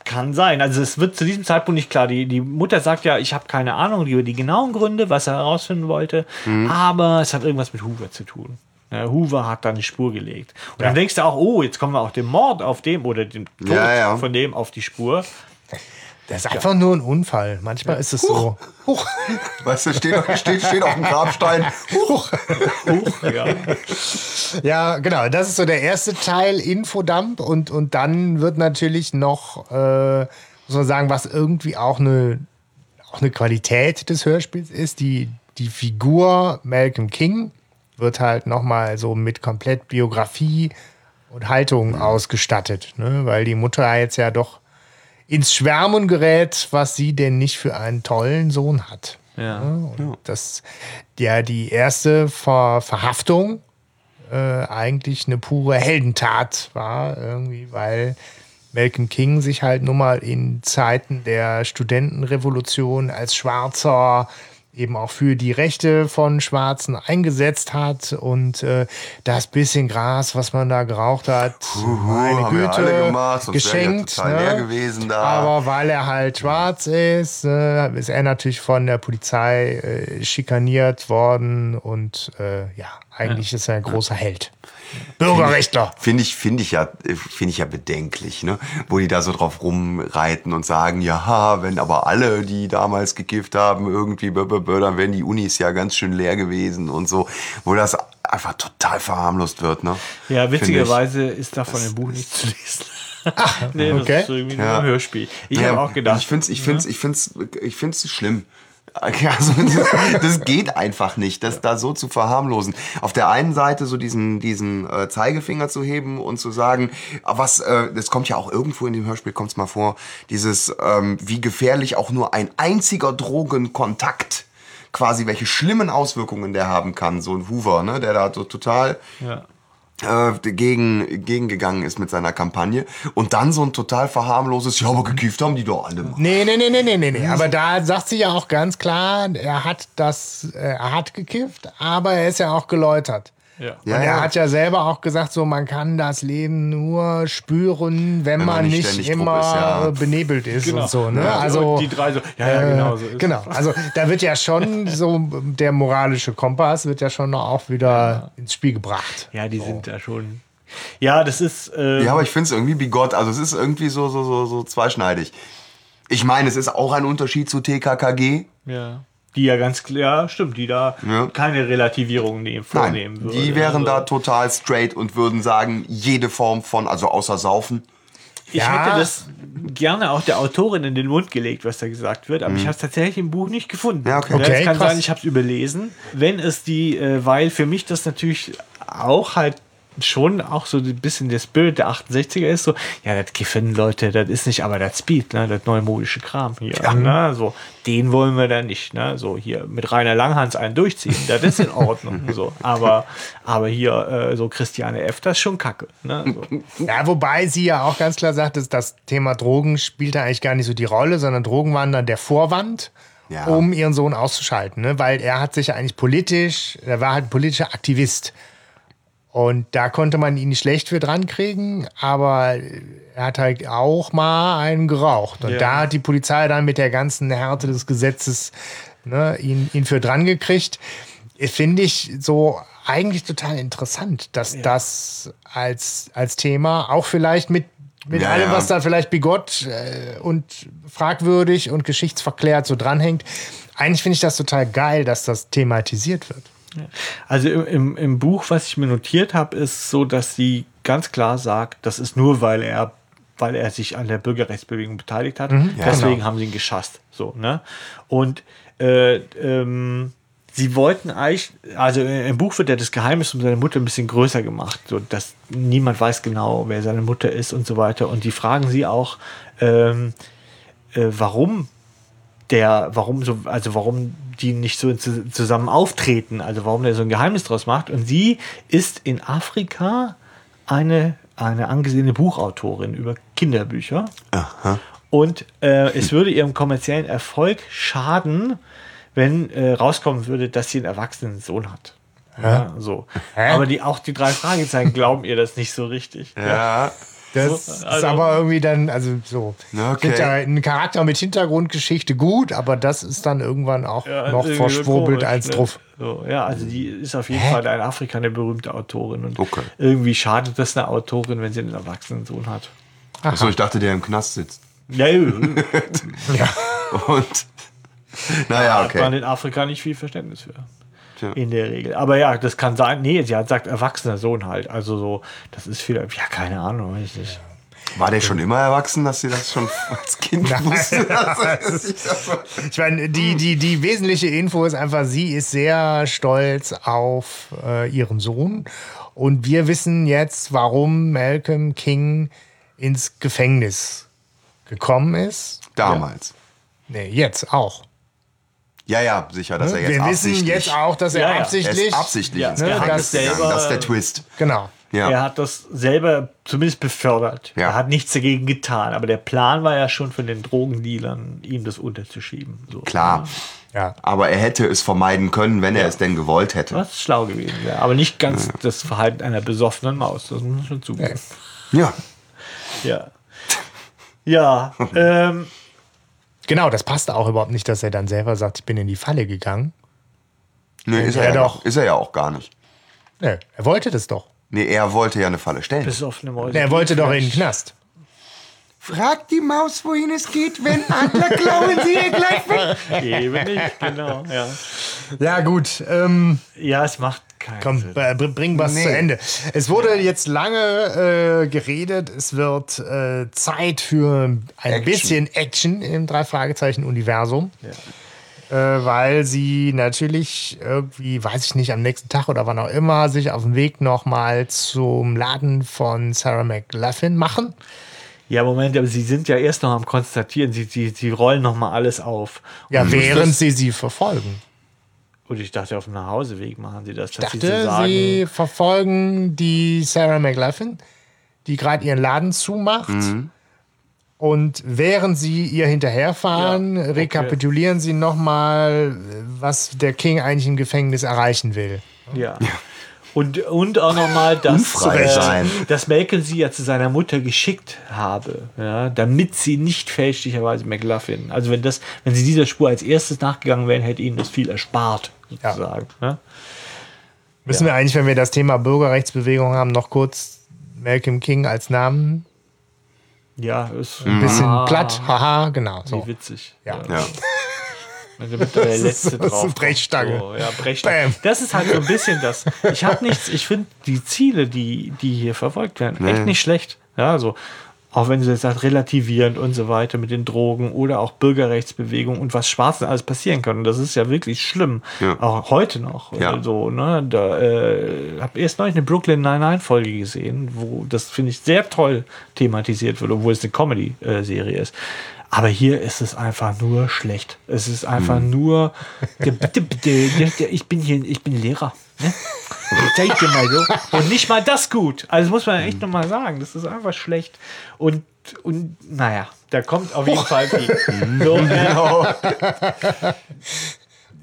S2: kann sein. Also es wird zu diesem Zeitpunkt nicht klar. Die, die Mutter sagt ja, ich habe keine Ahnung über die genauen Gründe, was er herausfinden wollte,
S3: Mhm.
S2: aber es hat irgendwas mit Hoover zu tun. Ja, Hoover hat da eine Spur gelegt. Und
S4: Ja.
S2: dann denkst du auch, oh, jetzt kommen wir auch dem Mord auf dem oder dem Tod
S3: ja.
S2: von dem auf die Spur.
S4: Das ist einfach nur ein Unfall. Manchmal ist es so. Huch.
S3: Weißt du, steht, steht, steht auf dem Grabstein.
S2: Huch, ja.
S4: Ja, genau. Das ist so der erste Teil, Infodump. Und, und dann wird natürlich noch, äh, muss man sagen, was irgendwie auch eine, auch eine Qualität des Hörspiels ist. Die, die Figur Malcolm King wird halt nochmal so mit komplett Biografie und Haltung ausgestattet. Ne? Weil die Mutter jetzt ja doch ins Schwärmen gerät, was sie denn nicht für einen tollen Sohn hat.
S2: Ja.
S4: Und das ja die erste Ver Verhaftung äh, eigentlich eine pure Heldentat war, irgendwie, weil Malcolm King sich halt nun mal in Zeiten der Studentenrevolution als Schwarzer eben auch für die Rechte von Schwarzen eingesetzt hat und äh, das bisschen Gras, was man da geraucht hat, meine
S3: haben wir
S4: Güte,
S3: gemacht,
S4: geschenkt. ne?
S3: leer gewesen da.
S4: Aber weil er halt schwarz ist, äh, ist er natürlich von der Polizei äh, schikaniert worden und äh, ja, eigentlich ist er ein großer Held. Bürgerrechtler.
S3: Finde ich, finde ich ja, finde ich ja bedenklich, ne? Wo die da so drauf rumreiten und sagen, ja, wenn aber alle, die damals gekifft haben, irgendwie, bö, bö, bö, dann wären die Unis ja ganz schön leer gewesen und so, wo das einfach total verharmlost wird, ne?
S2: Ja, witzigerweise ist davon im Buch nicht zu lesen. nee, das
S4: okay.
S2: ist irgendwie nur
S3: Ja.
S2: ein Hörspiel. Ich
S3: Ja,
S2: habe auch gedacht.
S3: Ich finde es ich find's, ich find's, ich find's schlimm. Also, das geht einfach nicht, das da so zu verharmlosen. Auf der einen Seite so diesen, diesen äh, Zeigefinger zu heben und zu sagen, ah, was, äh, das kommt ja auch irgendwo in dem Hörspiel, kommt es mal vor, dieses, ähm, wie gefährlich auch nur ein einziger Drogenkontakt quasi, welche schlimmen Auswirkungen der haben kann. So ein Hoover, ne, der da so total
S2: ja.
S3: Äh, gegen, gegengegangen ist mit seiner Kampagne. Und dann so ein total verharmloses, ja, aber gekifft haben die doch alle.
S4: Nee, nee, nee, nee, nee, nee, nee. Aber da sagt sie ja auch ganz klar, er hat das, äh, er hat gekifft, aber er ist ja auch geläutert.
S2: Ja.
S3: Ja,
S4: und er hat ja selber auch gesagt, so man kann das Leben nur spüren, wenn,
S3: man
S4: man
S3: nicht
S4: nicht, immer
S3: ist, ja.
S4: benebelt ist
S2: Genau.
S4: und so. Ne?
S2: Ja,
S4: Also
S2: die drei so, ja, ja, genau so ist
S4: genau. Also da wird ja schon so der moralische Kompass wird ja schon auch wieder ins Spiel gebracht.
S2: Ja, die sind da schon. Ja, das ist. Äh,
S3: Ja, aber ich finde es irgendwie bigott. Also es ist irgendwie so, so, so, so zweischneidig. Ich meine, es ist auch ein Unterschied zu TKKG.
S2: ja. Die ja ganz klar, stimmt, die da
S3: Ja.
S2: keine Relativierung nehmen, vornehmen
S3: Nein,
S2: würde.
S3: die wären da
S2: Also,
S3: total straight und würden sagen, jede Form von, also außer Saufen.
S2: Ich
S4: Ja.
S2: hätte das gerne auch der Autorin in den Mund gelegt, was da gesagt wird, aber ich habe es tatsächlich im Buch nicht gefunden.
S3: Mhm. Ja, okay.
S2: Ja,
S4: Okay,
S2: es kann
S4: krass.
S2: sein, ich habe es überlesen. Wenn es die, äh, weil für mich das natürlich auch halt schon auch so ein bisschen der Spirit der 68er ist, so, ja, das Kiffen, Leute, das ist nicht aber das Speed, ne, das neumodische Kram hier, ne, so, den wollen wir dann nicht, ne, so hier mit Rainer Langhans einen durchziehen, das ist in Ordnung, so, aber, aber hier, äh, so Christiane F., das ist schon kacke, ne, so.
S4: Ja, wobei sie ja auch ganz klar sagt, dass das Thema Drogen spielt da eigentlich gar nicht so die Rolle, sondern Drogen waren dann der Vorwand,
S3: Ja.
S4: um ihren Sohn auszuschalten. Ne? Weil er hat sich ja eigentlich politisch, er war halt ein politischer Aktivist. Und da konnte man ihn nicht schlecht für dran kriegen, aber er hat halt auch mal einen geraucht. Und
S2: Ja.
S4: da hat die Polizei dann mit der ganzen Härte des Gesetzes ne, ihn, ihn für dran gekriegt. Finde ich so eigentlich total interessant, dass das als, als Thema auch vielleicht mit, mit
S3: Ja,
S4: allem,
S3: ja.
S4: was da vielleicht bigott äh, und fragwürdig und geschichtsverklärt so dranhängt. Eigentlich finde ich das total geil, dass das thematisiert wird.
S2: Also im, im, im Buch, was ich mir notiert habe, ist so, dass sie ganz klar sagt, das ist nur, weil er, weil er sich an der Bürgerrechtsbewegung beteiligt hat.
S3: Ja,
S2: Deswegen
S3: genau.
S2: haben sie ihn geschasst. So, ne? Und äh, ähm, sie wollten eigentlich, also im Buch wird ja das Geheimnis um seine Mutter ein bisschen größer gemacht, so dass niemand weiß genau, wer seine Mutter ist und so weiter. Und die fragen sie auch, ähm, äh, warum der, warum so, also warum die nicht so zu, zusammen auftreten, also warum der so ein Geheimnis draus macht. Und sie ist in Afrika eine, eine angesehene Buchautorin über Kinderbücher. Und äh, es würde ihrem kommerziellen Erfolg schaden, wenn äh, rauskommen würde, dass sie einen erwachsenen Sohn hat. Ja, so.
S4: Hä?
S2: Aber die, auch die drei Fragezeichen glauben ihr das nicht so richtig.
S3: Ja.
S4: Das ist aber irgendwie dann, also so.
S3: Okay.
S4: Hinter- Ein Charakter mit Hintergrundgeschichte gut, aber das ist dann irgendwann auch
S2: Ja,
S4: noch verschwurbelt als
S2: ne?
S4: drauf.
S2: So, ja, also die ist auf jeden Fall in Afrika eine berühmte Autorin. Und
S3: Okay.
S2: irgendwie schadet das eine Autorin, wenn sie einen erwachsenen Sohn hat.
S3: Achso, ich dachte, der im Knast sitzt.
S2: Ja, ja,
S4: Ja.
S3: Und. Naja,
S2: hat man
S3: okay.
S2: in Afrika nicht viel Verständnis für.
S3: Tja.
S2: In der Regel. Aber ja, das kann sein. Nee, sie hat sagt erwachsener Sohn halt. Also so, das ist viel. Ja, keine Ahnung, weiß ich nicht.
S3: War der schon immer erwachsen, dass sie das schon als Kind wusste?
S4: Ich meine, die, die, die wesentliche Info ist einfach, sie ist sehr stolz auf äh, ihren Sohn. Und wir wissen jetzt, warum Malcolm King ins Gefängnis gekommen ist.
S3: Damals.
S4: Nee, jetzt auch.
S3: Ja, ja, sicher, dass er jetzt
S4: wir wissen
S3: absichtlich.
S4: jetzt auch, dass er
S2: Ja, ja.
S3: Er
S4: absichtlich.
S3: ist absichtlich
S2: Ja,
S3: ins
S2: er hat
S3: Gefängnis
S2: das selber-
S3: gegangen. Das ist der Twist.
S4: Genau.
S3: Ja.
S2: Er hat das selber zumindest befördert.
S3: Ja.
S2: Er hat nichts dagegen getan. Aber der Plan war ja schon von den Drogendealern, ihm das unterzuschieben. So.
S3: Klar.
S4: Ja.
S3: Aber er hätte es vermeiden können, wenn er es denn gewollt hätte.
S2: Was schlau gewesen wäre. Aber nicht ganz das Verhalten einer besoffenen Maus. Das muss man schon zugeben.
S3: Ja.
S2: Ja. Ja. ähm,
S4: Genau, das passt auch überhaupt nicht, dass er dann selber sagt, ich bin in die Falle gegangen.
S3: Nee, ist
S4: Ja,
S3: er, ja
S4: doch.
S3: Ist er ja auch gar nicht.
S4: Nee, er wollte das doch.
S3: Nee, er wollte ja eine Falle stellen.
S2: besoffene Mäuse.
S4: Er wollte doch in den Knast.
S3: Frag die Maus, wohin es geht, wenn Adler klauen sie ihr gleich weg.
S2: Eben nicht, genau. Ja,
S4: Ja, gut. Ähm,
S2: ja es macht keinen
S4: komm,
S2: Sinn.
S4: äh, br- bring was
S3: Nee.
S4: zu Ende. Es wurde jetzt lange äh, geredet. Es wird äh, Zeit für ein
S3: Action.
S4: bisschen Action im Drei-Fragezeichen-Universum. Äh, weil sie natürlich irgendwie, weiß ich nicht, am nächsten Tag oder wann auch immer, sich auf den Weg nochmal zum Laden von Sarah McLaughlin machen.
S2: Ja, Moment, aber sie sind ja erst noch am Konstatieren. Sie, sie, sie rollen noch mal alles auf.
S4: Ja,
S2: Und
S4: während
S2: das-
S4: sie sie verfolgen.
S2: Und ich dachte, auf dem Nachhauseweg machen sie das.
S4: Ich
S2: dass sie
S4: dachte,
S2: so sagen,
S4: sie verfolgen die Sarah McLaughlin, die gerade ihren Laden zumacht.
S2: Mhm.
S4: Und während sie ihr hinterherfahren,
S2: Ja, okay.
S4: rekapitulieren sie nochmal, was der King eigentlich im Gefängnis erreichen will.
S2: Ja. Und, und auch nochmal, dass, äh, dass Malcolm sie ja zu seiner Mutter geschickt habe, ja, damit sie nicht fälschlicherweise McLaughlin. Also wenn das, wenn sie dieser Spur als erstes nachgegangen wären, hätte ihnen das viel erspart, sozusagen. Ne?
S4: Müssen wir eigentlich, wenn wir das Thema Bürgerrechtsbewegung haben, noch kurz Malcolm King als Namen?
S2: Ja, ist
S4: Ein bisschen
S2: ah,
S4: platt, haha, genau.
S2: Wie
S4: So.
S2: witzig.
S4: Ja.
S3: Ja.
S2: Also mit der letzte
S4: ist das ist
S2: drauf.
S4: eine Brechstange.
S2: So, ja, Brechstange.
S4: Bam.
S2: Das ist halt so ein bisschen das. Ich habe nichts, ich finde die Ziele, die, die hier verfolgt werden, echt nicht schlecht. Ja, so. Auch wenn sie jetzt sagt, relativierend und so weiter mit den Drogen oder auch Bürgerrechtsbewegung und was Schwarzen alles passieren kann. Und das ist ja wirklich schlimm.
S3: Ja.
S2: Auch heute noch.
S3: Ja.
S2: Äh, So, ne? Da äh, habe erst neulich eine Brooklyn 99-Folge gesehen, wo das, finde ich, sehr toll thematisiert wird, obwohl es eine Comedy-Serie ist. Aber hier ist es einfach nur schlecht. Es ist einfach
S3: Hm.
S2: nur. Bitte, bitte, ich bin hier, ich bin Lehrer. Ne? Zeig dir mal so. Und nicht mal das gut. Also das muss man echt nochmal sagen. Das ist einfach schlecht. Und, und naja, da kommt auf jeden Fall viel. So, äh,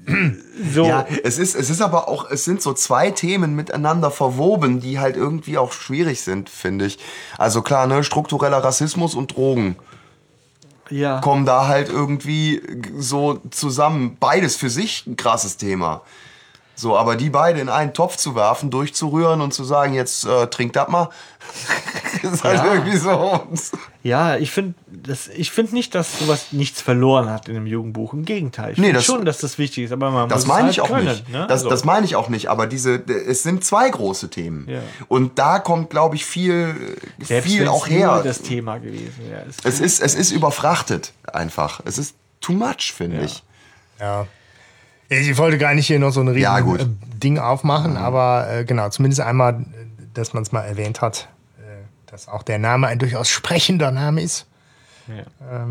S2: so
S3: Ja, es ist, es ist aber auch, es sind so zwei Themen miteinander verwoben, die halt irgendwie auch schwierig sind, finde ich. Also klar, ne, struktureller Rassismus und Drogen
S2: ja.
S3: kommen da halt irgendwie so zusammen. Beides für sich ein krasses Thema. So, aber die beide in einen Topf zu werfen, durchzurühren und zu sagen, jetzt äh, trink das mal, ist halt
S2: Ja.
S3: irgendwie so.
S2: Ja, ich finde ich find nicht, dass sowas nichts verloren hat in einem Jugendbuch. Im Gegenteil. Ich
S3: Nee,
S2: finde
S3: das-
S2: schon, dass das wichtig ist. Aber man
S3: Das
S2: muss
S3: meine
S2: es
S3: ich
S2: halt
S3: auch
S2: können,
S3: nicht.
S2: Ne?
S3: Das,
S2: So.
S3: das meine ich auch nicht. Aber diese, es sind zwei große Themen.
S2: Ja.
S3: Und da kommt, glaube ich, viel,
S2: Selbst
S3: viel auch
S2: nur
S3: her.
S2: das Thema gewesen wäre. Es-
S3: Es ist, es ist überfrachtet einfach. Es ist too much, finde
S2: Ja.
S3: ich.
S4: Ja. Ich wollte gar nicht hier noch so ein riesen
S3: Ja,
S4: äh, Ding aufmachen, aber äh, genau, zumindest einmal, dass man es mal erwähnt hat, äh, dass auch der Name ein durchaus sprechender Name ist.
S2: Ja.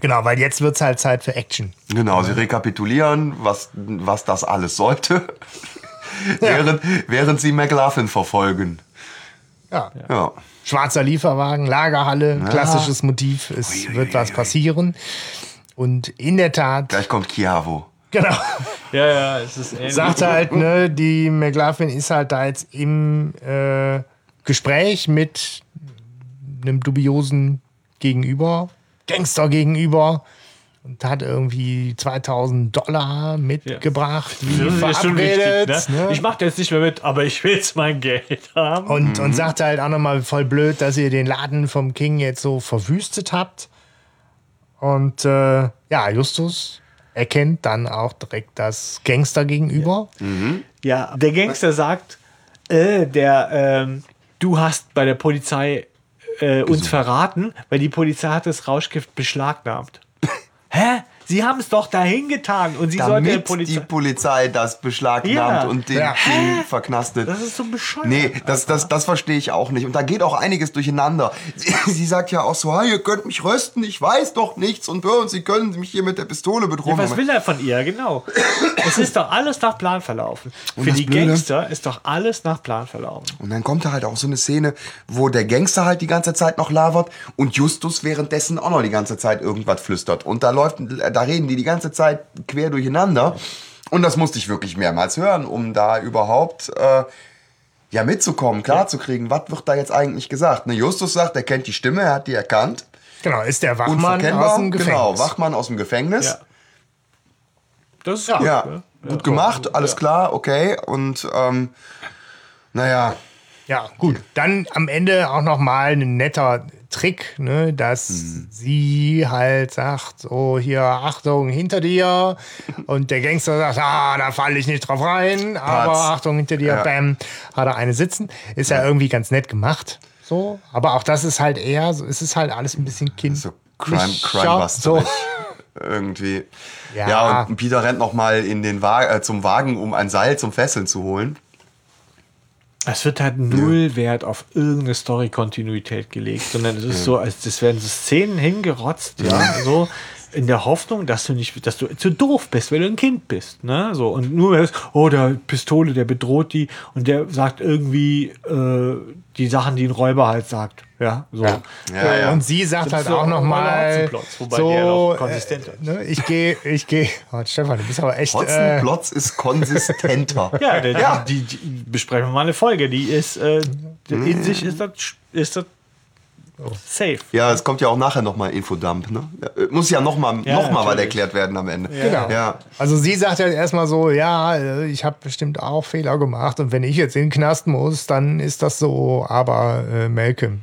S4: Genau, weil jetzt wird es halt Zeit für Action.
S3: Genau, sie rekapitulieren, was, was das alles sollte, während, während sie McLaughlin verfolgen.
S4: Ja.
S3: Ja.
S4: Schwarzer Lieferwagen, Lagerhalle, klassisches Motiv, es wird was passieren. Und in der Tat,
S3: Gleich kommt Chiavo.
S4: Genau,
S2: ja, ja, es ist ähnlich.
S4: sagt halt, ne, die McLaughlin ist halt da jetzt im äh, Gespräch mit einem dubiosen Gegenüber, Gangster gegenüber und hat irgendwie 2000 Dollar mitgebracht, wie
S2: Das ist ja schon
S4: verabredet.
S2: wichtig, ne?
S4: ne?
S2: Ich mache jetzt nicht mehr mit, aber ich will jetzt mein Geld haben.
S4: Und, und sagte halt auch nochmal voll blöd, dass ihr den Laden vom King jetzt so verwüstet habt. Und äh, ja, Justus erkennt dann auch direkt das Gangster gegenüber.
S2: Ja, der Gangster sagt, äh, der, ähm, du hast bei der Polizei äh, uns verraten, weil die Polizei hat das Rauschgift beschlagnahmt. Hä? Sie haben es doch dahin getan und sie sollte
S3: Damit die
S2: Polizei.
S3: Polizei das beschlagnahmt
S2: Ja.
S3: und den,
S4: Ja.
S3: den verknastet.
S2: Das ist so bescheuert.
S3: Nee, das, das, das verstehe ich auch nicht. Und da geht auch einiges durcheinander. Sie, sie sagt ja auch so, hey, ihr könnt mich rösten, ich weiß doch nichts und, und sie können mich hier mit der Pistole bedrohen.
S2: Ja, was will er von ihr? Genau. es ist doch alles nach Plan verlaufen. Für
S3: das
S2: die
S3: Blöde-
S2: Gangster ist doch alles nach Plan verlaufen.
S3: Und dann kommt da halt auch so eine Szene, wo der Gangster halt die ganze Zeit noch labert und Justus währenddessen auch noch die ganze Zeit irgendwas flüstert. Und da läuft, da reden die die ganze Zeit quer durcheinander. Und das musste ich wirklich mehrmals hören, um da überhaupt äh, ja mitzukommen, klarzukriegen, was wird da jetzt eigentlich gesagt. Ne, Justus sagt, er kennt die Stimme, er hat die erkannt.
S4: Genau, ist der Wachmann aus dem Gefängnis.
S3: Genau, Wachmann aus dem Gefängnis.
S2: Ja. Das ist
S4: Ja.
S2: gut.
S3: Ja,
S2: ne?
S3: gut gemacht, alles klar, okay. Und ähm, naja,
S4: Ja, gut. Dann am Ende auch noch mal ein netter Trick, ne, dass
S3: Mhm.
S4: sie halt sagt, so hier, Achtung, hinter dir. Und der Gangster sagt, ah, da falle ich nicht drauf rein. Aber
S3: Patz.
S4: Achtung, hinter dir,
S3: Ja.
S4: bam, hat er eine sitzen. Ist ja, irgendwie ganz nett gemacht. So, aber auch das ist halt eher, so, es ist halt alles ein bisschen kind.
S3: so Crime, Crimebuster.
S4: So.
S3: Irgendwie.
S4: Ja.
S3: Ja. und Peter rennt noch mal in den Wa äh, zum Wagen, um ein Seil zum Fesseln zu holen.
S2: Es wird halt null Wert auf irgendeine Story-Kontinuität gelegt, sondern es ist so, als das werden so Szenen hingerotzt, ja, so in der Hoffnung, dass du nicht, dass du zu doof bist, weil du ein Kind bist, ne, so und nur ist, oh, der Pistole, der bedroht die und der sagt irgendwie äh, die Sachen, die ein Räuber halt sagt, ja, so.
S4: Ja.
S3: Ja, ja.
S4: Und sie sagt
S2: Das
S4: halt
S2: ist so
S4: auch noch mal so,
S2: der noch konsistenter
S4: äh, ne, ich gehe, ich gehe, oh, Stefan, du bist aber echt, äh,
S3: Hotzenplotz ist konsistenter.
S2: Ja, der,
S3: Ja.
S2: Die, die, die besprechen wir mal eine Folge, die ist äh, in sich ist das ist das safe.
S3: Ja, es kommt ja auch nachher noch mal Infodump, ne? Ja, äh, Muss ja noch mal,
S2: Ja,
S3: noch mal was erklärt werden am Ende.
S4: Genau.
S3: Ja.
S4: Also sie sagt halt erstmal so, ja, äh, ich habe bestimmt auch Fehler gemacht und wenn ich jetzt in den Knast muss, dann ist das so, aber äh, Malcolm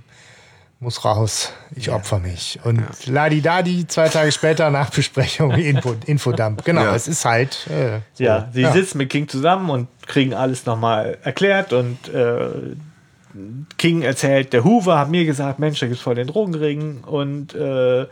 S4: muss raus, ich opfer mich. Und Ladi-Dadi, zwei Tage später nach Besprechung, Info, Infodump. Genau,
S3: Ja.
S4: es ist halt äh, so.
S2: Ja, sie sitzen mit King zusammen und kriegen alles nochmal erklärt und äh, King erzählt, der Hoover hat mir gesagt, Mensch, da gibt es voll den Drogenring und äh,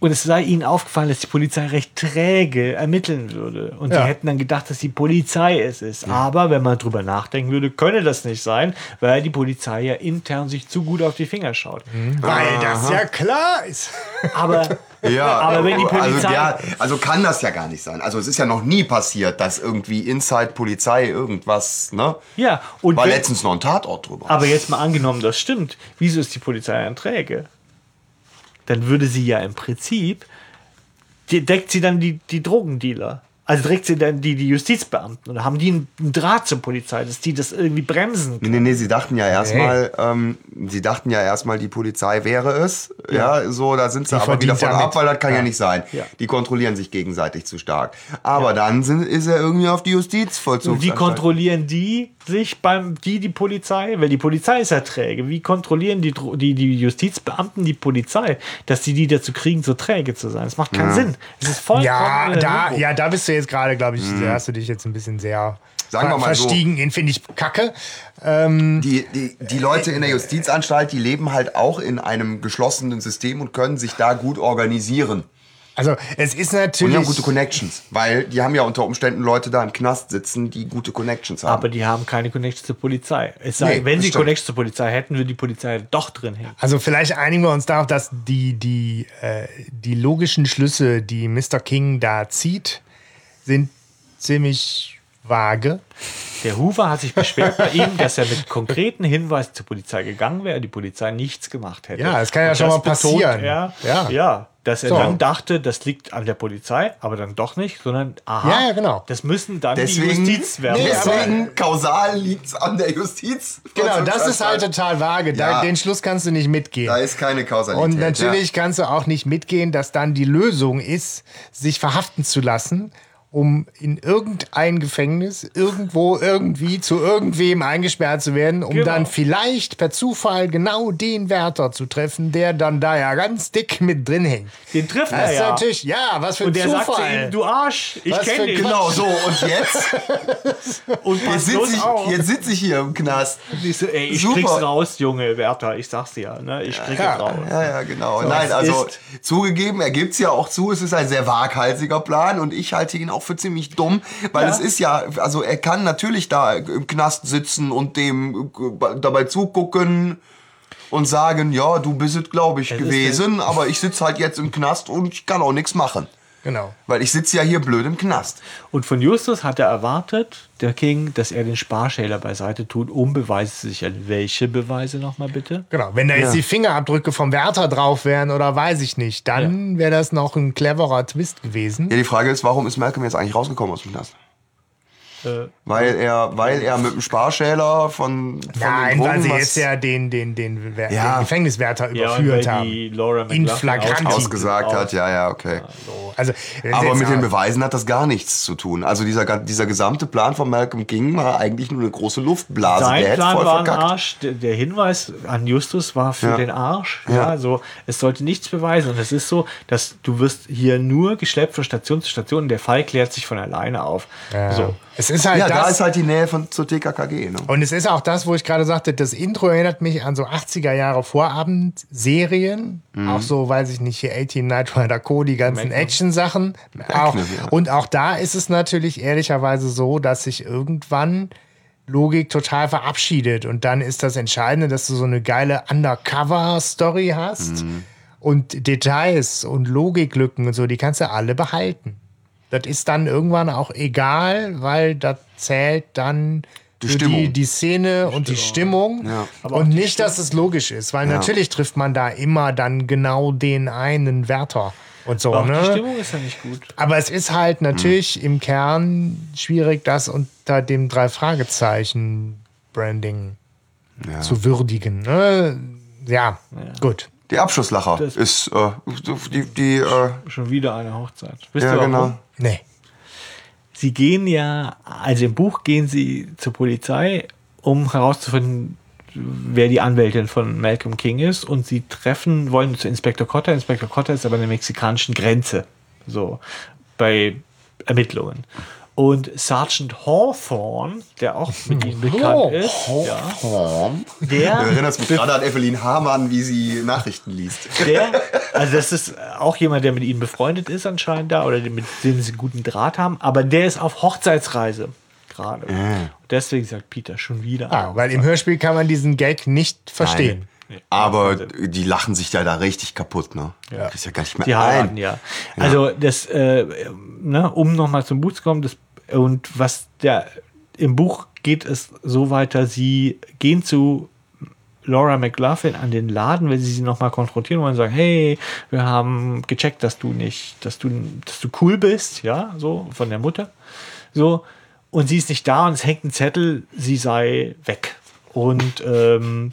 S2: und es sei ihnen aufgefallen, dass die Polizei recht träge ermitteln würde. Und
S4: Ja.
S2: sie hätten dann gedacht, dass die Polizei es ist. Aber wenn man drüber nachdenken würde, könne das nicht sein, weil die Polizei ja intern sich zu gut auf die Finger schaut.
S4: Weil das ja klar ist.
S2: Aber,
S3: Ja,
S2: aber wenn die Polizei.
S3: Also, ja, also kann das ja gar nicht sein. Also es ist ja noch nie passiert, dass irgendwie Inside Polizei irgendwas, ne?
S2: ja, und
S3: War
S2: wenn,
S3: letztens noch ein Tatort drüber.
S2: Aber jetzt mal angenommen, das stimmt. Wieso ist die Polizei ein Träge? Dann würde sie ja im Prinzip, die, deckt sie dann die, die Drogendealer. Also deckt sie dann die, die Justizbeamten. Oder haben die einen, Draht zur Polizei, dass die das irgendwie bremsen
S3: Nee, nee, nee, sie dachten ja erstmal, ähm, sie dachten ja erstmal, die Polizei wäre es. Ja, so, da sind sie aber
S4: verdient
S3: wieder von ab, weil das kann ja,
S4: Ja.
S3: nicht sein.
S2: Ja.
S3: Die kontrollieren sich gegenseitig zu stark. Aber dann sind, ist er irgendwie auf die Justizvollzug.
S2: Und wie kontrollieren die sich beim, die, die Polizei? Weil die Polizei ist ja träge. Wie kontrollieren die, die, die Justizbeamten die Polizei, dass die die dazu kriegen, so träge zu sein? Das macht keinen Sinn. Es ist vollkommen.
S4: Ja, da,
S2: Humbug.
S4: ja, da bist du jetzt gerade, glaube ich, da hast du dich jetzt ein bisschen sehr
S3: Sagen wir mal so.
S4: verstiegen in, finde ich, Kacke. Ähm,
S3: Die, die, die Leute in der Justizanstalt, die leben halt auch in einem geschlossenen System und können sich da gut organisieren.
S4: Also es ist
S3: Und die
S4: natürlich.
S3: haben gute Connections. Weil die haben ja unter Umständen Leute da im Knast sitzen, die gute Connections haben.
S2: Aber die haben keine Connection zur Polizei. Es sei,
S3: Nee,
S2: wenn sie
S3: stimmt.
S2: Connection zur Polizei hätten, würde die Polizei doch drin hängen.
S4: Also vielleicht einigen wir uns darauf, dass die, die, äh, die logischen Schlüsse, die Mr. King da zieht, sind ziemlich vage.
S2: Der Hoover hat sich beschwert bei ihm, dass er mit konkreten Hinweisen zur Polizei gegangen wäre, die Polizei nichts gemacht hätte.
S4: Ja, das kann ja
S2: Und
S4: schon mal passieren.
S2: Er,
S4: Ja.
S2: ja. dass er
S4: So.
S2: dann dachte, das liegt an der Polizei, aber dann doch nicht, sondern aha,
S4: Ja, ja, genau.
S2: das müssen dann
S3: Deswegen,
S2: die Justiz werden.
S4: Nee, aber-
S3: deswegen kausal liegt es an der Justiz.
S4: Genau, das ist halt total vage. Da,
S3: Ja.
S4: den Schluss kannst du nicht mitgehen.
S3: Da ist keine Kausalität.
S4: Und natürlich kannst du auch nicht mitgehen, dass dann die Lösung ist, sich verhaften zu lassen, um in irgendein Gefängnis irgendwo irgendwie zu irgendwem eingesperrt zu werden, um
S2: Genau.
S4: dann vielleicht per Zufall genau den Wärter zu treffen, der dann da ja ganz dick mit drin hängt.
S2: Den trifft
S4: Das
S2: er
S4: ist
S2: ja.
S4: natürlich, ja, was für ein
S2: Und der sagt zu
S4: Zufall.
S2: ihm, du Arsch, ich kenne dich.
S3: Genau, so. Und jetzt,
S2: Und
S3: jetzt sitze ich, jetzt sitz ich hier im Knast.
S2: Ich, so, ey, ich
S3: Super.
S2: krieg's raus, Junge Wärter, ich sag's dir. Ne? Ich krieg
S4: Ja.
S2: es raus.
S3: Ja, ja, genau. Nein,
S2: es
S3: also zugegeben, er gibt es ja auch zu, es ist ein sehr waghalsiger Plan und ich halte ihn auch für ziemlich dumm, weil
S2: Ja.
S3: es ist ja, also er kann natürlich da im Knast sitzen und dem äh, dabei zugucken und sagen, ja, du bist es, glaube ich,
S2: ist
S3: gewesen, aber ich sitze halt jetzt im Knast und ich kann auch nichts machen.
S4: Genau.
S3: Weil ich sitze ja hier blöd im Knast.
S2: Und von Justus hat er erwartet, der King, dass er den Sparschäler beiseite tut, um Beweise zu sichern. Welche Beweise nochmal bitte?
S4: Genau, wenn da jetzt die Fingerabdrücke vom Wärter drauf wären oder weiß ich nicht, dann wäre das noch ein cleverer Twist gewesen.
S3: Ja, die Frage ist, warum ist Malcolm jetzt eigentlich rausgekommen aus dem Knast?
S2: Äh,
S3: Weil er, weil er mit dem Sparschäler von, von
S4: Nein, weil sie jetzt ja den, den, den,
S3: Ja.
S4: den Gefängniswärter
S2: ja, und
S4: überführt
S2: weil
S4: haben.
S2: die Laura
S4: In flagranti.
S2: aus-
S3: ausgesagt hat, ja, ja, okay.
S4: Also,
S3: Aber mit den Beweisen hat das gar nichts zu tun. Also dieser, dieser gesamte Plan von Malcolm King war eigentlich nur eine große Luftblase.
S2: Sein
S3: der
S2: Plan
S3: voll
S2: war ein. Arsch. Der, Hinweis an Justus war für
S3: Ja.
S2: den Arsch. Ja.
S3: Ja.
S2: Also es sollte nichts beweisen. Und es ist so, dass du wirst hier nur geschleppt von Station zu Station und der Fall klärt sich von alleine auf. So.
S4: Es ist halt
S3: Ja, da
S4: das.
S3: ist halt die Nähe von, zur TKKG. Ne?
S4: und es ist auch das, wo ich gerade sagte, das Intro erinnert mich an so 80er Jahre Vorabendserien.
S3: Mhm.
S4: Auch so, weiß ich nicht, hier 18 Night Rider Co., die ganzen Action-Sachen. Auch,
S3: ja.
S4: Und auch da ist es natürlich ehrlicherweise so, dass sich irgendwann Logik total verabschiedet. Und dann ist das Entscheidende, dass du so eine geile Undercover-Story hast.
S3: Mhm.
S4: Und Details und Logiklücken und so, die kannst du alle behalten. Das ist dann irgendwann auch egal, weil das zählt dann
S3: Die
S4: die, die Szene und die Stimmung.
S3: Ja.
S4: Und nicht, dass es logisch ist, weil natürlich trifft man da immer dann genau den einen Wärter und so.
S2: Aber auch die
S4: Ne?
S2: Stimmung ist ja nicht gut.
S4: Aber es ist halt natürlich im Kern schwierig, das unter dem Drei-Fragezeichen-Branding zu würdigen. Ne? Ja, gut.
S3: Die Abschusslacher
S2: Das-
S3: ist äh, die, die äh,
S2: Schon wieder eine Hochzeit. Wisst
S3: ja
S2: ihr warum?
S4: Nee.
S2: Sie gehen ja, also im Buch gehen sie zur Polizei, um herauszufinden, wer die Anwältin von Malcolm King ist. Und sie treffen, wollen zu Inspektor Cotter. Inspektor Cotter ist aber an der mexikanischen Grenze. So, bei Ermittlungen. Und Sergeant Hawthorne, der auch mit ihnen bekannt ist, ja,
S3: Du
S2: der,
S3: erinnerst mich gerade an Evelyn Hamann, wie sie Nachrichten liest.
S2: der, also das ist auch jemand, der mit ihnen befreundet ist anscheinend da oder mit dem sie einen guten Draht haben, aber der ist auf Hochzeitsreise gerade. Und deswegen sagt Peter schon wieder.
S4: Ah, weil im Hörspiel kann man diesen Gag nicht verstehen.
S3: Aber die lachen sich da, da richtig kaputt, ne? Ja. Ist ja gar nicht mehr
S2: Die
S3: ein.
S2: ja. Also das, äh, ne, um nochmal zum Buch zu kommen, das, und was der im Buch geht es so weiter, sie gehen zu Laura McLaughlin an den Laden, wenn sie sie nochmal konfrontieren wollen und sagen, hey, wir haben gecheckt, dass du nicht, dass du, dass du cool bist, ja, so von der Mutter. So, und sie ist nicht da und es hängt ein Zettel, sie sei weg. Und ähm,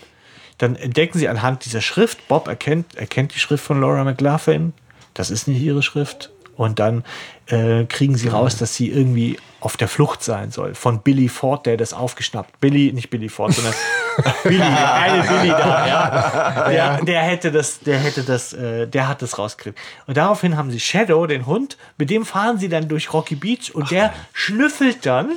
S2: dann entdecken sie anhand dieser Schrift, Bob erkennt, erkennt die Schrift von Laura McLaughlin, das ist nicht ihre Schrift. Und dann äh, kriegen sie raus, dass sie irgendwie auf der Flucht sein soll. Von Billy Ford, der das aufgeschnappt. Billy, nicht Billy Ford, sondern Billy, der eine Billy da, ja. Der, der hätte das, der hätte das, äh, der hat das rausgekriegt. Und daraufhin haben sie Shadow, den Hund, mit dem fahren sie dann durch Rocky Beach und der schnüffelt dann.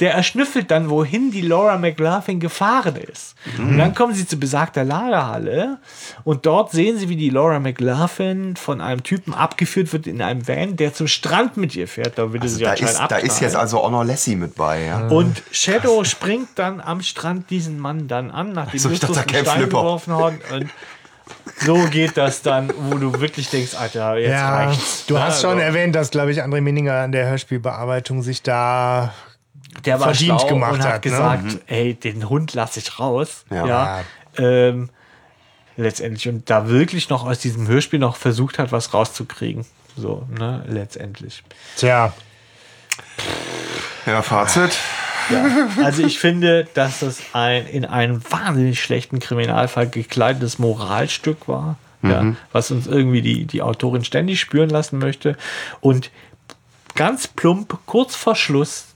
S2: Der erschnüffelt dann, wohin die Laura McLaughlin gefahren ist. Und dann kommen sie zu besagter Lagerhalle und dort sehen sie, wie die Laura McLaughlin von einem Typen abgeführt wird in einem Van, der zum Strand mit ihr fährt. Da würde sie
S3: Da
S2: anscheinend
S3: ist, da ist jetzt also Honor Lassie mit bei, ja.
S2: Und Shadow springt dann am Strand diesen Mann dann an, nachdem
S3: So, ich
S2: Justus einen Stein geworfen hat. Und so geht das dann, wo du wirklich denkst, Alter, jetzt
S4: Ja,
S2: reicht's.
S4: du hast schon
S2: also,
S4: erwähnt, dass, glaube ich, André Minninger an der Hörspielbearbeitung sich da
S2: der war
S4: verdient
S2: schlau
S4: gemacht
S2: und hat,
S4: hat, ne?
S2: gesagt, ey, den Hund lasse ich raus.
S3: Ja.
S2: Ja. Ähm, letztendlich. Und da wirklich noch aus diesem Hörspiel noch versucht hat, was rauszukriegen. So, ne, letztendlich.
S4: Tja,
S3: Ja, Fazit.
S2: Also ich finde, dass das ein in einem wahnsinnig schlechten Kriminalfall gekleidetes Moralstück war, ja, was uns irgendwie die, die Autorin ständig spüren lassen möchte. Und ganz plump, kurz vor Schluss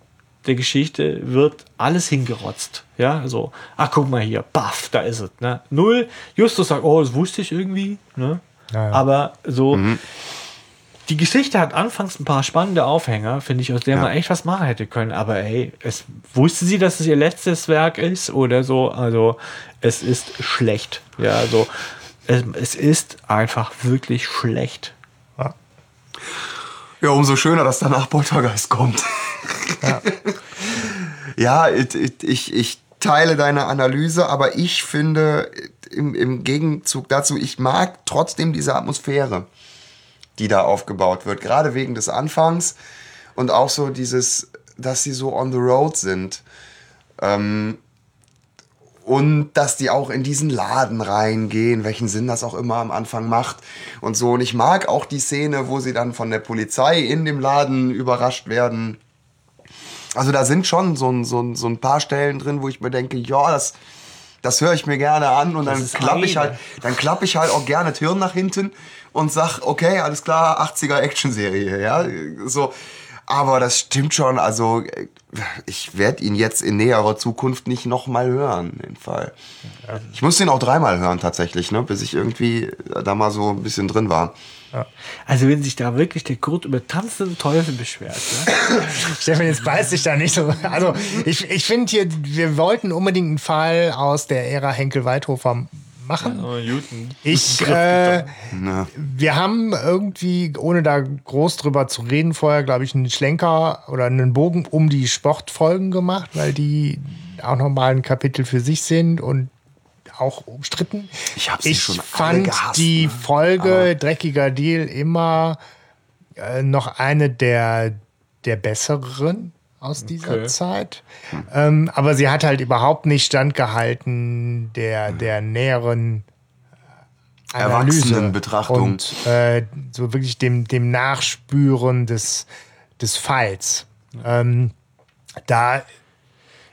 S2: der Geschichte wird alles hingerotzt. Ja, so, ach guck mal hier, baff, da ist es. Ne? Null. Justus sagt, oh, das wusste ich irgendwie. Ne?
S4: Ja, ja.
S2: Aber so, die Geschichte hat anfangs ein paar spannende Aufhänger, finde ich, aus der man echt was machen hätte können. Aber hey, es wusste sie, dass es ihr letztes Werk ist oder so. Also es ist schlecht. Ja, also es, es ist einfach wirklich schlecht.
S3: Ja, umso schöner, dass danach Poltergeist kommt. Ja, ich, ich, ich teile deine Analyse, aber ich finde im, im Gegenzug dazu, ich mag trotzdem diese Atmosphäre, die da aufgebaut wird. Gerade wegen des Anfangs und auch so dieses, dass sie so on the road sind. Ähm, und dass die auch in diesen Laden reingehen, welchen Sinn das auch immer am Anfang macht und so. Und ich mag auch die Szene, wo sie dann von der Polizei in dem Laden überrascht werden. Also da sind schon so ein, so ein, so ein paar Stellen drin, wo ich mir denke, ja, das, das höre ich mir gerne an und dann
S2: ist
S3: klappe ich halt, dann klappe ich halt auch gerne das Hirn nach hinten und sag, okay, alles klar, 80er Actionserie, ja, so. Aber das stimmt schon, also ich werde ihn jetzt in näherer Zukunft nicht nochmal hören, den Fall. Ich muss den auch dreimal hören tatsächlich, ne, bis ich irgendwie da mal so ein bisschen drin war.
S2: Also wenn sich da wirklich der Kurt über tanzenden Teufel beschwert. Ne?
S4: Stefan, jetzt beißt sich da nicht so. Also, ich, ich finde hier, wir wollten unbedingt einen Fall aus der Ära Henkel-Weithofer machen.
S2: Newton.
S4: Ich, äh, wir haben irgendwie, ohne da groß drüber zu reden, vorher, glaube ich, einen Schlenker oder einen Bogen um die Sportfolgen gemacht, weil die auch nochmal ein Kapitel für sich sind und auch umstritten.
S3: Ich hab sie
S4: ich
S3: schon alle
S4: fand
S3: gehasst,
S4: die
S3: ne?
S4: Folge Dreckiger Deal immer äh, noch eine der, der besseren aus dieser
S2: Okay.
S4: Zeit. Ähm, aber sie hat halt überhaupt nicht standgehalten der,
S3: Hm.
S4: der näheren äh, Analyse
S3: Erwachsenenbetrachtung.
S4: und äh, so wirklich dem, dem Nachspüren des, des Falls. Ähm, da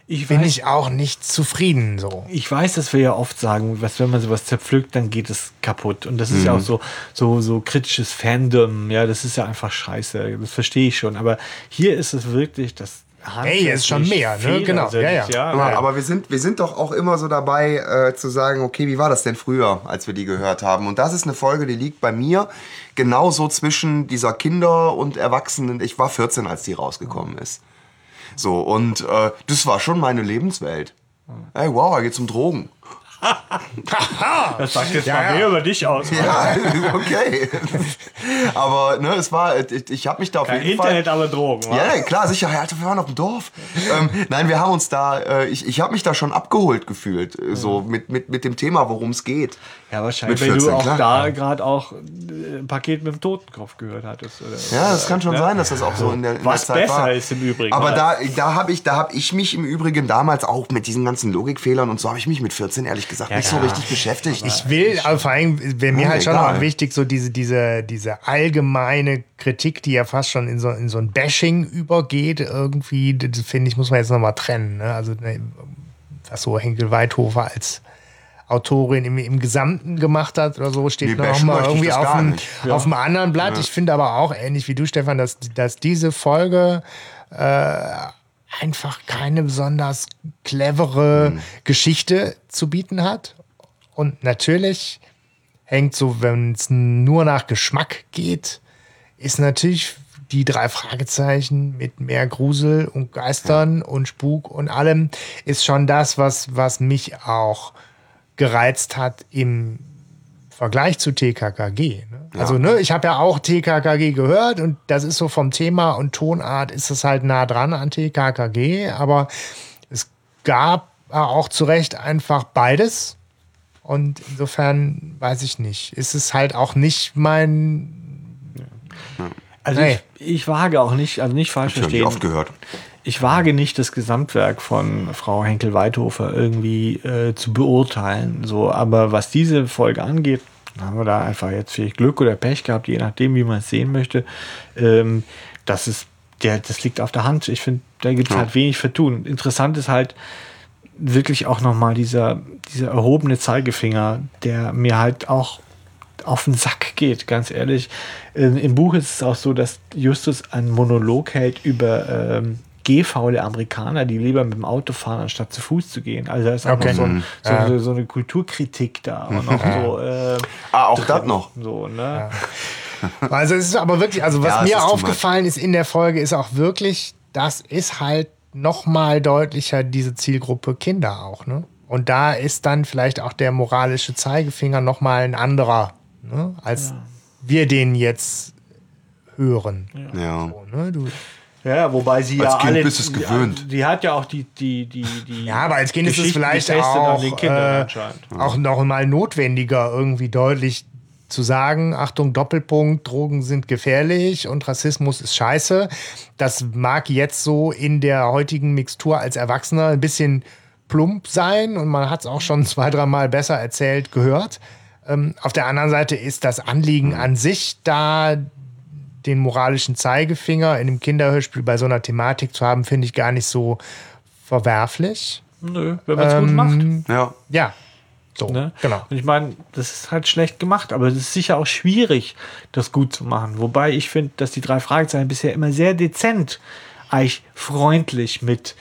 S2: Ich
S4: bin
S2: weiß,
S4: ich auch nicht zufrieden so.
S2: ich weiß, dass wir ja oft sagen, was, wenn man sowas zerpflückt, dann geht es kaputt. Und das ist ja auch so, so, so kritisches Fandom. Ja, das ist ja einfach scheiße. Das verstehe ich schon. Aber hier ist es wirklich das.
S4: Hey, ist schon mehr, ne? Genau, ja, ja.
S2: ja.
S3: aber wir, sind, wir sind doch auch immer so dabei äh, zu sagen, okay, wie war das denn früher, als wir die gehört haben? Und das ist eine Folge, die liegt bei mir genauso zwischen dieser Kinder- und Erwachsenen. Ich war 14, als die rausgekommen ist. So, und äh, das war schon meine Lebenswelt. Hey, wow, er geht zum Drogen.
S2: das sagt jetzt
S4: Ja,
S2: mal
S4: ja.
S2: mehr über dich aus.
S3: Ja, okay. aber ne, es war, ich, ich habe mich da auf
S2: Kein
S3: jeden Fall...
S2: Internet, aber Drogen.
S3: Ja, ja, klar, sicher. Ja, Alter, wir waren auf dem Dorf. ähm, nein, wir haben uns da, äh, ich, ich habe mich da schon abgeholt gefühlt, äh, so mit, mit, mit dem Thema, worum es geht.
S2: Ja, wahrscheinlich, weil
S3: 14,
S2: du auch
S3: klar.
S2: da gerade auch äh, ein Paket mit dem Totenkopf gehört hattest. Oder,
S3: Ja, das kann schon
S2: ne?
S3: sein, dass das auch so in der, in
S2: Was
S3: der Zeit
S2: besser
S3: war.
S2: ist im Übrigen.
S3: Aber da, da habe ich, da hab ich mich im Übrigen damals auch mit diesen ganzen Logikfehlern und so habe ich mich mit 14 ehrlich gesagt nicht so
S2: ja.
S3: richtig beschäftigt.
S4: Ich will, aber vor allem wäre mir
S3: Ja,
S4: halt schon
S3: egal.
S4: auch wichtig, so diese, diese, diese allgemeine Kritik, die ja fast schon in so, in so ein Bashing übergeht, irgendwie, das finde ich, muss man jetzt nochmal trennen. Ne? Also, ne, was so Henkel Weithofer als Autorin im, im Gesamten gemacht hat oder so, steht
S3: Nee,
S4: noch mal irgendwie auf dem,
S3: nicht.
S4: auf dem anderen Blatt. Ich finde aber auch, ähnlich wie du, Stefan, dass, dass diese Folge einfach keine besonders clevere
S3: Mhm.
S4: Geschichte zu bieten hat. Und natürlich hängt so, wenn es nur nach Geschmack geht, ist natürlich die drei Fragezeichen mit mehr Grusel und Geistern und Spuk und allem ist schon das, was, was mich auch gereizt hat im Vergleich zu TKKG. Ne? Also, ne, ich habe ja auch TKKG gehört und das ist so vom Thema und Tonart ist es halt nah dran an TKKG, aber es gab auch zu Recht einfach beides. Und insofern weiß ich nicht. Ist es halt auch nicht mein.
S2: Also
S4: Nee.
S2: ich, ich wage auch nicht, also nicht falsch
S3: Ich habe die
S2: verstehen.
S3: oft gehört.
S2: Ich wage nicht das Gesamtwerk von Frau Henkel-Weithofer irgendwie äh, zu beurteilen. So, aber was diese Folge angeht, haben wir da einfach jetzt vielleicht Glück oder Pech gehabt, je nachdem, wie man es sehen möchte. Ähm, das ist, der, das liegt auf der Hand. Ich finde, da gibt es halt wenig für tun. Interessant ist halt wirklich auch nochmal dieser, dieser erhobene Zeigefinger, der mir halt auch auf den Sack geht, ganz ehrlich. Im Buch ist es auch so, dass Justus einen Monolog hält über ähm, gehfaule Amerikaner, die lieber mit dem Auto fahren, anstatt zu Fuß zu gehen. Also da ist auch
S4: Okay.
S2: noch so, ein, so,
S4: Ja.
S2: so, so eine Kulturkritik da. Und noch so, äh,
S3: Ah, auch das noch.
S2: so, ne?
S4: Also es ist aber wirklich, also was
S3: Ja,
S4: mir aufgefallen ist in der Folge, ist auch wirklich, das ist halt noch mal deutlicher diese Zielgruppe Kinder auch, ne? Und da ist dann vielleicht auch der moralische Zeigefinger noch mal ein anderer, ne? als wir den jetzt hören.
S3: Ja.
S4: So, ne? du,
S2: Ja, wobei sie
S3: Als
S2: ja
S3: Kind
S2: alle.
S3: bist
S2: die-
S3: gewöhnt.
S2: Die hat ja auch die, die, die, die.
S4: ja, aber als Kind ist es vielleicht auch, äh, auch noch mal notwendiger, irgendwie deutlich zu sagen, Achtung, Doppelpunkt, Drogen sind gefährlich und Rassismus ist scheiße. Das mag jetzt so in der heutigen Mixtur als Erwachsener ein bisschen plump sein und man hat es auch schon zwei, dreimal besser erzählt gehört. Ähm, auf der anderen Seite ist das Anliegen an sich da, den moralischen Zeigefinger in einem Kinderhörspiel bei so einer Thematik zu haben, finde ich gar nicht so verwerflich.
S2: Nö, wenn man es gut macht.
S3: Ja.
S4: Ja, so,
S2: Ne?
S4: genau.
S2: Und ich meine, das ist halt schlecht gemacht, aber es ist sicher auch schwierig, das gut zu machen. Wobei ich finde, dass die drei Fragezeichen bisher immer sehr dezent, eigentlich freundlich mit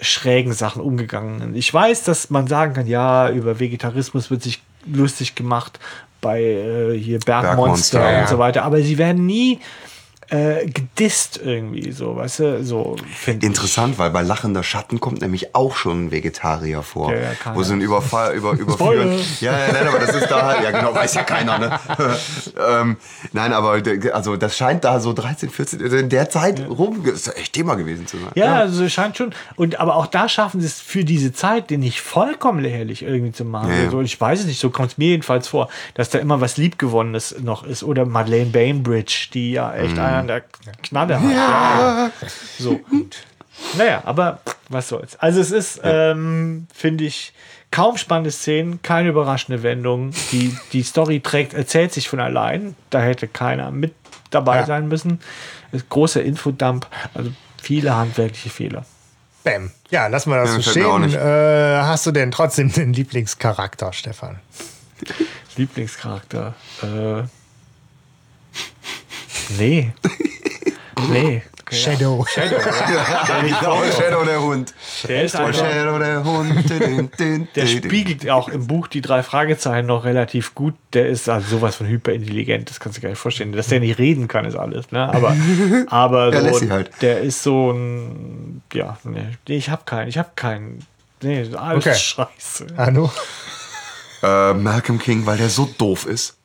S2: schrägen Sachen umgegangen sind. Ich weiß, dass man sagen kann, ja, über Vegetarismus wird sich lustig gemacht bei äh, hier Bergmonster
S3: Bergmonster,
S2: und so weiter, aber sie werden nie äh, gedisst irgendwie, so, weißt du, so finde ich.
S3: Interessant, weil bei Lachender Schatten kommt nämlich auch schon ein Vegetarier vor.
S2: Ja, ja,
S3: wo sie einen Überfall über, überführen. ja, ja, nein, aber das ist da halt, ja genau, weiß ja keiner, ne? ähm, nein, aber also das scheint da so 13, 14, in der Zeit rum, das ist echt Thema gewesen zu sein.
S2: Ja, also es scheint schon. Und aber auch da schaffen sie es für diese Zeit, den nicht vollkommen lächerlich irgendwie zu machen.
S3: Ja, ja.
S2: Also ich weiß es nicht, so kommt es mir jedenfalls vor, dass da immer was Liebgewonnenes noch ist. Oder Madeleine Bainbridge, die ja echt
S3: Mhm.
S2: Einer der Knalle hat. Ja. So. Naja, aber was soll's. Also es ist, ähm, finde ich, kaum spannende Szenen, keine überraschende Wendung. Die, die Story trägt, erzählt sich von allein. Da hätte keiner mit dabei
S4: Ja.
S2: sein müssen. Ist großer Infodump, also viele handwerkliche Fehler.
S4: Bäm. Ja, lassen wir das
S3: Ja,
S4: so stehen. Äh, hast du denn trotzdem den Lieblingscharakter, Stefan?
S2: Lieblingscharakter. Äh, nee. Nee.
S4: Shadow.
S2: Shadow. ja.
S3: Genau, Shadow der Hund.
S2: Der ist einfach,
S3: Shadow der Hund. Din, din, din,
S2: der
S3: din.
S2: spiegelt auch im Buch die drei Fragezeichen noch relativ gut. Der ist also sowas von hyperintelligent, das kannst du dir gar nicht vorstellen. Dass der nicht reden kann, ist alles. Ne? Aber, aber
S3: Ja,
S2: so,
S3: halt.
S2: der ist so ein. Ja, nee, ich habe keinen. Ich habe keinen. Nee, alles
S4: Okay.
S2: scheiße.
S4: Hallo?
S3: Äh, Malcolm King, weil der so doof ist.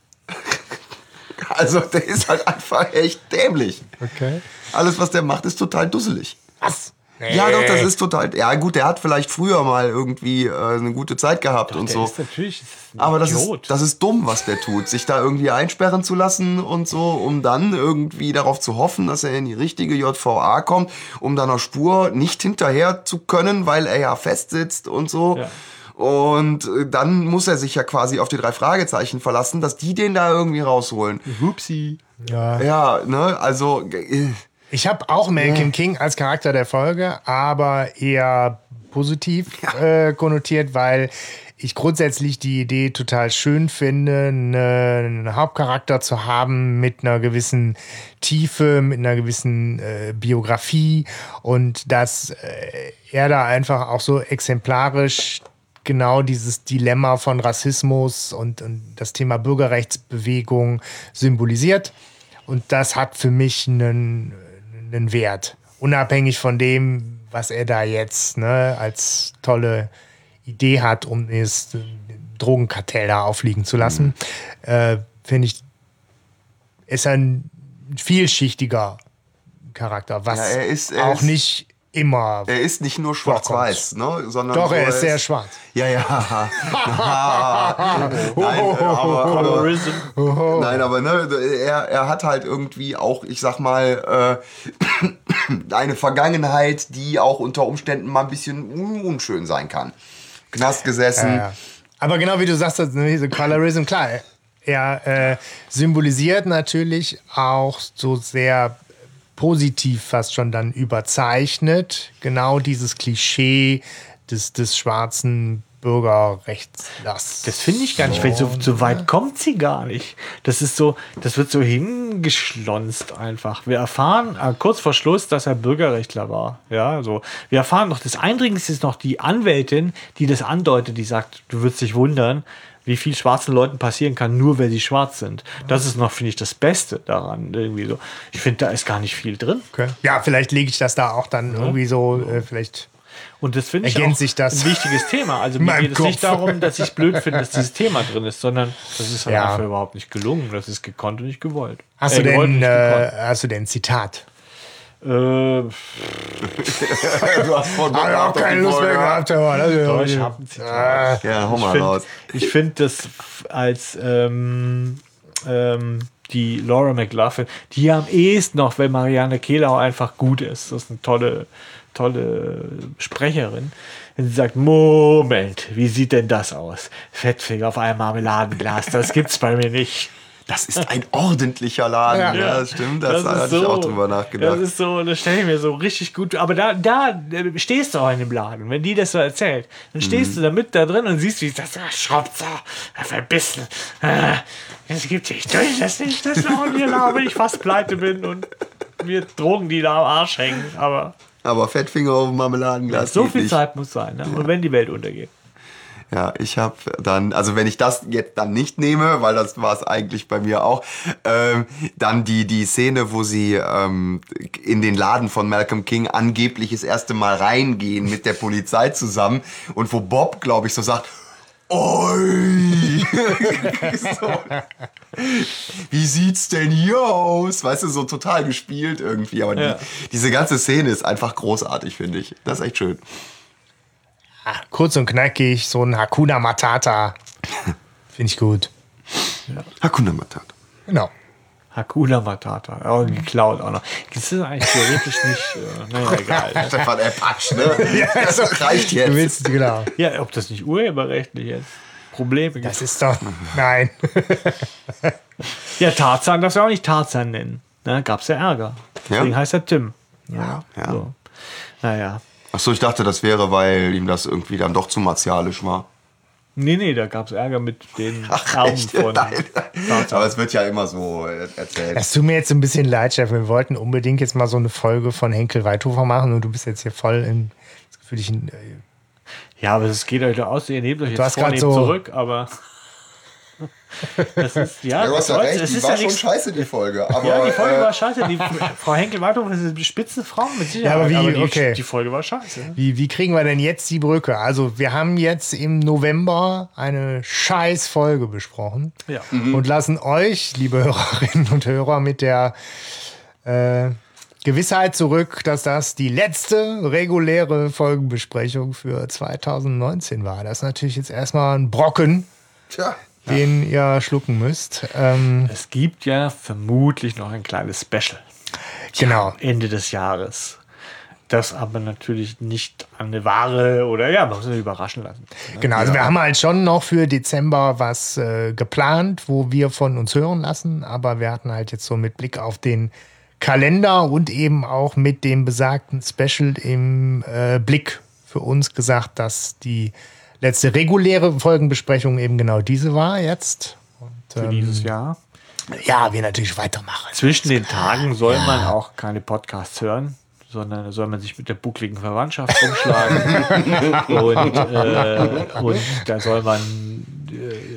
S3: Also, der ist halt einfach echt dämlich.
S4: Okay.
S3: Alles, was der macht, ist total dusselig.
S4: Was?
S3: Ja, doch, das ist total. Ja, gut, der hat vielleicht früher mal irgendwie äh, eine gute Zeit gehabt und
S2: Der
S3: so.
S2: ist natürlich das ist ein
S3: Aber das ist, das ist dumm, was der tut. Sich da irgendwie einsperren zu lassen und so, um dann irgendwie darauf zu hoffen, dass er in die richtige JVA kommt, um dann einer Spur nicht hinterher zu können, weil er ja festsitzt und so.
S2: Ja.
S3: Und äh, dann muss er sich ja quasi auf die drei Fragezeichen verlassen, dass die den da irgendwie rausholen.
S2: Hupsi.
S4: Ja.
S3: Ja, ne, also. äh,
S4: Ich habe auch Malcolm King als Charakter der Folge, aber eher positiv äh, konnotiert, weil ich grundsätzlich die Idee total schön finde, ne- einen Hauptcharakter zu haben mit einer gewissen Tiefe, mit einer gewissen äh, Biografie und dass äh, er da einfach auch so exemplarisch genau dieses Dilemma von Rassismus und, und das Thema Bürgerrechtsbewegung symbolisiert. Und das hat für mich einen, einen Wert. Unabhängig von dem, was er da jetzt ne, als tolle Idee hat, um das Drogenkartell da aufliegen zu lassen, äh, finde ich, ist ein vielschichtiger Charakter, was
S3: Ja, er ist- er
S4: auch
S3: ist-
S4: nicht immer.
S3: Er ist nicht nur schwarz-weiß, ne, sondern.
S4: Doch,
S3: so,
S4: er ist sehr schwarz.
S3: Ja, ja. Nein, aber. Nein, aber ne, er, er hat halt irgendwie auch, ich sag mal, äh, eine Vergangenheit, die auch unter Umständen mal ein bisschen unschön sein kann. Knast gesessen.
S4: Ja, ja. Aber genau wie du sagst, diese Colorism, klar, er äh, symbolisiert natürlich auch so sehr positiv fast schon dann überzeichnet, genau dieses Klischee des, des schwarzen Bürgerrechtslers.
S2: Das finde ich gar nicht, weil so, so weit kommt sie gar nicht. Das ist so, das wird so hingeschlonzt einfach. Wir erfahren äh, kurz vor Schluss, dass er Bürgerrechtler war. Ja, so. Wir erfahren noch, das Eindringlichste ist noch die Anwältin, die das andeutet, die sagt, du würdest dich wundern, wie viel schwarzen Leuten passieren kann, nur weil sie schwarz sind. Das ist noch, finde ich, das Beste daran. Irgendwie so. Ich finde, da ist gar nicht viel drin.
S4: Okay. Ja, vielleicht lege ich das da auch dann irgendwie so, äh, vielleicht.
S2: Und das finde ich auch
S4: sich das.
S2: ein wichtiges Thema. Also mir geht es nicht darum, dass ich blöd finde, dass dieses Thema drin ist, sondern das ist halt
S4: Ja.
S2: einfach überhaupt nicht gelungen. Das ist gekonnt und nicht gewollt.
S4: Hast,
S2: Äh,
S4: du denn,
S2: nicht
S4: äh,
S2: gekonnt.
S4: hast du denn ein Zitat?
S2: Äh,
S3: du hast voll
S4: Ah, ja, keine Lust mehr gehabt, aber das ist
S2: doch,
S4: ja-
S2: ich habe ein Zitat.
S3: Ja, hau mal raus.
S2: Ich finde das als ähm, ähm, die Laura McLaughlin, die am ehesten noch, weil Marianne Kehlau einfach gut ist. Das ist eine tolle, tolle Sprecherin. Wenn sie sagt, Moment, wie sieht denn das aus? Fettfinger auf einem Marmeladenglas, das gibt's bei mir nicht.
S3: Das ist ein ordentlicher Laden. Ja,
S4: Ja.
S3: das stimmt. Das,
S2: ist
S3: hatte ich auch drüber nachgedacht.
S2: Das ist so, das stelle ich mir so richtig gut. Aber da, da stehst du auch in dem Laden. Wenn die das so erzählt, dann stehst
S3: Mhm.
S2: du da mit da drin und siehst, wie das ah, so, ah, verbissen. Ah, Es gibt ich durch das nicht, das Laden hier, wenn ich fast pleite bin und mir Drogen, die da am Arsch hängen. Aber
S3: Aber Fettfinger auf dem Marmeladenglas.
S2: so viel
S3: nicht.
S2: Zeit muss sein. Ne? Und wenn die Welt untergeht.
S3: Ja, ich habe dann, also wenn ich das jetzt dann nicht nehme, weil das war es eigentlich bei mir auch, ähm, dann die, die Szene, wo sie ähm, in den Laden von Malcolm King angeblich das erste Mal reingehen mit der Polizei zusammen und wo Bob, glaube ich, so sagt, Oi! so. Wie sieht's denn hier aus? Weißt du, so total gespielt irgendwie. Aber
S2: Ja.
S3: die, diese ganze Szene ist einfach großartig, finde ich. Das ist echt schön.
S4: Kurz und knackig, so ein Hakuna Matata. Finde ich gut.
S3: Hakuna Matata.
S4: Genau.
S2: Hakuna Matata. Oh, geklaut auch noch. Das ist eigentlich theoretisch nicht. Äh, naja, egal.
S3: Stefan, patscht, ne? das reicht
S4: Du
S3: jetzt.
S4: willst, genau.
S2: Ja, ob das nicht urheberrechtlich jetzt Probleme gibt.
S4: Das ist doch. Nein.
S2: Ja, Tarzan darfst du auch nicht Tarzan nennen. Ne, gab's ja Ärger. Deswegen
S3: Ja?
S2: heißt er Tim.
S3: Ja, ja.
S2: So. Naja.
S3: Achso, ich dachte, das wäre, weil ihm das irgendwie dann doch zu martialisch war.
S2: Nee, nee, da gab's Ärger mit den
S3: Echt?
S2: von
S3: Nein. Aber es wird ja immer so äh, erzählt.
S4: Das tut mir jetzt ein bisschen leid, Chef. Wir wollten unbedingt jetzt mal so eine Folge von Henkel Weithofer machen und du bist jetzt hier voll in. Das Gefühl, ich, äh,
S2: Ja, aber es geht euch doch aus, ihr nehmt euch
S4: hast
S2: jetzt vornehm
S4: so-
S2: zurück, aber. Das ist, ja,
S3: Ja, du hast ja recht, die
S2: ist
S3: war
S2: ja
S3: schon scheiße, die Folge. Aber,
S2: Ja, die Folge
S3: äh,
S2: war scheiße. Die Frau Henkel-Weidhoff ist eine Spitzenfrau mit Sicherheit.
S4: Ja, aber wie?
S2: die,
S4: Okay.
S2: die Folge war scheiße.
S4: wie, wie kriegen wir denn jetzt die Brücke? Also, wir haben jetzt im November eine scheiß Folge besprochen
S2: Ja.
S4: und lassen euch, liebe Hörerinnen und Hörer, mit der äh, Gewissheit zurück, dass das die letzte reguläre Folgenbesprechung für 2019 war. Das ist natürlich jetzt erstmal ein Brocken,
S3: Tja,
S4: den ihr schlucken müsst. Ähm,
S2: Es gibt ja vermutlich noch ein kleines Special.
S4: genau.
S2: Ende des Jahres. Das aber natürlich nicht an eine Ware oder ja, man muss sich überraschen lassen.
S4: Genau, also wir haben halt schon noch für Dezember was äh, geplant, wo wir von uns hören lassen, aber wir hatten halt jetzt so mit Blick auf den Kalender und eben auch mit dem besagten Special im äh, Blick für uns gesagt, dass die letzte reguläre Folgenbesprechung eben genau diese war jetzt. Und,
S2: Für
S4: ähm,
S2: dieses Jahr.
S4: ja, wir natürlich weitermachen.
S2: Zwischen den Tagen soll man auch keine Podcasts hören, sondern da soll man sich mit der buckligen Verwandtschaft rumschlagen. und, äh, und da soll man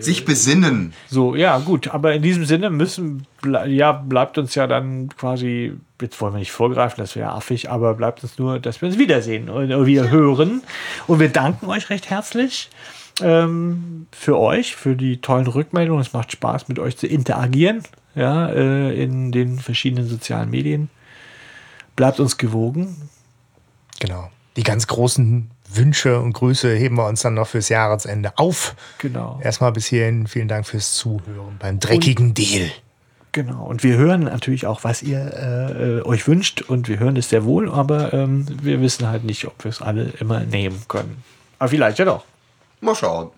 S3: sich besinnen.
S2: so, ja, gut, aber in diesem Sinne müssen, ble ja, bleibt uns ja dann quasi, jetzt wollen wir nicht vorgreifen, das wäre affig, aber bleibt uns nur, dass wir uns wiedersehen und wir hören. Und wir danken euch recht herzlich ähm, für euch, für die tollen Rückmeldungen. Es macht Spaß, mit euch zu interagieren, ja, äh, in den verschiedenen sozialen Medien. Bleibt uns gewogen.
S4: Genau. Die ganz großen Wünsche und Grüße heben wir uns dann noch fürs Jahresende auf.
S2: Genau.
S4: Erstmal bis hierhin vielen Dank fürs Zuhören beim dreckigen Deal.
S2: Genau. Und wir hören natürlich auch, was ihr äh, euch wünscht. Und wir hören es sehr wohl, aber ähm, wir wissen halt nicht, ob wir es alle immer nehmen können. Aber vielleicht ja doch.
S3: Mal schauen.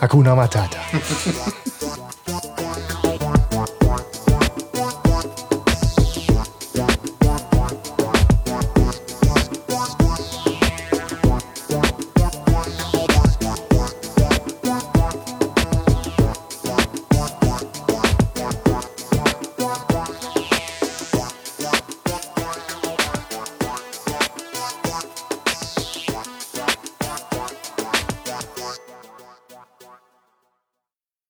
S4: Hakuna Matata.